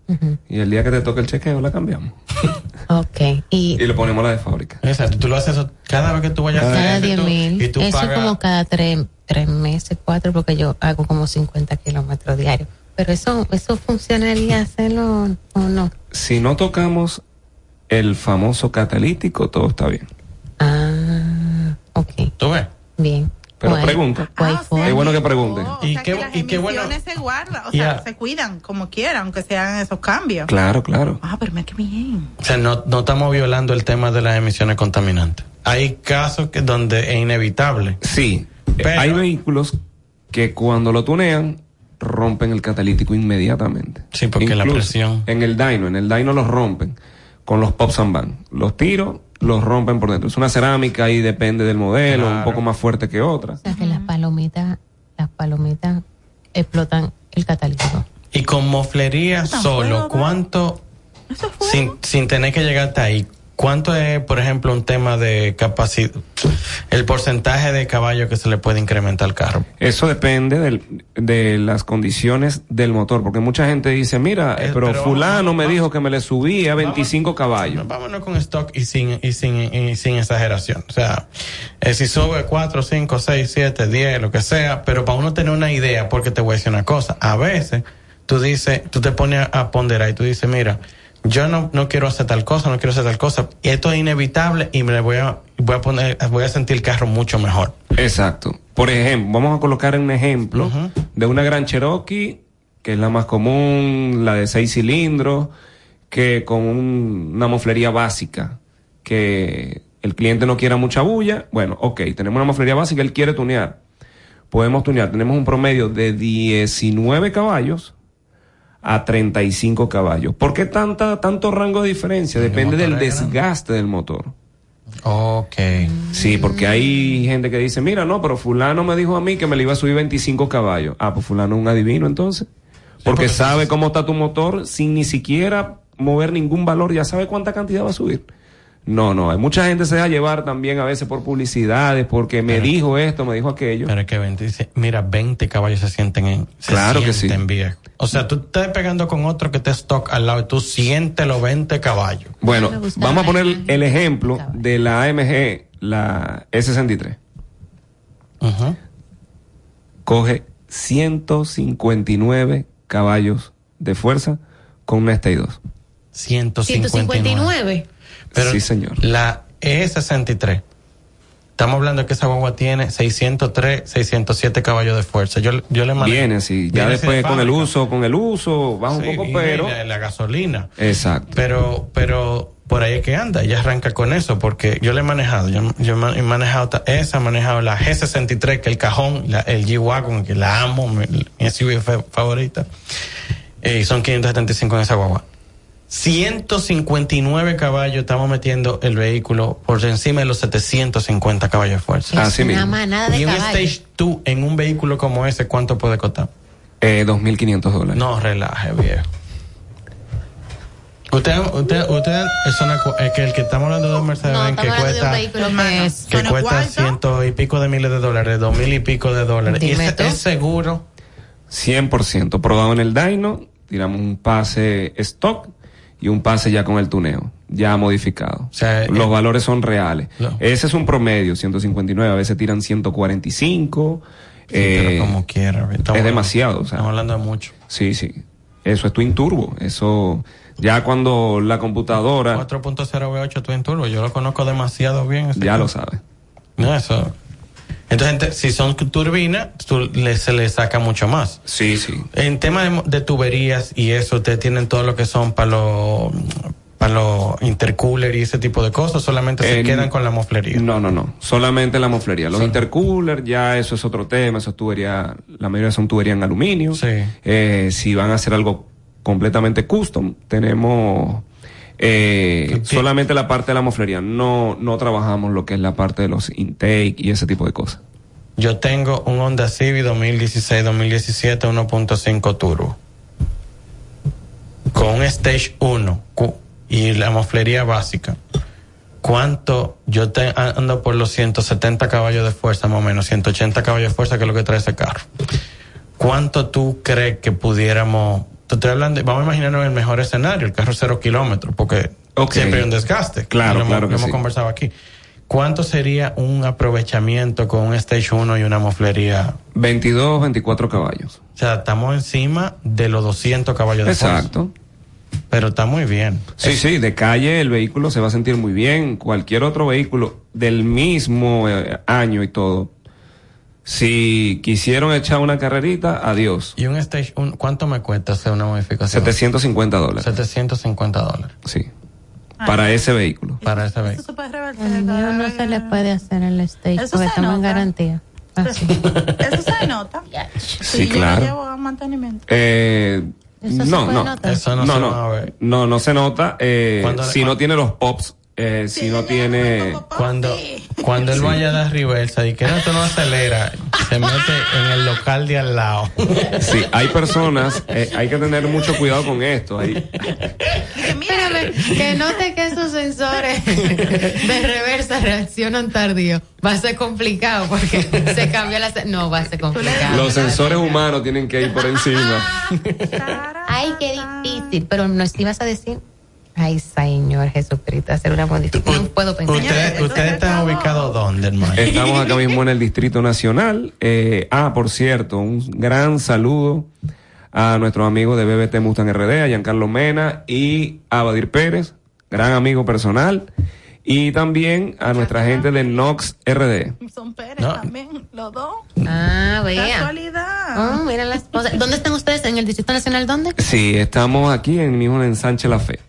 y el día que te toque el chequeo la cambiamos. [laughs] Ok. Y Y le ponemos la de fábrica. Exacto, tú lo haces eso cada vez que tú vayas a cada hacer 10 eso, mil. y tú Eso es pagas como cada tres, tres meses, cuatro, porque yo hago como 50 kilómetros diarios. Pero eso, eso funcionaría hacerlo o no. Si no tocamos el famoso catalítico, todo está bien. Ah, ok. ¿Tú ves? Bien. Pero Bueno, pregunta. Es bueno que pregunte. O ¿Y sea, qué- que las y qué bueno? emisiones se guardan, o sea, se cuidan como quieran, aunque se hagan esos cambios. Claro, claro. Ah, pero mira qué bien. O sea, no, no estamos violando el tema de las emisiones contaminantes. Hay casos que donde es inevitable. Sí, Pero- hay vehículos que cuando lo tunean rompen el catalítico inmediatamente. Sí, porque la presión. En el dyno, en el dyno los rompen con los pops and bang. Los tiros los rompen por dentro. Es una cerámica y depende del modelo, un poco más fuerte que otra. O sea que las palomitas, las palomitas explotan el catalítico. Y con moflería solo, ¿cuánto, sin, sin tener que llegar hasta ahí, cuánto es, por ejemplo, un tema de capacidad, el porcentaje de caballo que se le puede incrementar al carro? Eso depende del- de las condiciones del motor, porque mucha gente dice, mira, eh, pero, pero fulano me dijo que me le subía 25 caballos. Vámonos con stock y sin, y sin, y sin exageración. O sea, eh, si sube 4, 5, 6, 7, 10, lo que sea, pero para uno tener una idea, porque te voy a decir una cosa, a veces tú dices, tú te pones a ponderar y tú dices, mira, yo no, no quiero hacer tal cosa, no quiero hacer tal cosa, y esto es inevitable y me voy a, voy a poner, voy a sentir el carro mucho mejor. Exacto. Por ejemplo, vamos a colocar un ejemplo de una gran Cherokee, que es la más común, la de seis cilindros, que con un- una moflería básica, que el cliente no quiera mucha bulla. Bueno, ok, tenemos una moflería básica, él quiere tunear. Podemos tunear. Tenemos un promedio de 19 caballos a 35 caballos. ¿Por qué tanta, tanto rango de diferencia? Depende del desgaste del motor. Ok. Sí, porque hay gente que dice, mira, no, pero fulano me dijo a mí que me le iba a subir 25 caballos. Ah, pues fulano es un adivino entonces. Porque sabe cómo está tu motor sin ni siquiera mover ningún valor, ya sabe cuánta cantidad va a subir. No, no, hay mucha gente se deja llevar también a veces por publicidades, porque me dijo esto, me dijo aquello. Pero es que 20, dice, mira, 20 caballos se sienten en, se Claro que sí. viejo. O sea, tú estás pegando con otro que te stock al lado y tú sientes los 20 caballos. Bueno, vamos a poner el ejemplo de la AMG, la S63. Coge 159 caballos de fuerza con una STI 2. 159. 159. Pero Sí, señor. La E63. Estamos hablando de que esa guagua tiene 603, 607 caballos de fuerza. Yo, yo le mandé. Viene así, ya Viene después de con el uso, con el uso, baja un Sí, poco, pero... La, la gasolina. Exacto. Pero, pero por ahí es que anda, ella arranca con eso, porque yo le he manejado, yo, yo he manejado esa, he manejado la G63, que el cajón, la- el G-Wagon, que la amo, mi, mi SUV fa- favorita, Eh, y son 575 en esa guagua. 159 caballos estamos metiendo el vehículo por encima de los 750 caballos de fuerza. Es una manada de y un. Stage 2 en un vehículo como ese, ¿cuánto puede costar? Eh, 2.500 dólares. No, relaje, viejo. Usted, usted, usted, es que el que estamos hablando de un Mercedes No, que cuesta, vehículo que es. que cuesta ciento y pico de miles de dólares, dos mil y pico de dólares. Y ese es seguro. 100% probado en el dyno, tiramos un pase stock y un pase ya con el tuneo, ya modificado. Los valores son reales. No. Ese es un promedio, 159, a veces tiran 145. pero eh, como quiera. estamos- es demasiado. o sea. Estamos hablando de mucho. Sí, sí. Eso es Twin Turbo. Eso, ya cuando la computadora, 4.0 V8 Twin Turbo, yo lo conozco demasiado bien. ese ya lo sabe. No, eso. Entonces, si son turbinas, se le saca mucho más. Sí, sí. En tema de, tuberías y eso, ustedes tienen todo lo que son para los para los intercooler y ese tipo de cosas, solamente se quedan con la moflería. No, no, no. Solamente la moflería. Los Solo. intercoolers, ya eso es otro tema. Eso es tubería, la mayoría son tubería en aluminio. Sí. Eh, si van a hacer algo completamente custom, tenemos eh, solamente la parte de la moflería. No, no trabajamos lo que es la parte de los intake y ese tipo de cosas. Yo tengo un Honda Civic 2016-2017 1.5 turbo. con un Stage 1 cu- y la moflería básica, ¿cuánto? Yo te ando por los 170 caballos de fuerza, más o menos, 180 caballos de fuerza, que es lo que trae ese carro. ¿Cuánto tú crees que pudiéramos, estoy hablando, de- vamos a imaginarnos el mejor escenario, el carro cero kilómetros, porque siempre hay un desgaste. Claro, Lo hemos- claro lo hemos sí. conversado aquí. ¿Cuánto sería un aprovechamiento con un Stage 1 y una moflería? 22, 24 caballos. O sea, estamos encima de los 200 caballos de fuerza. Exacto. Pero está muy bien. Sí, sí, de calle el vehículo se va a sentir muy bien. Cualquier otro vehículo del mismo eh, año y todo. Si quisieron echar una carrerita, adiós. ¿Y un Stage 1 cuánto me cuesta hacer una modificación? 750 dólares. 750 dólares. Sí. Para ese vehículo. Para ese vehículo. se puede revertir El mío no se le puede hacer el stage Eso porque se estamos en nota. garantía. Ah, sí. Eso se nota. Sí, yo claro. lo llevo a mantenimiento. Eh, Eso se no, puede no. notar. Eso no no, se no. No, no se nota. eh, si no tiene los pops, eh, si no tiene. Cuando, cuando él Sí. vaya a dar reversa y que no, esto no acelera, se mete en el local de al lado. Sí, hay personas, eh, hay que tener mucho cuidado con esto. Hay, Espérame, que note que esos sensores de reversa reaccionan tardío. Va a ser complicado porque se cambia la... No, va a ser complicado. los sensores humanos tienen que ir por encima. [laughs] Ay, qué difícil. Pero nos ibas a decir... Ay, Señor Jesucristo, hacer una modificación. No puedo pensar. ¿Usted, usted está ubicado dónde, hermano? Estamos acá mismo en el Distrito Nacional. Eh, ah, por cierto, un gran saludo a nuestros amigos de BBT Mustang RD, a Giancarlo Mena y a Badir Pérez, gran amigo personal. Y también a nuestra gente de Nox RD. Son Pérez también, los dos. Ah, vea. Casualidad. Oh, mira las cosas. ¿Dónde están ustedes? ¿En el Distrito Nacional dónde? Sí, estamos aquí en mismo en Sánchez La Fe.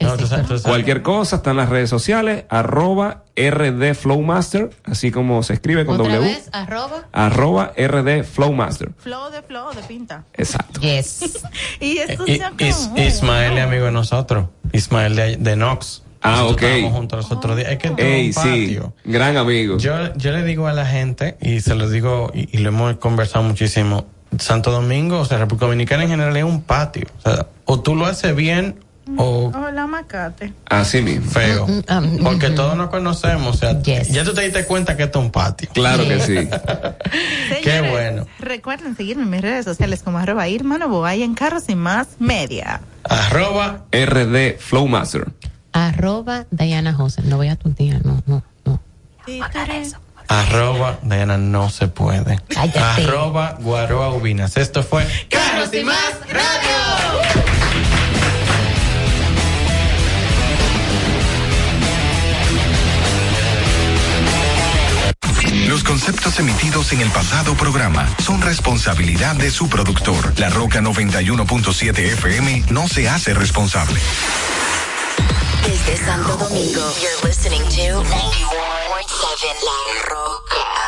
No, Cualquier cosa está en las redes sociales, arroba RD Flowmaster, así como se escribe con Otra W, vez, arroba. arroba RD Flowmaster. Flow de flow de pinta. Exacto. Yes. [laughs] Y esto I- se acabó. Is- Ismael es amigo de nosotros. Ismael de, de Nox. Ah, Nosotros ok. estábamos juntos los otros días. Es que Ey, un sí, patio. gran amigo. Yo, yo le digo a la gente, y se lo digo, y, y lo hemos conversado muchísimo, Santo Domingo, o sea, República Dominicana en general es un patio. O sea, o tú lo haces bien o Hola, macate. Así mismo. feo. Mm, Porque todos nos conocemos, o sea, ya tú te diste cuenta que esto es un patio. Claro que sí. [laughs] Qué bueno. Recuerden seguirme en mis redes sociales como arroba Irma Novoa y en Carros y Más Media. Arroba RD Flowmaster. Arroba Diana José. No voy a tu tía, no, no, no. Arroba Diana no se puede. Cállate. Arroba Guaroa Ubinas. Esto fue Carros y Más Radio. Los conceptos emitidos en el pasado programa son responsabilidad de su productor. La Roca 91.7 FM no se hace responsable. Desde Santo Domingo, you're listening to 91.7 La Roca.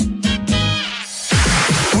We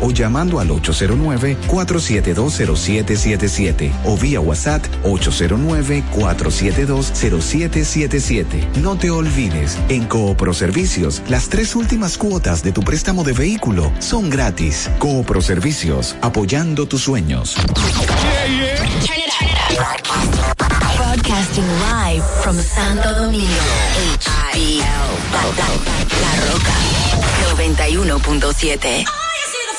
o llamando al 809-4720777 o vía WhatsApp 809-4720777. No te olvides, en Coopro Servicios, las tres últimas cuotas de tu préstamo de vehículo son gratis. Coopro Servicios, apoyando tus sueños. Broadcasting live from Santo Domingo. La, la Roca. 91.7.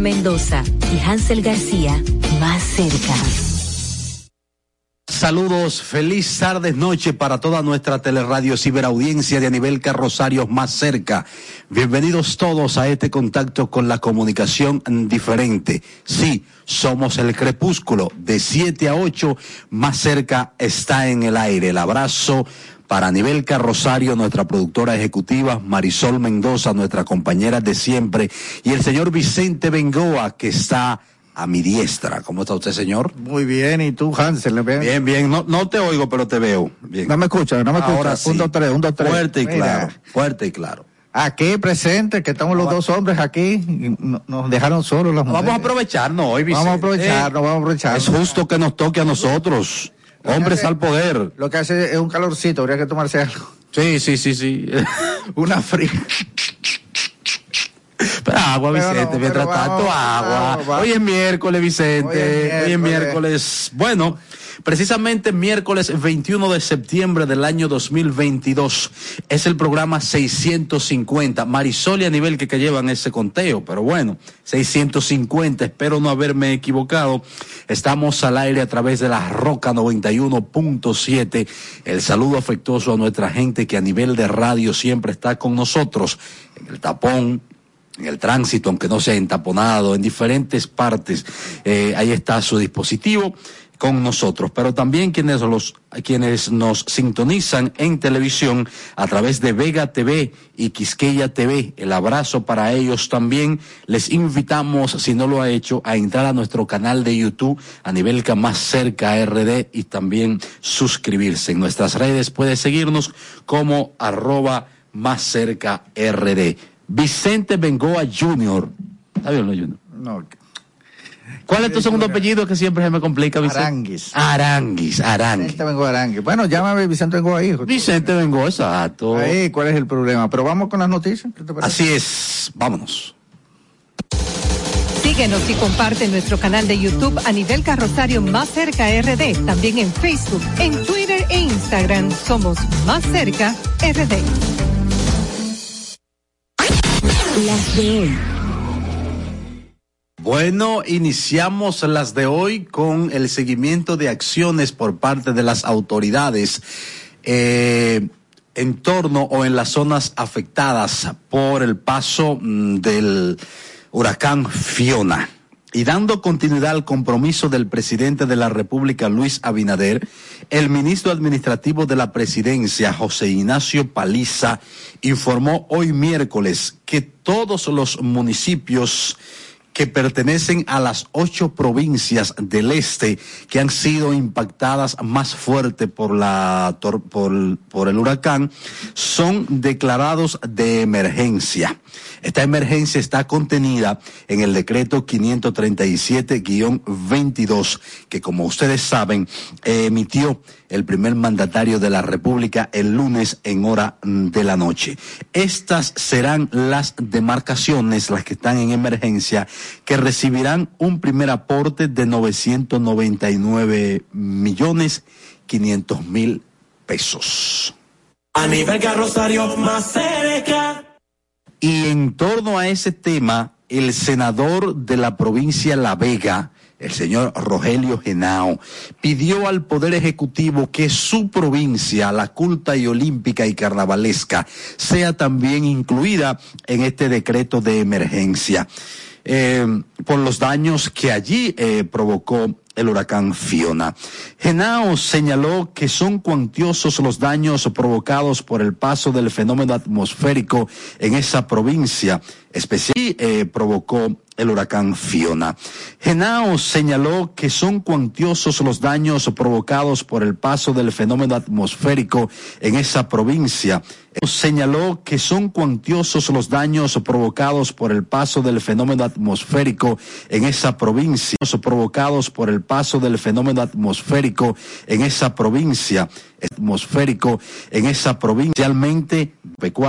Mendoza y Hansel García, más cerca. Saludos, feliz tardes, noche para toda nuestra teleradio ciberaudiencia de a nivel carrosarios más cerca. Bienvenidos todos a este contacto con la comunicación diferente. Sí, somos el crepúsculo de 7 a 8, más cerca está en el aire. El abrazo para a nivel carrosario, nuestra productora ejecutiva Marisol Mendoza, nuestra compañera de siempre, y el señor Vicente Bengoa, que está a mi diestra. ¿Cómo está usted, señor? Muy bien, ¿y tú, Hansel? Bien, bien. No, no te oigo, pero te veo. Bien. No me escuchas, no me escuchas. Ahora sí. Un, dos, tres, un, dos, tres. Fuerte y Mira, claro. Fuerte y claro. Aquí presente, que estamos los dos hombres aquí, nos dejaron solos las Vamos a mujeres. aprovecharnos hoy, Vicente. Vamos a aprovecharnos, vamos a aprovecharnos. Es justo que nos toque a nosotros, hombres al poder. Lo que hace es un calorcito, habría que tomarse algo. Sí, sí, sí, sí. [laughs] Una fría. Pero agua, Pero no, Vicente, mientras pero tanto, agua. vamos, vamos. Hoy es miércoles, Vicente. Hoy es Hoy es miércoles. miércoles. Bueno, Precisamente miércoles 21 de septiembre del año 2022 es el programa 650. Marisol y a nivel que, que llevan ese conteo, pero bueno, 650, espero no haberme equivocado. Estamos al aire a través de la Roca 91.7. El saludo afectuoso a nuestra gente que a nivel de radio siempre está con nosotros en el tapón, en el tránsito, aunque no sea entaponado, en diferentes partes, eh, ahí está su dispositivo con nosotros, pero también quienes los quienes nos sintonizan en televisión a través de Vega TV y Quisqueya TV. El abrazo para ellos también. Les invitamos, si no lo ha hecho, a entrar a nuestro canal de YouTube a nivel que más cerca RD y también suscribirse. En nuestras redes puede seguirnos como arroba más cerca RD. Vicente Bengoa Jr. ¿Está bien, no, Junior? No. ¿Cuál es tu segundo apellido que siempre se me complica, Vicente? Aranguis. Aranguis, Aranguis. Vicente Bengoa Aranguis. Bueno, llámame Vicente Bengoa hijo. Vicente Bengoa, exacto. Ahí, ¿cuál es el problema? Pero vamos con las noticias. ¿qué te parece? Así es, vámonos. Síguenos y comparte nuestro canal de YouTube a nivel carrosario Más Cerca RD. También en Facebook, en Twitter e Instagram somos Más Cerca RD. Las de hoy. Bueno, iniciamos las de hoy con el seguimiento de acciones por parte de las autoridades eh, en torno o en las zonas afectadas por el paso mm, del huracán Fiona. Y dando continuidad al compromiso del presidente de la República, Luis Abinader, el ministro administrativo de la presidencia, José Ignacio Paliza, informó hoy miércoles que todos los municipios que pertenecen a las ocho provincias del este que han sido impactadas más fuerte por la por, por el huracán son declarados de emergencia. Esta emergencia está contenida en el decreto 537-22 que como ustedes saben eh, emitió el primer mandatario de la República el lunes en hora de la noche. Estas serán las demarcaciones, las que están en emergencia, que recibirán un primer aporte de 999 millones 500 mil pesos. A nivel carrosario más cerca. Y en torno a ese tema, el senador de la provincia La Vega, el señor Rogelio Genao, pidió al Poder Ejecutivo que su provincia, la culta y olímpica y carnavalesca, sea también incluida en este decreto de emergencia. eh, por los daños que allí eh, provocó el huracán Fiona. Genao señaló que son cuantiosos los daños provocados por el paso del fenómeno atmosférico en esa provincia, especialmente eh, provocó el huracán Fiona. Genao señaló que son cuantiosos los daños provocados por el paso del fenómeno atmosférico en esa provincia. Señaló que son cuantiosos los daños provocados por el paso del fenómeno atmosférico en esa provincia, provocados por el paso del fenómeno atmosférico en esa provincia, atmosférico en esa provincia, realmente